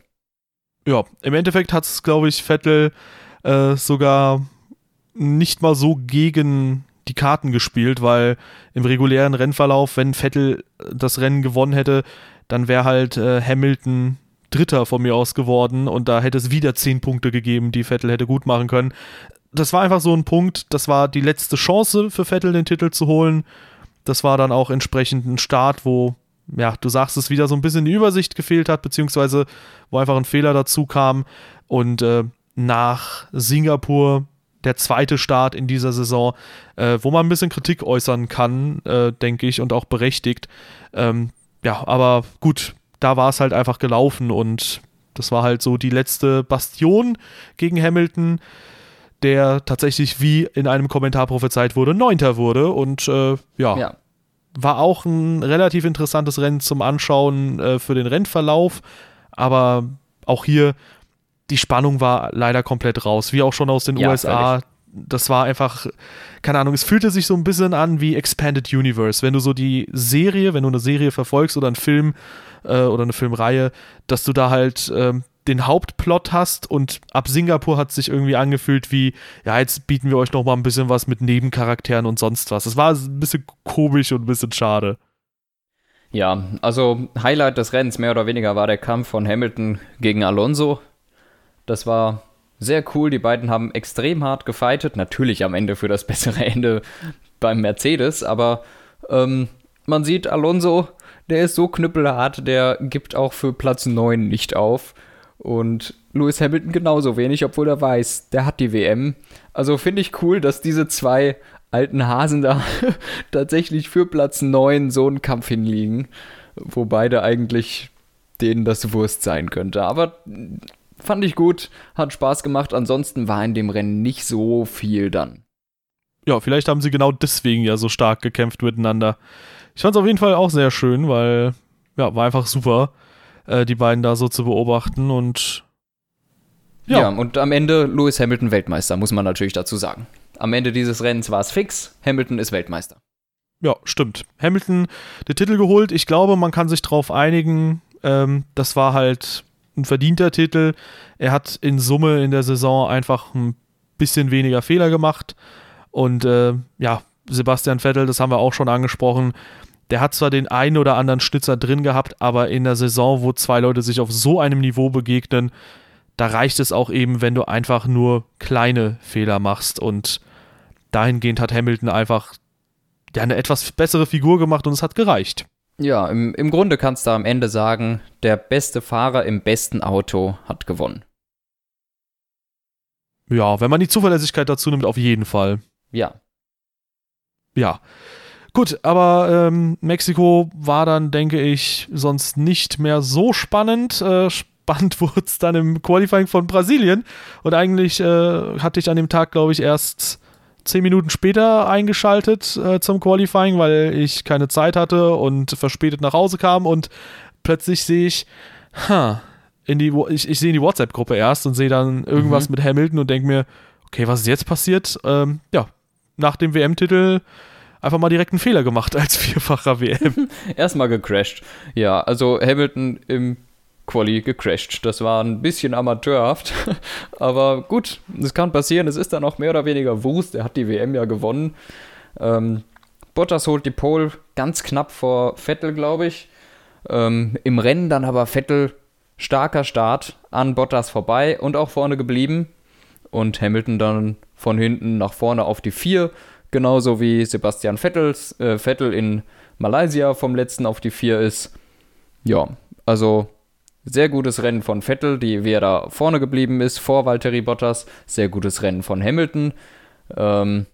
ja, im Endeffekt hat es, glaube ich, Vettel äh, sogar nicht mal so gegen die Karten gespielt, weil im regulären Rennverlauf, wenn Vettel das Rennen gewonnen hätte, dann wäre halt äh, Hamilton Dritter von mir aus geworden und da hätte es wieder zehn Punkte gegeben, die Vettel hätte gut machen können. Das war einfach so ein Punkt, das war die letzte Chance für Vettel, den Titel zu holen. Das war dann auch entsprechend ein Start, wo ja, du sagst es, wieder so ein bisschen die Übersicht gefehlt hat, beziehungsweise wo einfach ein Fehler dazu kam. Und äh, nach Singapur der zweite Start in dieser Saison, äh, wo man ein bisschen Kritik äußern kann, äh, denke ich, und auch berechtigt. Ähm, ja, aber gut, da war es halt einfach gelaufen und das war halt so die letzte Bastion gegen Hamilton, der tatsächlich, wie in einem Kommentar prophezeit wurde, Neunter wurde und äh, ja, ja, war auch ein relativ interessantes Rennen zum Anschauen äh, für den Rennverlauf, aber auch hier die Spannung war leider komplett raus, wie auch schon aus den ja, USA. Völlig. Das war einfach, keine Ahnung, es fühlte sich so ein bisschen an wie Expanded Universe. Wenn du so die Serie, wenn du eine Serie verfolgst oder einen Film äh, oder eine Filmreihe, dass du da halt ähm, den Hauptplot hast und ab Singapur hat es sich irgendwie angefühlt wie, ja, jetzt bieten wir euch noch mal ein bisschen was mit Nebencharakteren und sonst was. Es war ein bisschen komisch und ein bisschen schade. Ja, also Highlight des Rennens mehr oder weniger war der Kampf von Hamilton gegen Alonso. Das war sehr cool. Die beiden haben extrem hart gefightet. Natürlich am Ende für das bessere Ende beim Mercedes, aber ähm, man sieht Alonso, der ist so knüppelhart, der gibt auch für Platz 9 nicht auf. Und Lewis Hamilton genauso wenig, obwohl er weiß, der hat die WM. Also finde ich cool, dass diese zwei alten Hasen da tatsächlich für Platz 9 so einen Kampf hinliegen, wo beide eigentlich denen das Wurst sein könnte. Aber fand ich gut, hat Spaß gemacht. Ansonsten war in dem Rennen nicht so viel dann. Ja, vielleicht haben sie genau deswegen ja so stark gekämpft miteinander. Ich fand es auf jeden Fall auch sehr schön, weil ja, war einfach super äh, die beiden da so zu beobachten und ja. ja, und am Ende Lewis Hamilton Weltmeister, muss man natürlich dazu sagen. Am Ende dieses Rennens war es fix, Hamilton ist Weltmeister. Ja, stimmt. Hamilton den Titel geholt. Ich glaube, man kann sich darauf einigen. Ähm, das war halt ein verdienter Titel. Er hat in Summe in der Saison einfach ein bisschen weniger Fehler gemacht. Und äh, ja, Sebastian Vettel, das haben wir auch schon angesprochen, der hat zwar den einen oder anderen Schnitzer drin gehabt, aber in der Saison, wo zwei Leute sich auf so einem Niveau begegnen, da reicht es auch eben, wenn du einfach nur kleine Fehler machst. Und dahingehend hat Hamilton einfach ja, eine etwas bessere Figur gemacht und es hat gereicht. Ja, im, im Grunde kannst du am Ende sagen, der beste Fahrer im besten Auto hat gewonnen. Ja, wenn man die Zuverlässigkeit dazu nimmt, auf jeden Fall. Ja. Ja. Gut, aber ähm, Mexiko war dann, denke ich, sonst nicht mehr so spannend. Äh, spannend wurde es dann im Qualifying von Brasilien. Und eigentlich äh, hatte ich an dem Tag, glaube ich, erst zehn Minuten später eingeschaltet äh, zum Qualifying, weil ich keine Zeit hatte und verspätet nach Hause kam. Und plötzlich sehe ich, ha, in die, ich, ich sehe in die WhatsApp-Gruppe erst und sehe dann irgendwas mhm. mit Hamilton und denke mir, okay, was ist jetzt passiert? Ähm, ja, nach dem WM-Titel einfach mal direkt einen Fehler gemacht als vierfacher WM. Erstmal gecrashed. Ja, also Hamilton im Quali gecrashed. Das war ein bisschen amateurhaft, aber gut, es kann passieren. Es ist dann auch mehr oder weniger Wust. Er hat die WM ja gewonnen. Ähm, Bottas holt die Pole ganz knapp vor Vettel, glaube ich. Ähm, Im Rennen dann aber Vettel starker Start an Bottas vorbei und auch vorne geblieben. Und Hamilton dann von hinten nach vorne auf die 4 genauso wie Sebastian Vettels, äh, Vettel in Malaysia vom letzten auf die 4 ist. Ja, also sehr gutes Rennen von Vettel, die wie er da vorne geblieben ist, vor Valtteri Bottas. Sehr gutes Rennen von Hamilton. Ähm,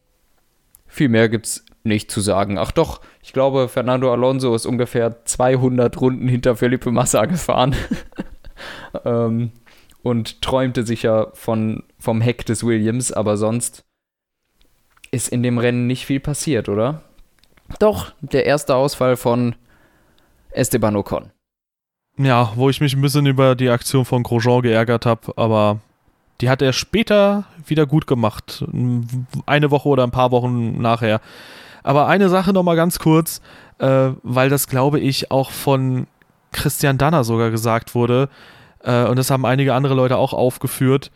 viel mehr gibt es nicht zu sagen. Ach doch, ich glaube, Fernando Alonso ist ungefähr 200 Runden hinter Felipe Massa gefahren. ähm, und träumte sich ja von, vom Heck des Williams, aber sonst ist in dem Rennen nicht viel passiert, oder? Doch, der erste Ausfall von Esteban Ocon. Ja, wo ich mich ein bisschen über die Aktion von Grosjean geärgert habe, aber die hat er später wieder gut gemacht. Eine Woche oder ein paar Wochen nachher. Aber eine Sache nochmal ganz kurz, äh, weil das glaube ich auch von Christian Danner sogar gesagt wurde, äh, und das haben einige andere Leute auch aufgeführt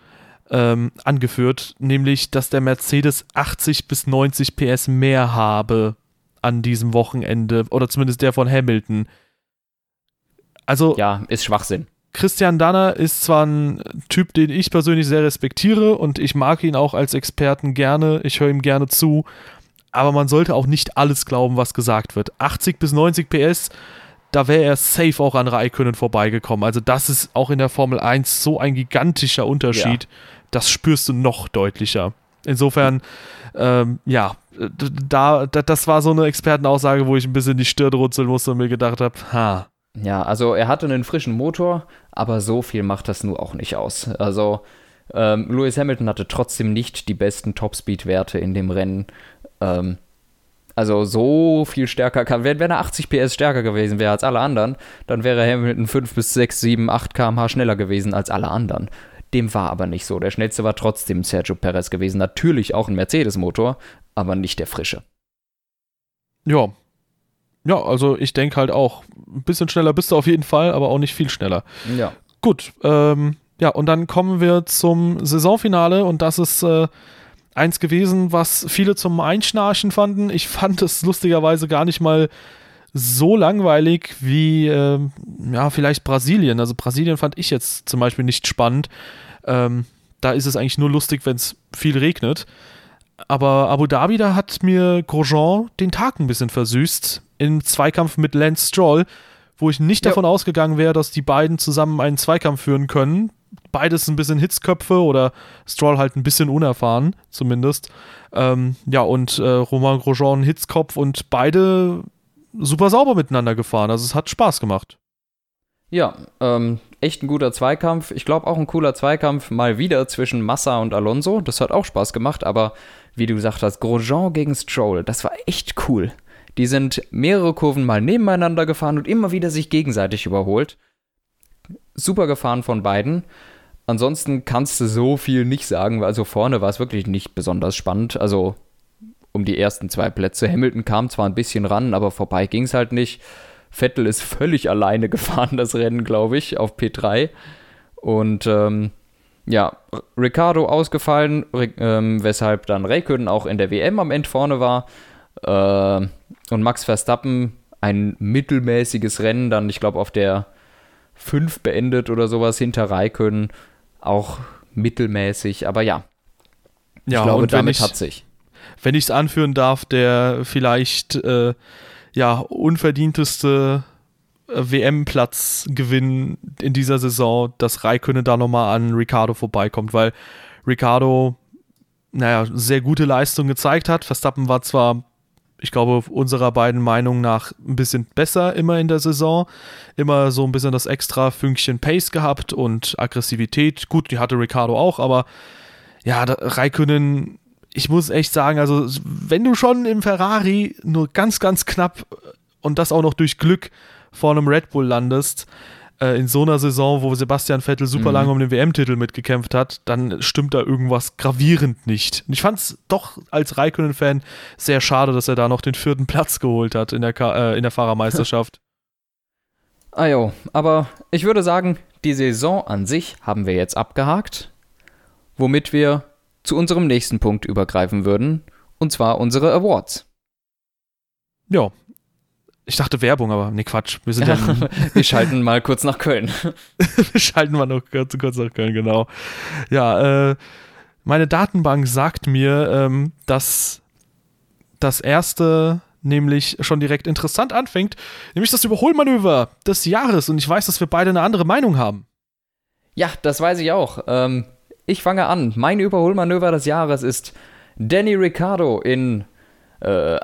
ähm, angeführt, nämlich, dass der Mercedes 80 bis 90 PS mehr habe an diesem Wochenende oder zumindest der von Hamilton. Also ja, ist Schwachsinn. Christian Danner ist zwar ein Typ, den ich persönlich sehr respektiere und ich mag ihn auch als Experten gerne, ich höre ihm gerne zu, aber man sollte auch nicht alles glauben, was gesagt wird. 80 bis 90 PS, da wäre er safe auch an Raikönnen vorbeigekommen. Also das ist auch in der Formel 1 so ein gigantischer Unterschied. Ja das spürst du noch deutlicher. Insofern, ähm, ja, da, da, das war so eine Expertenaussage, wo ich ein bisschen die Stirn runzeln musste und mir gedacht habe, ha. Ja, also er hatte einen frischen Motor, aber so viel macht das nur auch nicht aus. Also ähm, Lewis Hamilton hatte trotzdem nicht die besten Topspeed-Werte in dem Rennen. Ähm, also so viel stärker kann. Wenn, wenn er 80 PS stärker gewesen wäre als alle anderen, dann wäre Hamilton 5 bis 6, 7, 8 km/h schneller gewesen als alle anderen. Dem war aber nicht so. Der schnellste war trotzdem Sergio Perez gewesen. Natürlich auch ein Mercedes-Motor, aber nicht der frische. Ja. Ja, also ich denke halt auch, ein bisschen schneller bist du auf jeden Fall, aber auch nicht viel schneller. Ja. Gut, ähm, ja, und dann kommen wir zum Saisonfinale und das ist äh, eins gewesen, was viele zum Einschnarchen fanden. Ich fand es lustigerweise gar nicht mal so langweilig wie, äh, ja, vielleicht Brasilien. Also Brasilien fand ich jetzt zum Beispiel nicht spannend. Ähm, da ist es eigentlich nur lustig, wenn es viel regnet. Aber Abu Dhabi, da hat mir Grosjean den Tag ein bisschen versüßt im Zweikampf mit Lance Stroll, wo ich nicht ja. davon ausgegangen wäre, dass die beiden zusammen einen Zweikampf führen können. Beides ein bisschen Hitzköpfe oder Stroll halt ein bisschen unerfahren, zumindest. Ähm, ja, und äh, Romain Grosjean Hitzkopf und beide super sauber miteinander gefahren. Also es hat Spaß gemacht. Ja, ähm, echt ein guter Zweikampf. Ich glaube auch ein cooler Zweikampf mal wieder zwischen Massa und Alonso. Das hat auch Spaß gemacht, aber wie du gesagt hast, Grosjean gegen Stroll, das war echt cool. Die sind mehrere Kurven mal nebeneinander gefahren und immer wieder sich gegenseitig überholt. Super gefahren von beiden. Ansonsten kannst du so viel nicht sagen, also vorne war es wirklich nicht besonders spannend. Also um die ersten zwei Plätze. Hamilton kam zwar ein bisschen ran, aber vorbei ging es halt nicht. Vettel ist völlig alleine gefahren, das Rennen, glaube ich, auf P3. Und ähm, ja, Ricardo ausgefallen, ähm, weshalb dann Räikkönen auch in der WM am Ende vorne war. Äh, und Max Verstappen ein mittelmäßiges Rennen dann, ich glaube, auf der 5 beendet oder sowas hinter Raikön. Auch mittelmäßig, aber ja. Ich ja, glaube, damit ich, hat sich. Wenn ich es anführen darf, der vielleicht äh, ja, unverdienteste äh, WM-Platzgewinn in dieser Saison, dass Raikkonen da nochmal an Ricardo vorbeikommt, weil Ricardo, naja, sehr gute Leistung gezeigt hat. Verstappen war zwar ich glaube, unserer beiden Meinung nach ein bisschen besser immer in der Saison. Immer so ein bisschen das extra Fünkchen Pace gehabt und Aggressivität. Gut, die hatte Ricardo auch, aber ja, Raikönnen, ich muss echt sagen, also wenn du schon im Ferrari nur ganz, ganz knapp und das auch noch durch Glück vor einem Red Bull landest, äh, in so einer Saison, wo Sebastian Vettel super mhm. lange um den WM-Titel mitgekämpft hat, dann stimmt da irgendwas gravierend nicht. Und ich fand es doch als Raikkonen-Fan sehr schade, dass er da noch den vierten Platz geholt hat in der, äh, in der Fahrermeisterschaft. ah jo, aber ich würde sagen, die Saison an sich haben wir jetzt abgehakt, womit wir zu unserem nächsten Punkt übergreifen würden, und zwar unsere Awards. Ja, ich dachte Werbung, aber nee, Quatsch. Wir sind ja. ja wir schalten mal kurz nach Köln. wir schalten mal noch kurz, kurz nach Köln, genau. Ja, äh, meine Datenbank sagt mir, ähm, dass das erste nämlich schon direkt interessant anfängt, nämlich das Überholmanöver des Jahres. Und ich weiß, dass wir beide eine andere Meinung haben. Ja, das weiß ich auch. Ähm, ich fange an. Mein Überholmanöver des Jahres ist Danny Ricciardo in äh,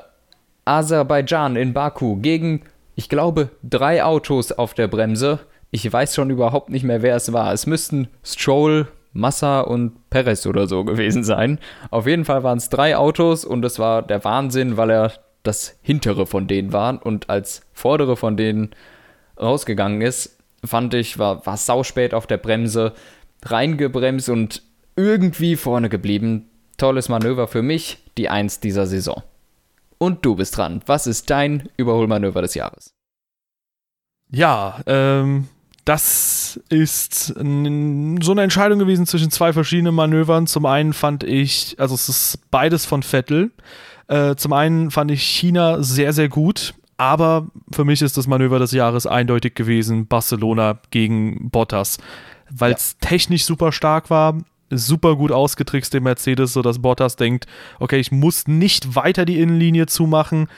Aserbaidschan in Baku gegen, ich glaube, drei Autos auf der Bremse. Ich weiß schon überhaupt nicht mehr, wer es war. Es müssten Stroll, Massa und Perez oder so gewesen sein. Auf jeden Fall waren es drei Autos und es war der Wahnsinn, weil er das hintere von denen war und als vordere von denen rausgegangen ist, fand ich, war, war sauspät auf der Bremse, reingebremst und irgendwie vorne geblieben. Tolles Manöver für mich, die Eins dieser Saison. Und du bist dran. Was ist dein Überholmanöver des Jahres? Ja, ähm, das ist so eine Entscheidung gewesen zwischen zwei verschiedenen Manövern. Zum einen fand ich, also es ist beides von Vettel. Äh, zum einen fand ich China sehr, sehr gut, aber für mich ist das Manöver des Jahres eindeutig gewesen, Barcelona gegen Bottas, weil es ja. technisch super stark war, super gut ausgetrickst, den Mercedes, sodass Bottas denkt, okay, ich muss nicht weiter die Innenlinie zumachen.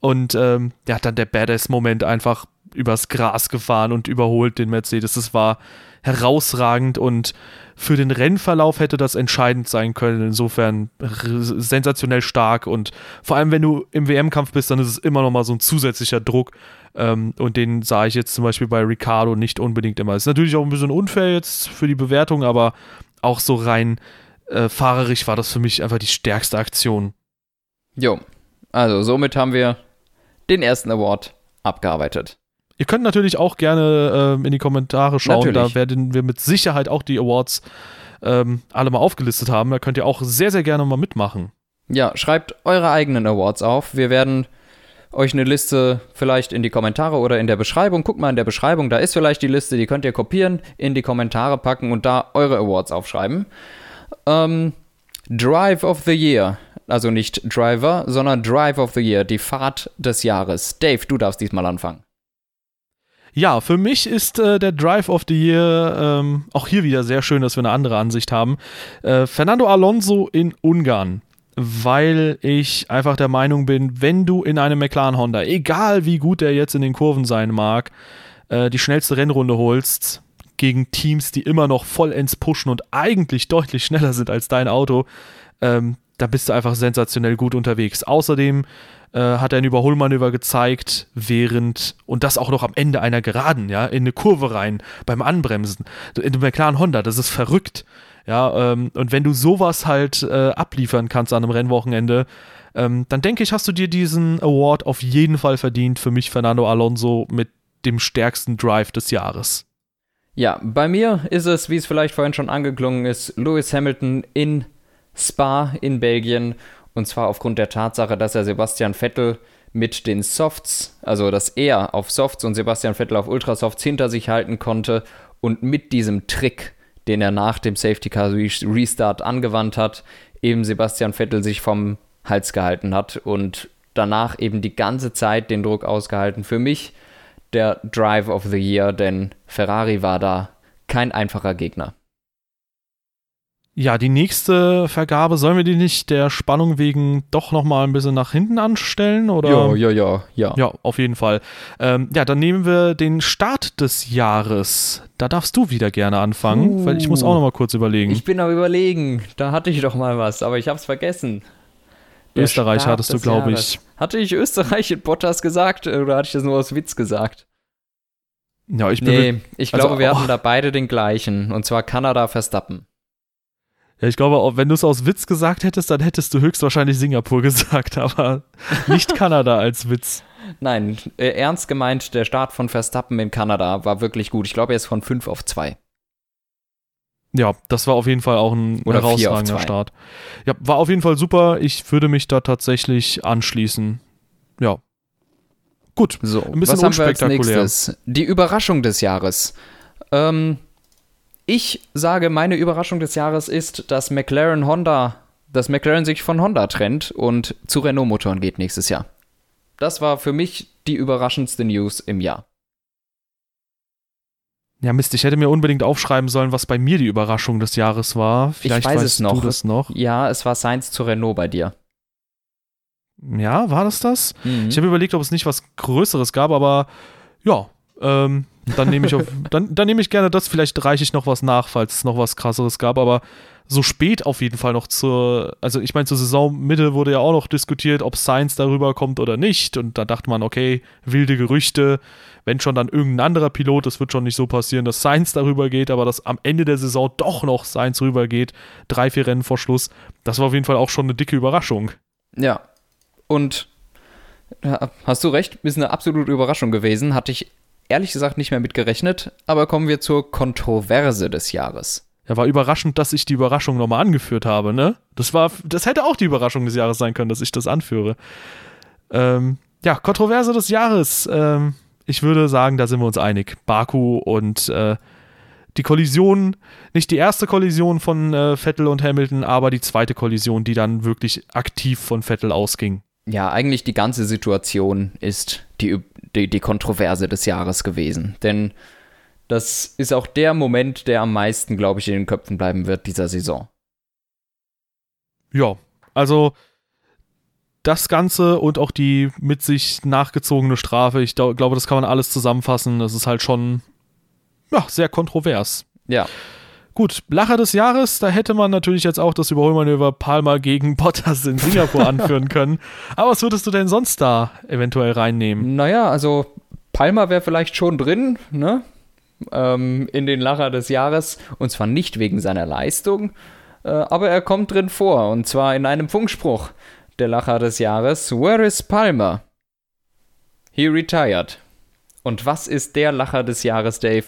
Und ähm, ja, dann der Badass-Moment einfach übers Gras gefahren und überholt den Mercedes. Das war herausragend und für den Rennverlauf hätte das entscheidend sein können. Insofern sensationell stark und vor allem, wenn du im WM-Kampf bist, dann ist es immer noch mal so ein zusätzlicher Druck. Ähm, und den sah ich jetzt zum Beispiel bei Ricardo nicht unbedingt immer. Ist natürlich auch ein bisschen unfair jetzt für die Bewertung, aber auch so rein äh, fahrerisch war das für mich einfach die stärkste Aktion. Jo, also somit haben wir den ersten Award abgearbeitet. Ihr könnt natürlich auch gerne ähm, in die Kommentare schauen, natürlich. da werden wir mit Sicherheit auch die Awards ähm, alle mal aufgelistet haben. Da könnt ihr auch sehr, sehr gerne mal mitmachen. Ja, schreibt eure eigenen Awards auf. Wir werden euch eine Liste vielleicht in die Kommentare oder in der Beschreibung. Guckt mal in der Beschreibung, da ist vielleicht die Liste, die könnt ihr kopieren, in die Kommentare packen und da eure Awards aufschreiben. Ähm, Drive of the Year. Also nicht Driver, sondern Drive of the Year, die Fahrt des Jahres. Dave, du darfst diesmal anfangen. Ja, für mich ist äh, der Drive of the Year ähm, auch hier wieder sehr schön, dass wir eine andere Ansicht haben. Äh, Fernando Alonso in Ungarn weil ich einfach der Meinung bin, wenn du in einem McLaren Honda, egal wie gut der jetzt in den Kurven sein mag, äh, die schnellste Rennrunde holst, gegen Teams, die immer noch vollends pushen und eigentlich deutlich schneller sind als dein Auto, ähm, da bist du einfach sensationell gut unterwegs. Außerdem äh, hat er ein Überholmanöver gezeigt, während, und das auch noch am Ende einer Geraden, ja, in eine Kurve rein, beim Anbremsen. In dem McLaren Honda, das ist verrückt. Ja, ähm, und wenn du sowas halt äh, abliefern kannst an einem Rennwochenende, ähm, dann denke ich, hast du dir diesen Award auf jeden Fall verdient. Für mich Fernando Alonso mit dem stärksten Drive des Jahres. Ja, bei mir ist es, wie es vielleicht vorhin schon angeklungen ist, Lewis Hamilton in Spa in Belgien. Und zwar aufgrund der Tatsache, dass er Sebastian Vettel mit den Softs, also dass er auf Softs und Sebastian Vettel auf Ultrasofts hinter sich halten konnte und mit diesem Trick den er nach dem Safety Car Restart angewandt hat, eben Sebastian Vettel sich vom Hals gehalten hat und danach eben die ganze Zeit den Druck ausgehalten. Für mich der Drive of the Year, denn Ferrari war da kein einfacher Gegner. Ja, die nächste Vergabe, sollen wir die nicht der Spannung wegen doch nochmal ein bisschen nach hinten anstellen? Oder? Ja, ja, ja, ja. Ja, auf jeden Fall. Ähm, ja, dann nehmen wir den Start des Jahres. Da darfst du wieder gerne anfangen, uh, weil ich muss auch nochmal kurz überlegen. Ich bin am überlegen. Da hatte ich doch mal was, aber ich hab's vergessen. Der Österreich Start hattest du, glaube ich. Hatte ich Österreich in Bottas gesagt oder hatte ich das nur aus Witz gesagt? Ja, ich bin. Nee, ich also, glaube, wir oh. hatten da beide den gleichen. Und zwar Kanada Verstappen. Ja, ich glaube, wenn du es aus Witz gesagt hättest, dann hättest du höchstwahrscheinlich Singapur gesagt, aber nicht Kanada als Witz. Nein, äh, ernst gemeint, der Start von Verstappen in Kanada war wirklich gut. Ich glaube, er ist von 5 auf 2. Ja, das war auf jeden Fall auch ein Oder herausragender Start. Ja, war auf jeden Fall super. Ich würde mich da tatsächlich anschließen. Ja. Gut. So, ein bisschen was haben wir als nächstes? Die Überraschung des Jahres. Ähm, ich sage, meine Überraschung des Jahres ist, dass McLaren Honda, dass McLaren sich von Honda trennt und zu Renault-Motoren geht nächstes Jahr. Das war für mich die überraschendste News im Jahr. Ja, Mist, ich hätte mir unbedingt aufschreiben sollen, was bei mir die Überraschung des Jahres war. Vielleicht ich weiß es noch. du das noch. Ja, es war Science zu Renault bei dir. Ja, war das das? Mhm. Ich habe überlegt, ob es nicht was Größeres gab, aber ja, ähm, dann nehme ich, auf, dann, dann nehme ich gerne das. Vielleicht reiche ich noch was nach, falls es noch was krasseres gab. Aber so spät auf jeden Fall noch zur, also ich meine, zur Saisonmitte wurde ja auch noch diskutiert, ob Science darüber kommt oder nicht. Und da dachte man, okay, wilde Gerüchte, wenn schon dann irgendein anderer Pilot, das wird schon nicht so passieren, dass Science darüber geht, aber dass am Ende der Saison doch noch Science rübergeht, drei, vier Rennen vor Schluss, das war auf jeden Fall auch schon eine dicke Überraschung. Ja. Und hast du recht, ist eine absolute Überraschung gewesen. Hatte ich ehrlich gesagt nicht mehr mit gerechnet, aber kommen wir zur Kontroverse des Jahres. Ja, war überraschend, dass ich die Überraschung nochmal angeführt habe, ne? Das war, das hätte auch die Überraschung des Jahres sein können, dass ich das anführe. Ähm, ja, Kontroverse des Jahres. Ähm, ich würde sagen, da sind wir uns einig. Baku und äh, die Kollision, nicht die erste Kollision von äh, Vettel und Hamilton, aber die zweite Kollision, die dann wirklich aktiv von Vettel ausging. Ja, eigentlich die ganze Situation ist die die, die Kontroverse des Jahres gewesen. Denn das ist auch der Moment, der am meisten, glaube ich, in den Köpfen bleiben wird dieser Saison. Ja, also das Ganze und auch die mit sich nachgezogene Strafe, ich glaube, das kann man alles zusammenfassen. Das ist halt schon ja, sehr kontrovers. Ja. Gut, Lacher des Jahres, da hätte man natürlich jetzt auch das Überholmanöver Palmer gegen Bottas in Singapur anführen können. Aber was würdest du denn sonst da eventuell reinnehmen? Naja, also Palmer wäre vielleicht schon drin, ne? Ähm, in den Lacher des Jahres. Und zwar nicht wegen seiner Leistung, äh, aber er kommt drin vor. Und zwar in einem Funkspruch der Lacher des Jahres. Where is Palmer? He retired. Und was ist der Lacher des Jahres, Dave?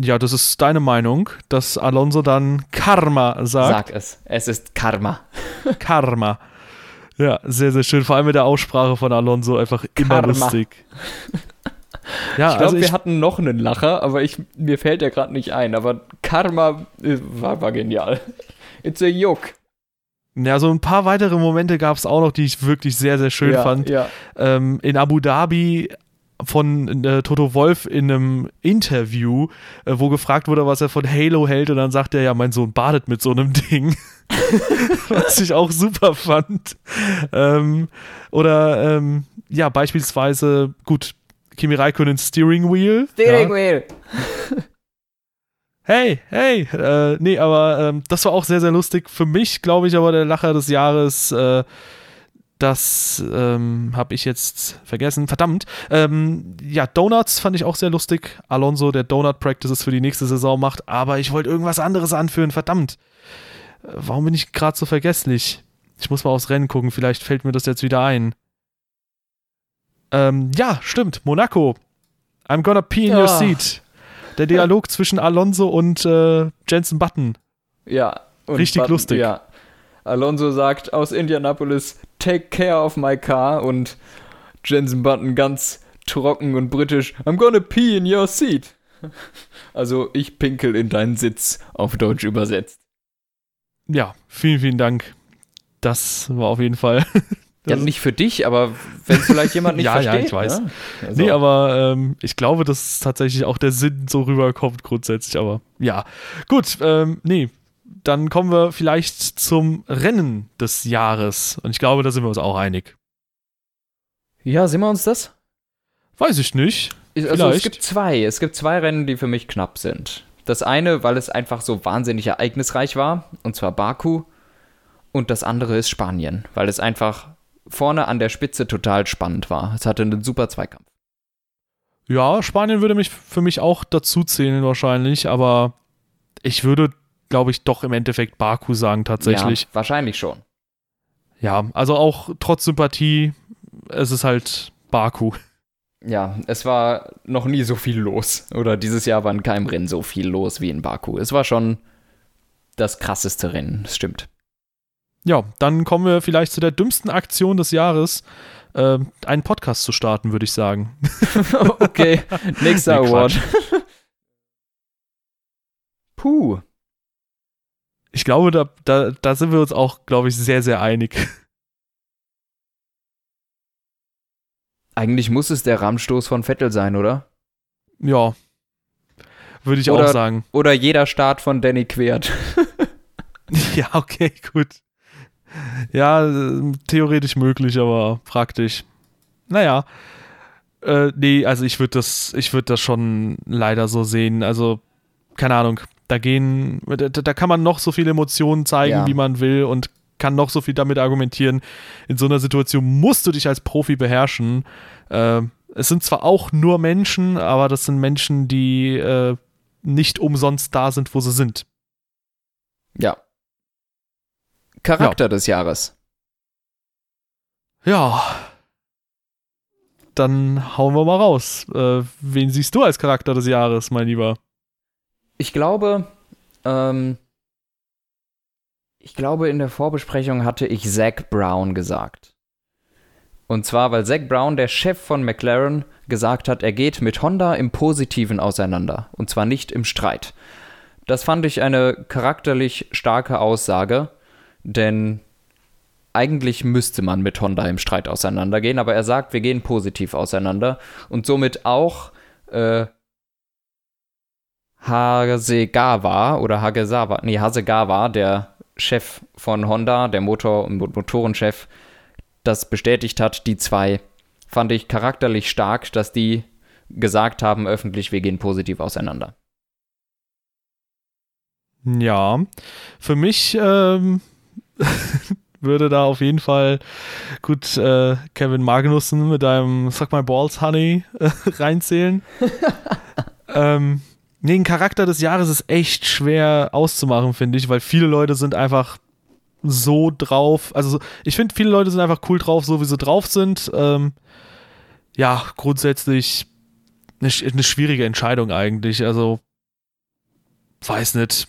Ja, das ist deine Meinung, dass Alonso dann Karma sagt. Sag es. Es ist Karma. Karma. Ja, sehr, sehr schön. Vor allem mit der Aussprache von Alonso einfach immer Karma. lustig. Ja, ich glaube, also wir hatten noch einen Lacher, aber ich, mir fällt der gerade nicht ein. Aber Karma äh, war, war genial. It's a joke. Ja, so ein paar weitere Momente gab es auch noch, die ich wirklich sehr, sehr schön ja, fand. Ja. Ähm, in Abu Dhabi von äh, Toto Wolf in einem Interview, äh, wo gefragt wurde, was er von Halo hält, und dann sagt er, ja, mein Sohn badet mit so einem Ding. was ich auch super fand. Ähm, oder ähm, ja, beispielsweise, gut, Kimi Räikkönen Steering Wheel. Steering ja. Wheel. hey, hey, äh, nee, aber ähm, das war auch sehr, sehr lustig. Für mich, glaube ich, aber der Lacher des Jahres äh, das ähm, habe ich jetzt vergessen. Verdammt. Ähm, ja, Donuts fand ich auch sehr lustig. Alonso, der Donut Practices für die nächste Saison macht. Aber ich wollte irgendwas anderes anführen. Verdammt. Äh, warum bin ich gerade so vergesslich? Ich muss mal aufs Rennen gucken. Vielleicht fällt mir das jetzt wieder ein. Ähm, ja, stimmt. Monaco. I'm gonna pee in ja. your seat. Der Dialog zwischen Alonso und äh, Jensen Button. Ja. Richtig Button, lustig. Ja. Alonso sagt aus Indianapolis, take care of my car und Jensen Button ganz trocken und britisch, I'm gonna pee in your seat. Also ich pinkel in deinen Sitz, auf Deutsch übersetzt. Ja, vielen, vielen Dank. Das war auf jeden Fall Ja, nicht für dich, aber wenn es vielleicht jemand nicht ja, versteht. Ja, ich weiß. Ne? Also. Nee, aber ähm, ich glaube, dass tatsächlich auch der Sinn so rüberkommt grundsätzlich. Aber ja, gut, ähm, nee. Dann kommen wir vielleicht zum Rennen des Jahres. Und ich glaube, da sind wir uns auch einig. Ja, sind wir uns das? Weiß ich nicht. Also Vielleicht. es gibt zwei. Es gibt zwei Rennen, die für mich knapp sind. Das eine, weil es einfach so wahnsinnig ereignisreich war, und zwar Baku. Und das andere ist Spanien, weil es einfach vorne an der Spitze total spannend war. Es hatte einen super Zweikampf. Ja, Spanien würde mich für mich auch dazu zählen wahrscheinlich, aber ich würde, glaube ich, doch im Endeffekt Baku sagen tatsächlich. Ja, wahrscheinlich schon. Ja, also auch trotz Sympathie, es ist halt Baku. Ja, es war noch nie so viel los. Oder dieses Jahr war in keinem Rennen so viel los wie in Baku. Es war schon das krasseste Rennen, das stimmt. Ja, dann kommen wir vielleicht zu der dümmsten Aktion des Jahres, äh, einen Podcast zu starten, würde ich sagen. okay, nächster Nee, Award. Puh. Ich glaube, da, da, da sind wir uns auch, glaube ich, sehr, sehr einig. Eigentlich muss es der Rahmenstoß von Vettel sein, oder? Ja, würde ich Oder- auch sagen. Oder jeder Start von Danny Quert. Ja, okay, gut. Ja, theoretisch möglich, aber praktisch. Naja. Äh, nee, also ich würde das, ich würde das schon leider so sehen. Also, keine Ahnung, da gehen, da, da kann man noch so viele Emotionen zeigen, Ja. wie man will und kann noch so viel damit argumentieren. In so einer Situation musst du dich als Profi beherrschen. Äh, es sind zwar auch nur Menschen, aber das sind Menschen, die äh, nicht umsonst da sind, wo sie sind. Ja. Charakter des Jahres. Ja. Dann hauen wir mal raus. Äh, wen siehst du als Charakter des Jahres, mein Lieber? Ich glaube, ähm, ich glaube, in der Vorbesprechung hatte ich Zach Brown gesagt. Und zwar, weil Zach Brown, der Chef von McLaren, gesagt hat, er geht mit Honda im Positiven auseinander. Und zwar nicht im Streit. Das fand ich eine charakterlich starke Aussage, denn eigentlich müsste man mit Honda im Streit auseinandergehen, aber er sagt, wir gehen positiv auseinander und somit auch äh, Hasegawa oder Hagesawa, nee, Hasegawa, der Chef von Honda, der Motor- und Motorenchef, das bestätigt hat, die zwei, fand ich charakterlich stark, dass die gesagt haben öffentlich, wir gehen positiv auseinander. Ja, für mich ähm, würde da auf jeden Fall gut äh, Kevin Magnussen mit einem Suck My Balls Honey äh, reinzählen. ähm, nee, ein Charakter des Jahres ist echt schwer auszumachen, finde ich, weil viele Leute sind einfach so drauf. Also so- ich finde, viele Leute sind einfach cool drauf, so wie sie drauf sind. Ähm, ja, grundsätzlich eine, eine schwierige Entscheidung eigentlich. Also weiß nicht.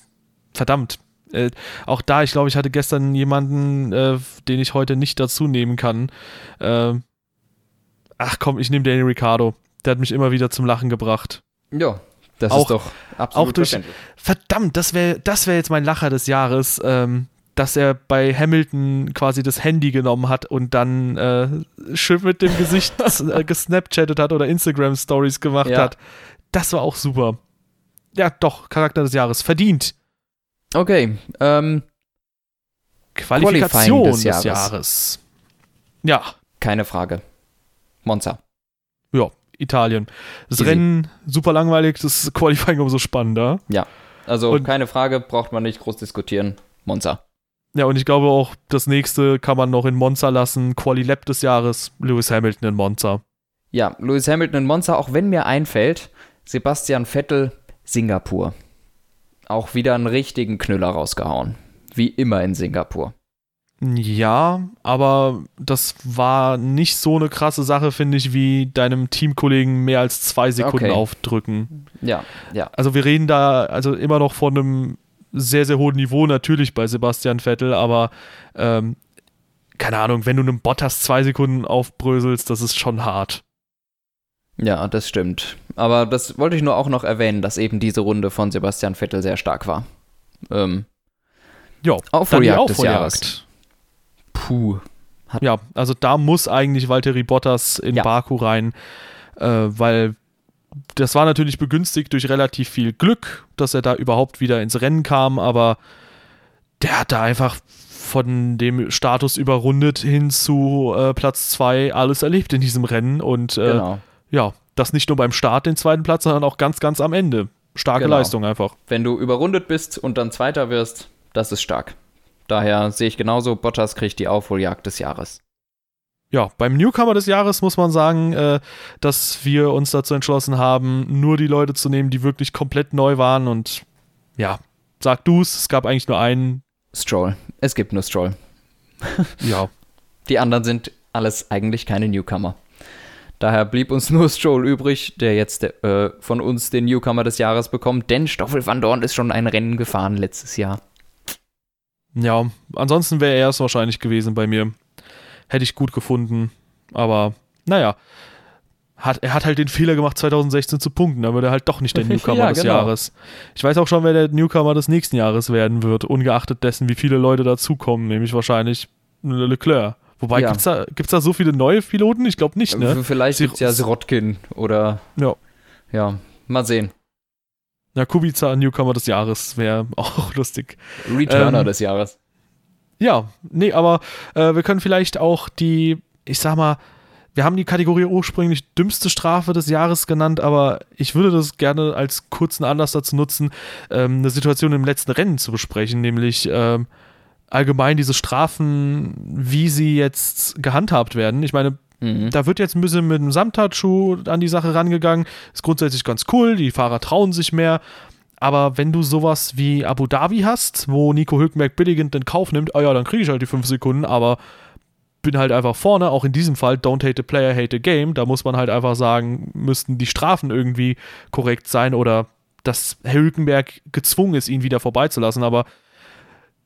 Verdammt. Äh, auch da, ich glaube, ich hatte gestern jemanden, äh, den ich heute nicht dazu nehmen kann. Ähm, ach komm, ich nehme Danny Ricciardo. Der hat mich immer wieder zum Lachen gebracht. Ja, das Auch- ist doch absolut auch durch-. Verdammt, das wäre das wär jetzt mein Lacher des Jahres, ähm, dass er bei Hamilton quasi das Handy genommen hat und dann äh, schön mit dem Gesicht äh, gesnapchattet hat oder Instagram-Stories gemacht Ja. hat. Das war auch super. Ja, doch, Charakter des Jahres. Verdient. Okay, ähm, Qualifikation des, des Jahres. Jahres. Ja, keine Frage. Monza. Ja, Italien. Das Easy. Rennen super langweilig, das Qualifying umso spannender. Also Und- keine Frage, braucht man nicht groß diskutieren. Monza. Ja, und ich glaube auch, das nächste kann man noch in Monza lassen. Quali-Lab des Jahres, Lewis Hamilton in Monza. Ja, Lewis Hamilton in Monza, auch wenn mir einfällt, Sebastian Vettel, Singapur. Auch wieder einen richtigen Knüller rausgehauen. Wie immer in Singapur. Ja, aber das war nicht so eine krasse Sache, finde ich, wie deinem Teamkollegen mehr als zwei Sekunden Okay. aufdrücken. Ja, ja. Also wir reden da also immer noch von einem sehr, sehr hohen Niveau natürlich bei Sebastian Vettel, aber ähm, keine Ahnung, wenn du einem Bottas zwei Sekunden aufbröselst, das ist schon hart. Ja, das stimmt. Aber das wollte ich nur auch noch erwähnen, dass eben diese Runde von Sebastian Vettel sehr stark war. Ähm, Ja, Aufholjagd des Jahres. Puh. Hat Ja, also da muss eigentlich Valtteri Bottas in Ja. Baku rein, äh, weil das war natürlich begünstigt durch relativ viel Glück, dass er da überhaupt wieder ins Rennen kam, aber der hat da einfach von dem Status überrundet hin zu äh, Platz 2 alles erlebt in diesem Rennen und äh, genau. ja, das nicht nur beim Start den zweiten Platz, sondern auch ganz, ganz am Ende. Starke Genau. Leistung einfach. Wenn du überrundet bist und dann Zweiter wirst, das ist stark. Daher sehe ich genauso, Bottas kriegt die Aufholjagd des Jahres. Ja, beim Newcomer des Jahres muss man sagen, äh, dass wir uns dazu entschlossen haben, nur die Leute zu nehmen, die wirklich komplett neu waren. Und ja, sag du's, es gab eigentlich nur einen. Stroll. Es gibt nur Stroll. Ja, Die anderen sind alles eigentlich keine Newcomer. Daher blieb uns nur Stroll übrig, der jetzt äh, von uns den Newcomer des Jahres bekommt, denn Stoffel van Dorn ist schon ein Rennen gefahren letztes Jahr. Ja. Ansonsten wäre er es wahrscheinlich gewesen bei mir. Hätte ich gut gefunden. Aber naja, hat, er hat halt den Fehler gemacht, 2016 zu punkten. Da wird er halt doch nicht der Newcomer Ja, des genau. Jahres. Ich weiß auch schon, wer der Newcomer des nächsten Jahres werden wird, ungeachtet dessen, wie viele Leute dazukommen. Nämlich wahrscheinlich Leclerc. Wobei, Ja. gibt's da, gibt's da so viele neue Piloten? Ich glaube nicht, ne? V- Vielleicht gibt es ja Sirotkin oder. Ja. Ja, mal sehen. Ja, Kubica, Newcomer des Jahres, wäre auch lustig. Returner Ähm, des Jahres. Ja, nee, aber äh, wir können vielleicht auch die, ich sag mal, wir haben die Kategorie ursprünglich dümmste Strafe des Jahres genannt, aber ich würde das gerne als kurzen Anlass dazu nutzen, ähm, eine Situation im letzten Rennen zu besprechen, nämlich ähm, allgemein diese Strafen, wie sie jetzt gehandhabt werden. Ich meine, Mhm. da wird jetzt ein bisschen mit dem Samtatschuh an die Sache rangegangen. Ist grundsätzlich ganz cool, die Fahrer trauen sich mehr. Aber wenn du sowas wie Abu Dhabi hast, wo Nico Hülkenberg billigend in Kauf nimmt, ah ja, dann kriege ich halt die 5 Sekunden, aber bin halt einfach vorne, auch in diesem Fall, don't hate the player, hate the game. Da muss man halt einfach sagen, müssten die Strafen irgendwie korrekt sein oder dass Herr Hülkenberg gezwungen ist, ihn wieder vorbeizulassen. Aber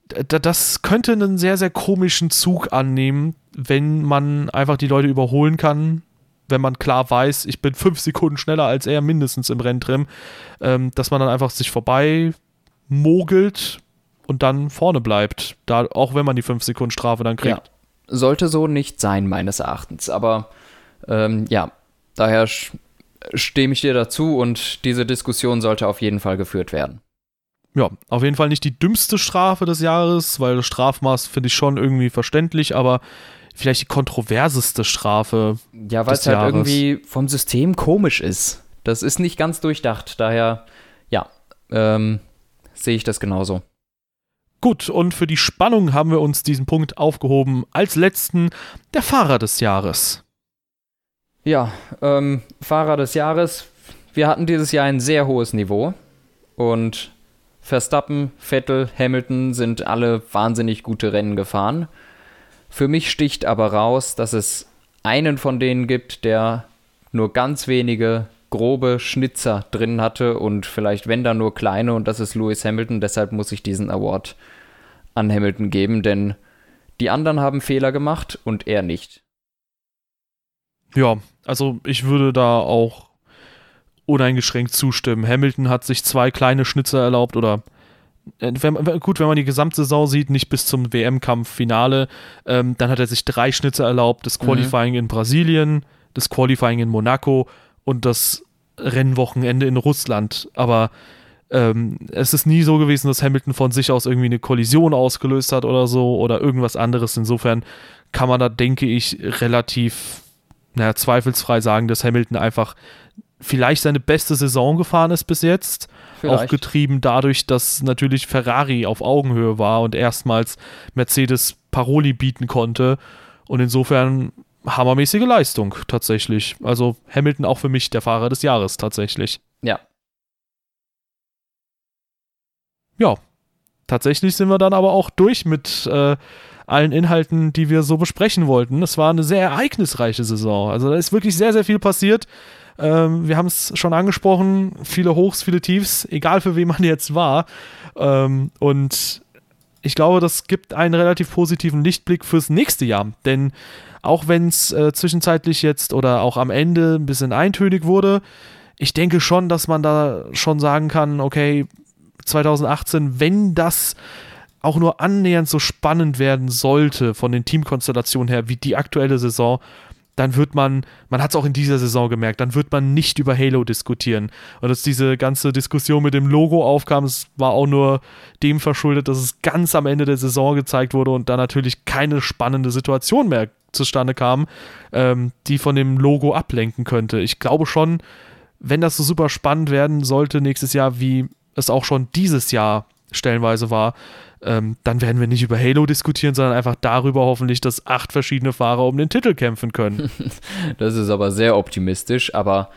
das könnte einen sehr, sehr komischen Zug annehmen, wenn man einfach die Leute überholen kann, wenn man klar weiß, ich bin fünf Sekunden schneller als er mindestens im Renntrim, ähm, dass man dann einfach sich vorbei mogelt und dann vorne bleibt, da, auch wenn man die fünf Sekunden Strafe dann kriegt. Ja. Sollte so nicht sein, meines Erachtens. Aber ähm, ja, daher stimme ich dir dazu und diese Diskussion sollte auf jeden Fall geführt werden. Ja, auf jeden Fall nicht die dümmste Strafe des Jahres, weil das Strafmaß finde ich schon irgendwie verständlich, aber vielleicht die kontroverseste Strafe. Ja, weil es halt Jahres. irgendwie vom System komisch ist. Das ist nicht ganz durchdacht. Daher, ja, ähm, sehe ich das genauso. Gut, und für die Spannung haben wir uns diesen Punkt aufgehoben als letzten der Fahrer des Jahres. Ja, ähm, Fahrer des Jahres. Wir hatten dieses Jahr ein sehr hohes Niveau und Verstappen, Vettel, Hamilton sind alle wahnsinnig gute Rennen gefahren. Für mich sticht aber raus, dass es einen von denen gibt, der nur ganz wenige grobe Schnitzer drin hatte und vielleicht wenn dann nur kleine und das ist Lewis Hamilton. Deshalb muss ich diesen Award an Hamilton geben, denn die anderen haben Fehler gemacht und er nicht. Ja, also ich würde da auch uneingeschränkt zustimmen. Hamilton hat sich zwei kleine Schnitzer erlaubt oder äh, wenn, gut, wenn man die Gesamtsaison sieht, nicht bis zum WM-Kampf-Finale, ähm, dann hat er sich drei Schnitzer erlaubt, das Qualifying in Brasilien, das Qualifying in Monaco und das Rennwochenende in Russland. Aber ähm, es ist nie so gewesen, dass Hamilton von sich aus irgendwie eine Kollision ausgelöst hat oder so oder irgendwas anderes. Insofern kann man da, denke ich, relativ naja, zweifelsfrei sagen, dass Hamilton einfach vielleicht seine beste Saison gefahren ist bis jetzt. Auch Vielleicht. getrieben dadurch, dass natürlich Ferrari auf Augenhöhe war und erstmals Mercedes Paroli bieten konnte. Und insofern hammermäßige Leistung tatsächlich. Also Hamilton auch für mich der Fahrer des Jahres tatsächlich. Ja. Ja, tatsächlich sind wir dann aber auch durch mit äh, allen Inhalten, die wir so besprechen wollten. Es war eine sehr ereignisreiche Saison. Also da ist wirklich sehr, sehr viel passiert. Ähm, wir haben es schon angesprochen, viele Hochs, viele Tiefs, egal für wen man jetzt war. Ähm, und ich glaube, das gibt einen relativ positiven Lichtblick fürs nächste Jahr. Denn auch wenn es äh, zwischenzeitlich jetzt oder auch am Ende ein bisschen eintönig wurde, ich denke schon, dass man da schon sagen kann, okay, 2018, wenn das auch nur annähernd so spannend werden sollte von den Teamkonstellationen her wie die aktuelle Saison, dann wird man, man hat es auch in dieser Saison gemerkt, dann wird man nicht über Halo diskutieren. Und dass diese ganze Diskussion mit dem Logo aufkam, es war auch nur dem verschuldet, dass es ganz am Ende der Saison gezeigt wurde und da natürlich keine spannende Situation mehr zustande kam, ähm, die von dem Logo ablenken könnte. Ich glaube schon, wenn das so super spannend werden sollte nächstes Jahr, wie es auch schon dieses Jahr stellenweise war, ähm, dann werden wir nicht über Halo diskutieren, sondern einfach darüber hoffentlich, dass acht verschiedene Fahrer um den Titel kämpfen können. das ist aber sehr optimistisch, aber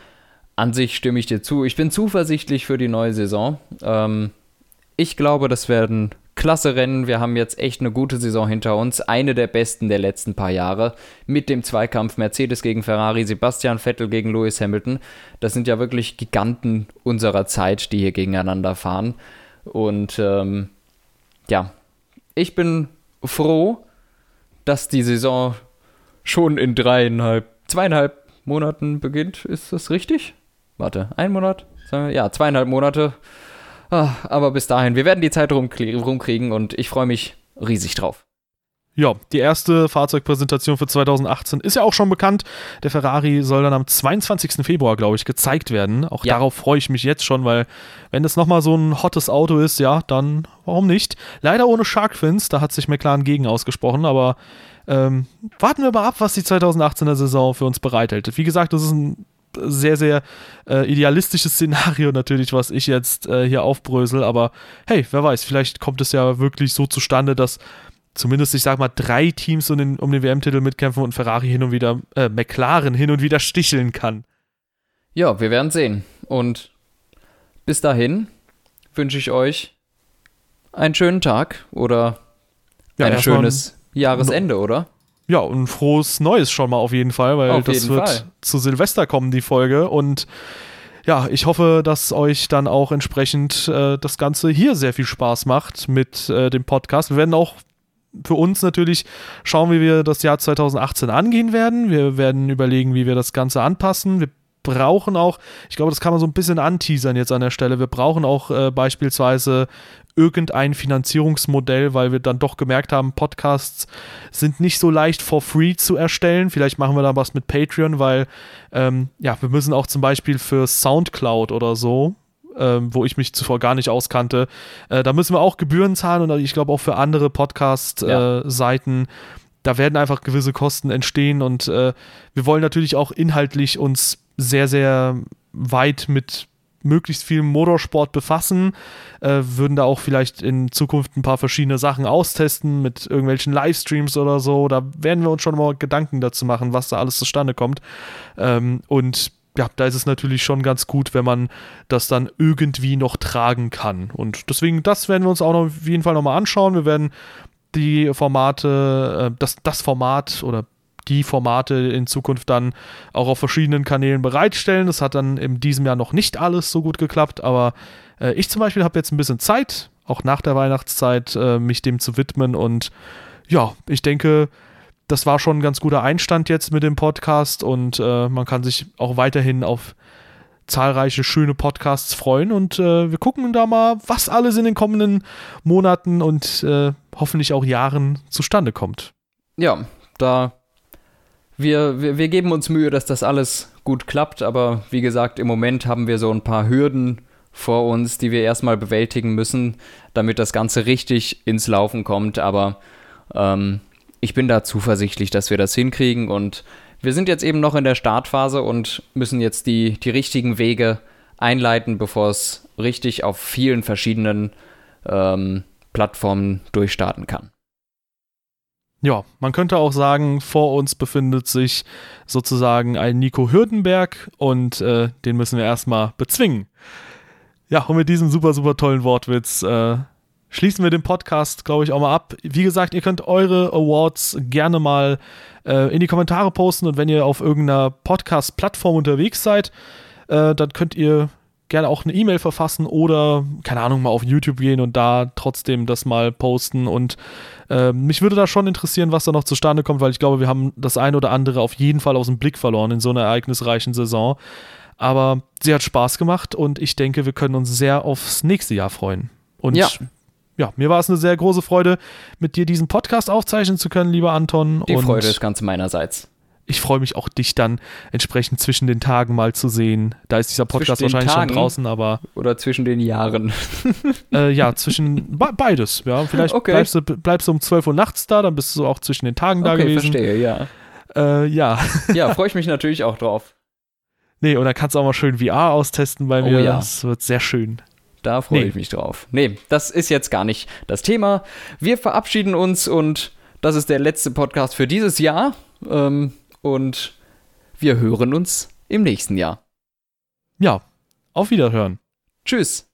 an sich stimme ich dir zu. Ich bin zuversichtlich für die neue Saison. Ähm, ich glaube, das werden klasse Rennen. Wir haben jetzt echt eine gute Saison hinter uns. Eine der besten der letzten paar Jahre. Mit dem Zweikampf Mercedes gegen Ferrari, Sebastian Vettel gegen Lewis Hamilton. Das sind ja wirklich Giganten unserer Zeit, die hier gegeneinander fahren. Und ähm, ja, ich bin froh, dass die Saison schon in dreieinhalb, zweieinhalb Monaten beginnt. Ist das richtig? Warte, ein Monat? Ja, zweieinhalb Monate. Ah, aber bis dahin, wir werden die Zeit rumkriegen und ich freue mich riesig drauf. Ja, die erste Fahrzeugpräsentation für 2018 ist ja auch schon bekannt. Der Ferrari soll dann am 22. Februar, glaube ich, gezeigt werden. Auch ja. darauf freue ich mich jetzt schon, weil wenn das nochmal so ein hottes Auto ist, ja, dann warum nicht? Leider ohne Sharkfins, da hat sich McLaren gegen ausgesprochen, aber ähm, warten wir mal ab, was die 2018er Saison für uns bereithält. Wie gesagt, das ist ein sehr, sehr äh, idealistisches Szenario natürlich, was ich jetzt äh, hier aufbrösel, aber hey, wer weiß, vielleicht kommt es ja wirklich so zustande, dass zumindest, ich sag mal, drei Teams um den, um den WM-Titel mitkämpfen und Ferrari hin und wieder, äh, McLaren hin und wieder sticheln kann. Ja, wir werden sehen. Und bis dahin wünsche ich euch einen schönen Tag oder ja, ein schönes Jahresende, oder? Ja, und frohes Neues schon mal auf jeden Fall, weil auf das wird Fall. zu Silvester kommen, die Folge. Und ja, ich hoffe, dass euch dann auch entsprechend äh, das Ganze hier sehr viel Spaß macht mit äh, dem Podcast. Wir werden auch für uns natürlich schauen, wie wir das Jahr 2018 angehen werden. Wir werden überlegen, wie wir das Ganze anpassen. Wir brauchen auch, ich glaube, das kann man so ein bisschen anteasern jetzt an der Stelle, wir brauchen auch äh, beispielsweise irgendein Finanzierungsmodell, weil wir dann doch gemerkt haben, Podcasts sind nicht so leicht for free zu erstellen. Vielleicht machen wir da was mit Patreon, weil ähm, ja, wir müssen auch zum Beispiel für Soundcloud oder so ähm, wo ich mich zuvor gar nicht auskannte. Äh, da müssen wir auch Gebühren zahlen und ich glaube auch für andere Podcast-Seiten. Ja. da werden einfach gewisse Kosten entstehen und äh, wir wollen natürlich auch inhaltlich uns sehr, sehr weit mit möglichst viel Motorsport befassen, äh, würden da auch vielleicht in Zukunft ein paar verschiedene Sachen austesten mit irgendwelchen Livestreams oder so. Da werden wir uns schon mal Gedanken dazu machen, was da alles zustande kommt. Ähm, und ja, da ist es natürlich schon ganz gut, wenn man das dann irgendwie noch tragen kann. Und deswegen, das werden wir uns auch noch auf jeden Fall nochmal anschauen. Wir werden die Formate, äh, das, das Format oder die Formate in Zukunft dann auch auf verschiedenen Kanälen bereitstellen. Das hat dann in diesem Jahr noch nicht alles so gut geklappt, aber äh, ich zum Beispiel habe jetzt ein bisschen Zeit, auch nach der Weihnachtszeit, äh, mich dem zu widmen und ja, ich denke, das war schon ein ganz guter Einstand jetzt mit dem Podcast und äh, man kann sich auch weiterhin auf zahlreiche schöne Podcasts freuen und äh, wir gucken da mal, was alles in den kommenden Monaten und äh, hoffentlich auch Jahren zustande kommt. Ja, da wir, wir, wir geben uns Mühe, dass das alles gut klappt, aber wie gesagt, im Moment haben wir so ein paar Hürden vor uns, die wir erstmal bewältigen müssen, damit das Ganze richtig ins Laufen kommt, aber ähm, ich bin da zuversichtlich, dass wir das hinkriegen und wir sind jetzt eben noch in der Startphase und müssen jetzt die, die richtigen Wege einleiten, bevor es richtig auf vielen verschiedenen ähm, Plattformen durchstarten kann. Ja, man könnte auch sagen, vor uns befindet sich sozusagen ein Nico Hürdenberg und äh, den müssen wir erstmal bezwingen. Ja, und mit diesem super, super tollen Wortwitz äh, schließen wir den Podcast, glaube ich, auch mal ab. Wie gesagt, ihr könnt eure Awards gerne mal äh, in die Kommentare posten und wenn ihr auf irgendeiner Podcast-Plattform unterwegs seid, äh, dann könnt ihr gerne auch eine E-Mail verfassen oder, keine Ahnung, mal auf YouTube gehen und da trotzdem das mal posten. Und äh, mich würde da schon interessieren, was da noch zustande kommt, weil ich glaube, wir haben das eine oder andere auf jeden Fall aus dem Blick verloren in so einer ereignisreichen Saison. Aber sie hat Spaß gemacht und ich denke, wir können uns sehr aufs nächste Jahr freuen. Und ja ja, mir war es eine sehr große Freude, mit dir diesen Podcast aufzeichnen zu können, lieber Anton. Die Freude ist ganz meinerseits. Ich freue mich auch, dich dann entsprechend zwischen den Tagen mal zu sehen. Da ist dieser Podcast wahrscheinlich Tagen schon draußen, aber. Oder zwischen den Jahren. Äh, ja, zwischen be beides. Ja, vielleicht okay. bleibst, du, bleibst du um 12 Uhr nachts da, dann bist du auch zwischen den Tagen da okay, gewesen. verstehe, ja. Äh, ja. Ja, freue ich mich natürlich auch drauf. Nee, und dann kannst du auch mal schön VR austesten bei mir. Oh, ja. Das wird sehr schön. Da freue nee. ich mich drauf. Nee, das ist jetzt gar nicht das Thema. Wir verabschieden uns und das ist der letzte Podcast für dieses Jahr. Ähm, und wir hören uns im nächsten Jahr. Ja, auf Wiederhören. Tschüss.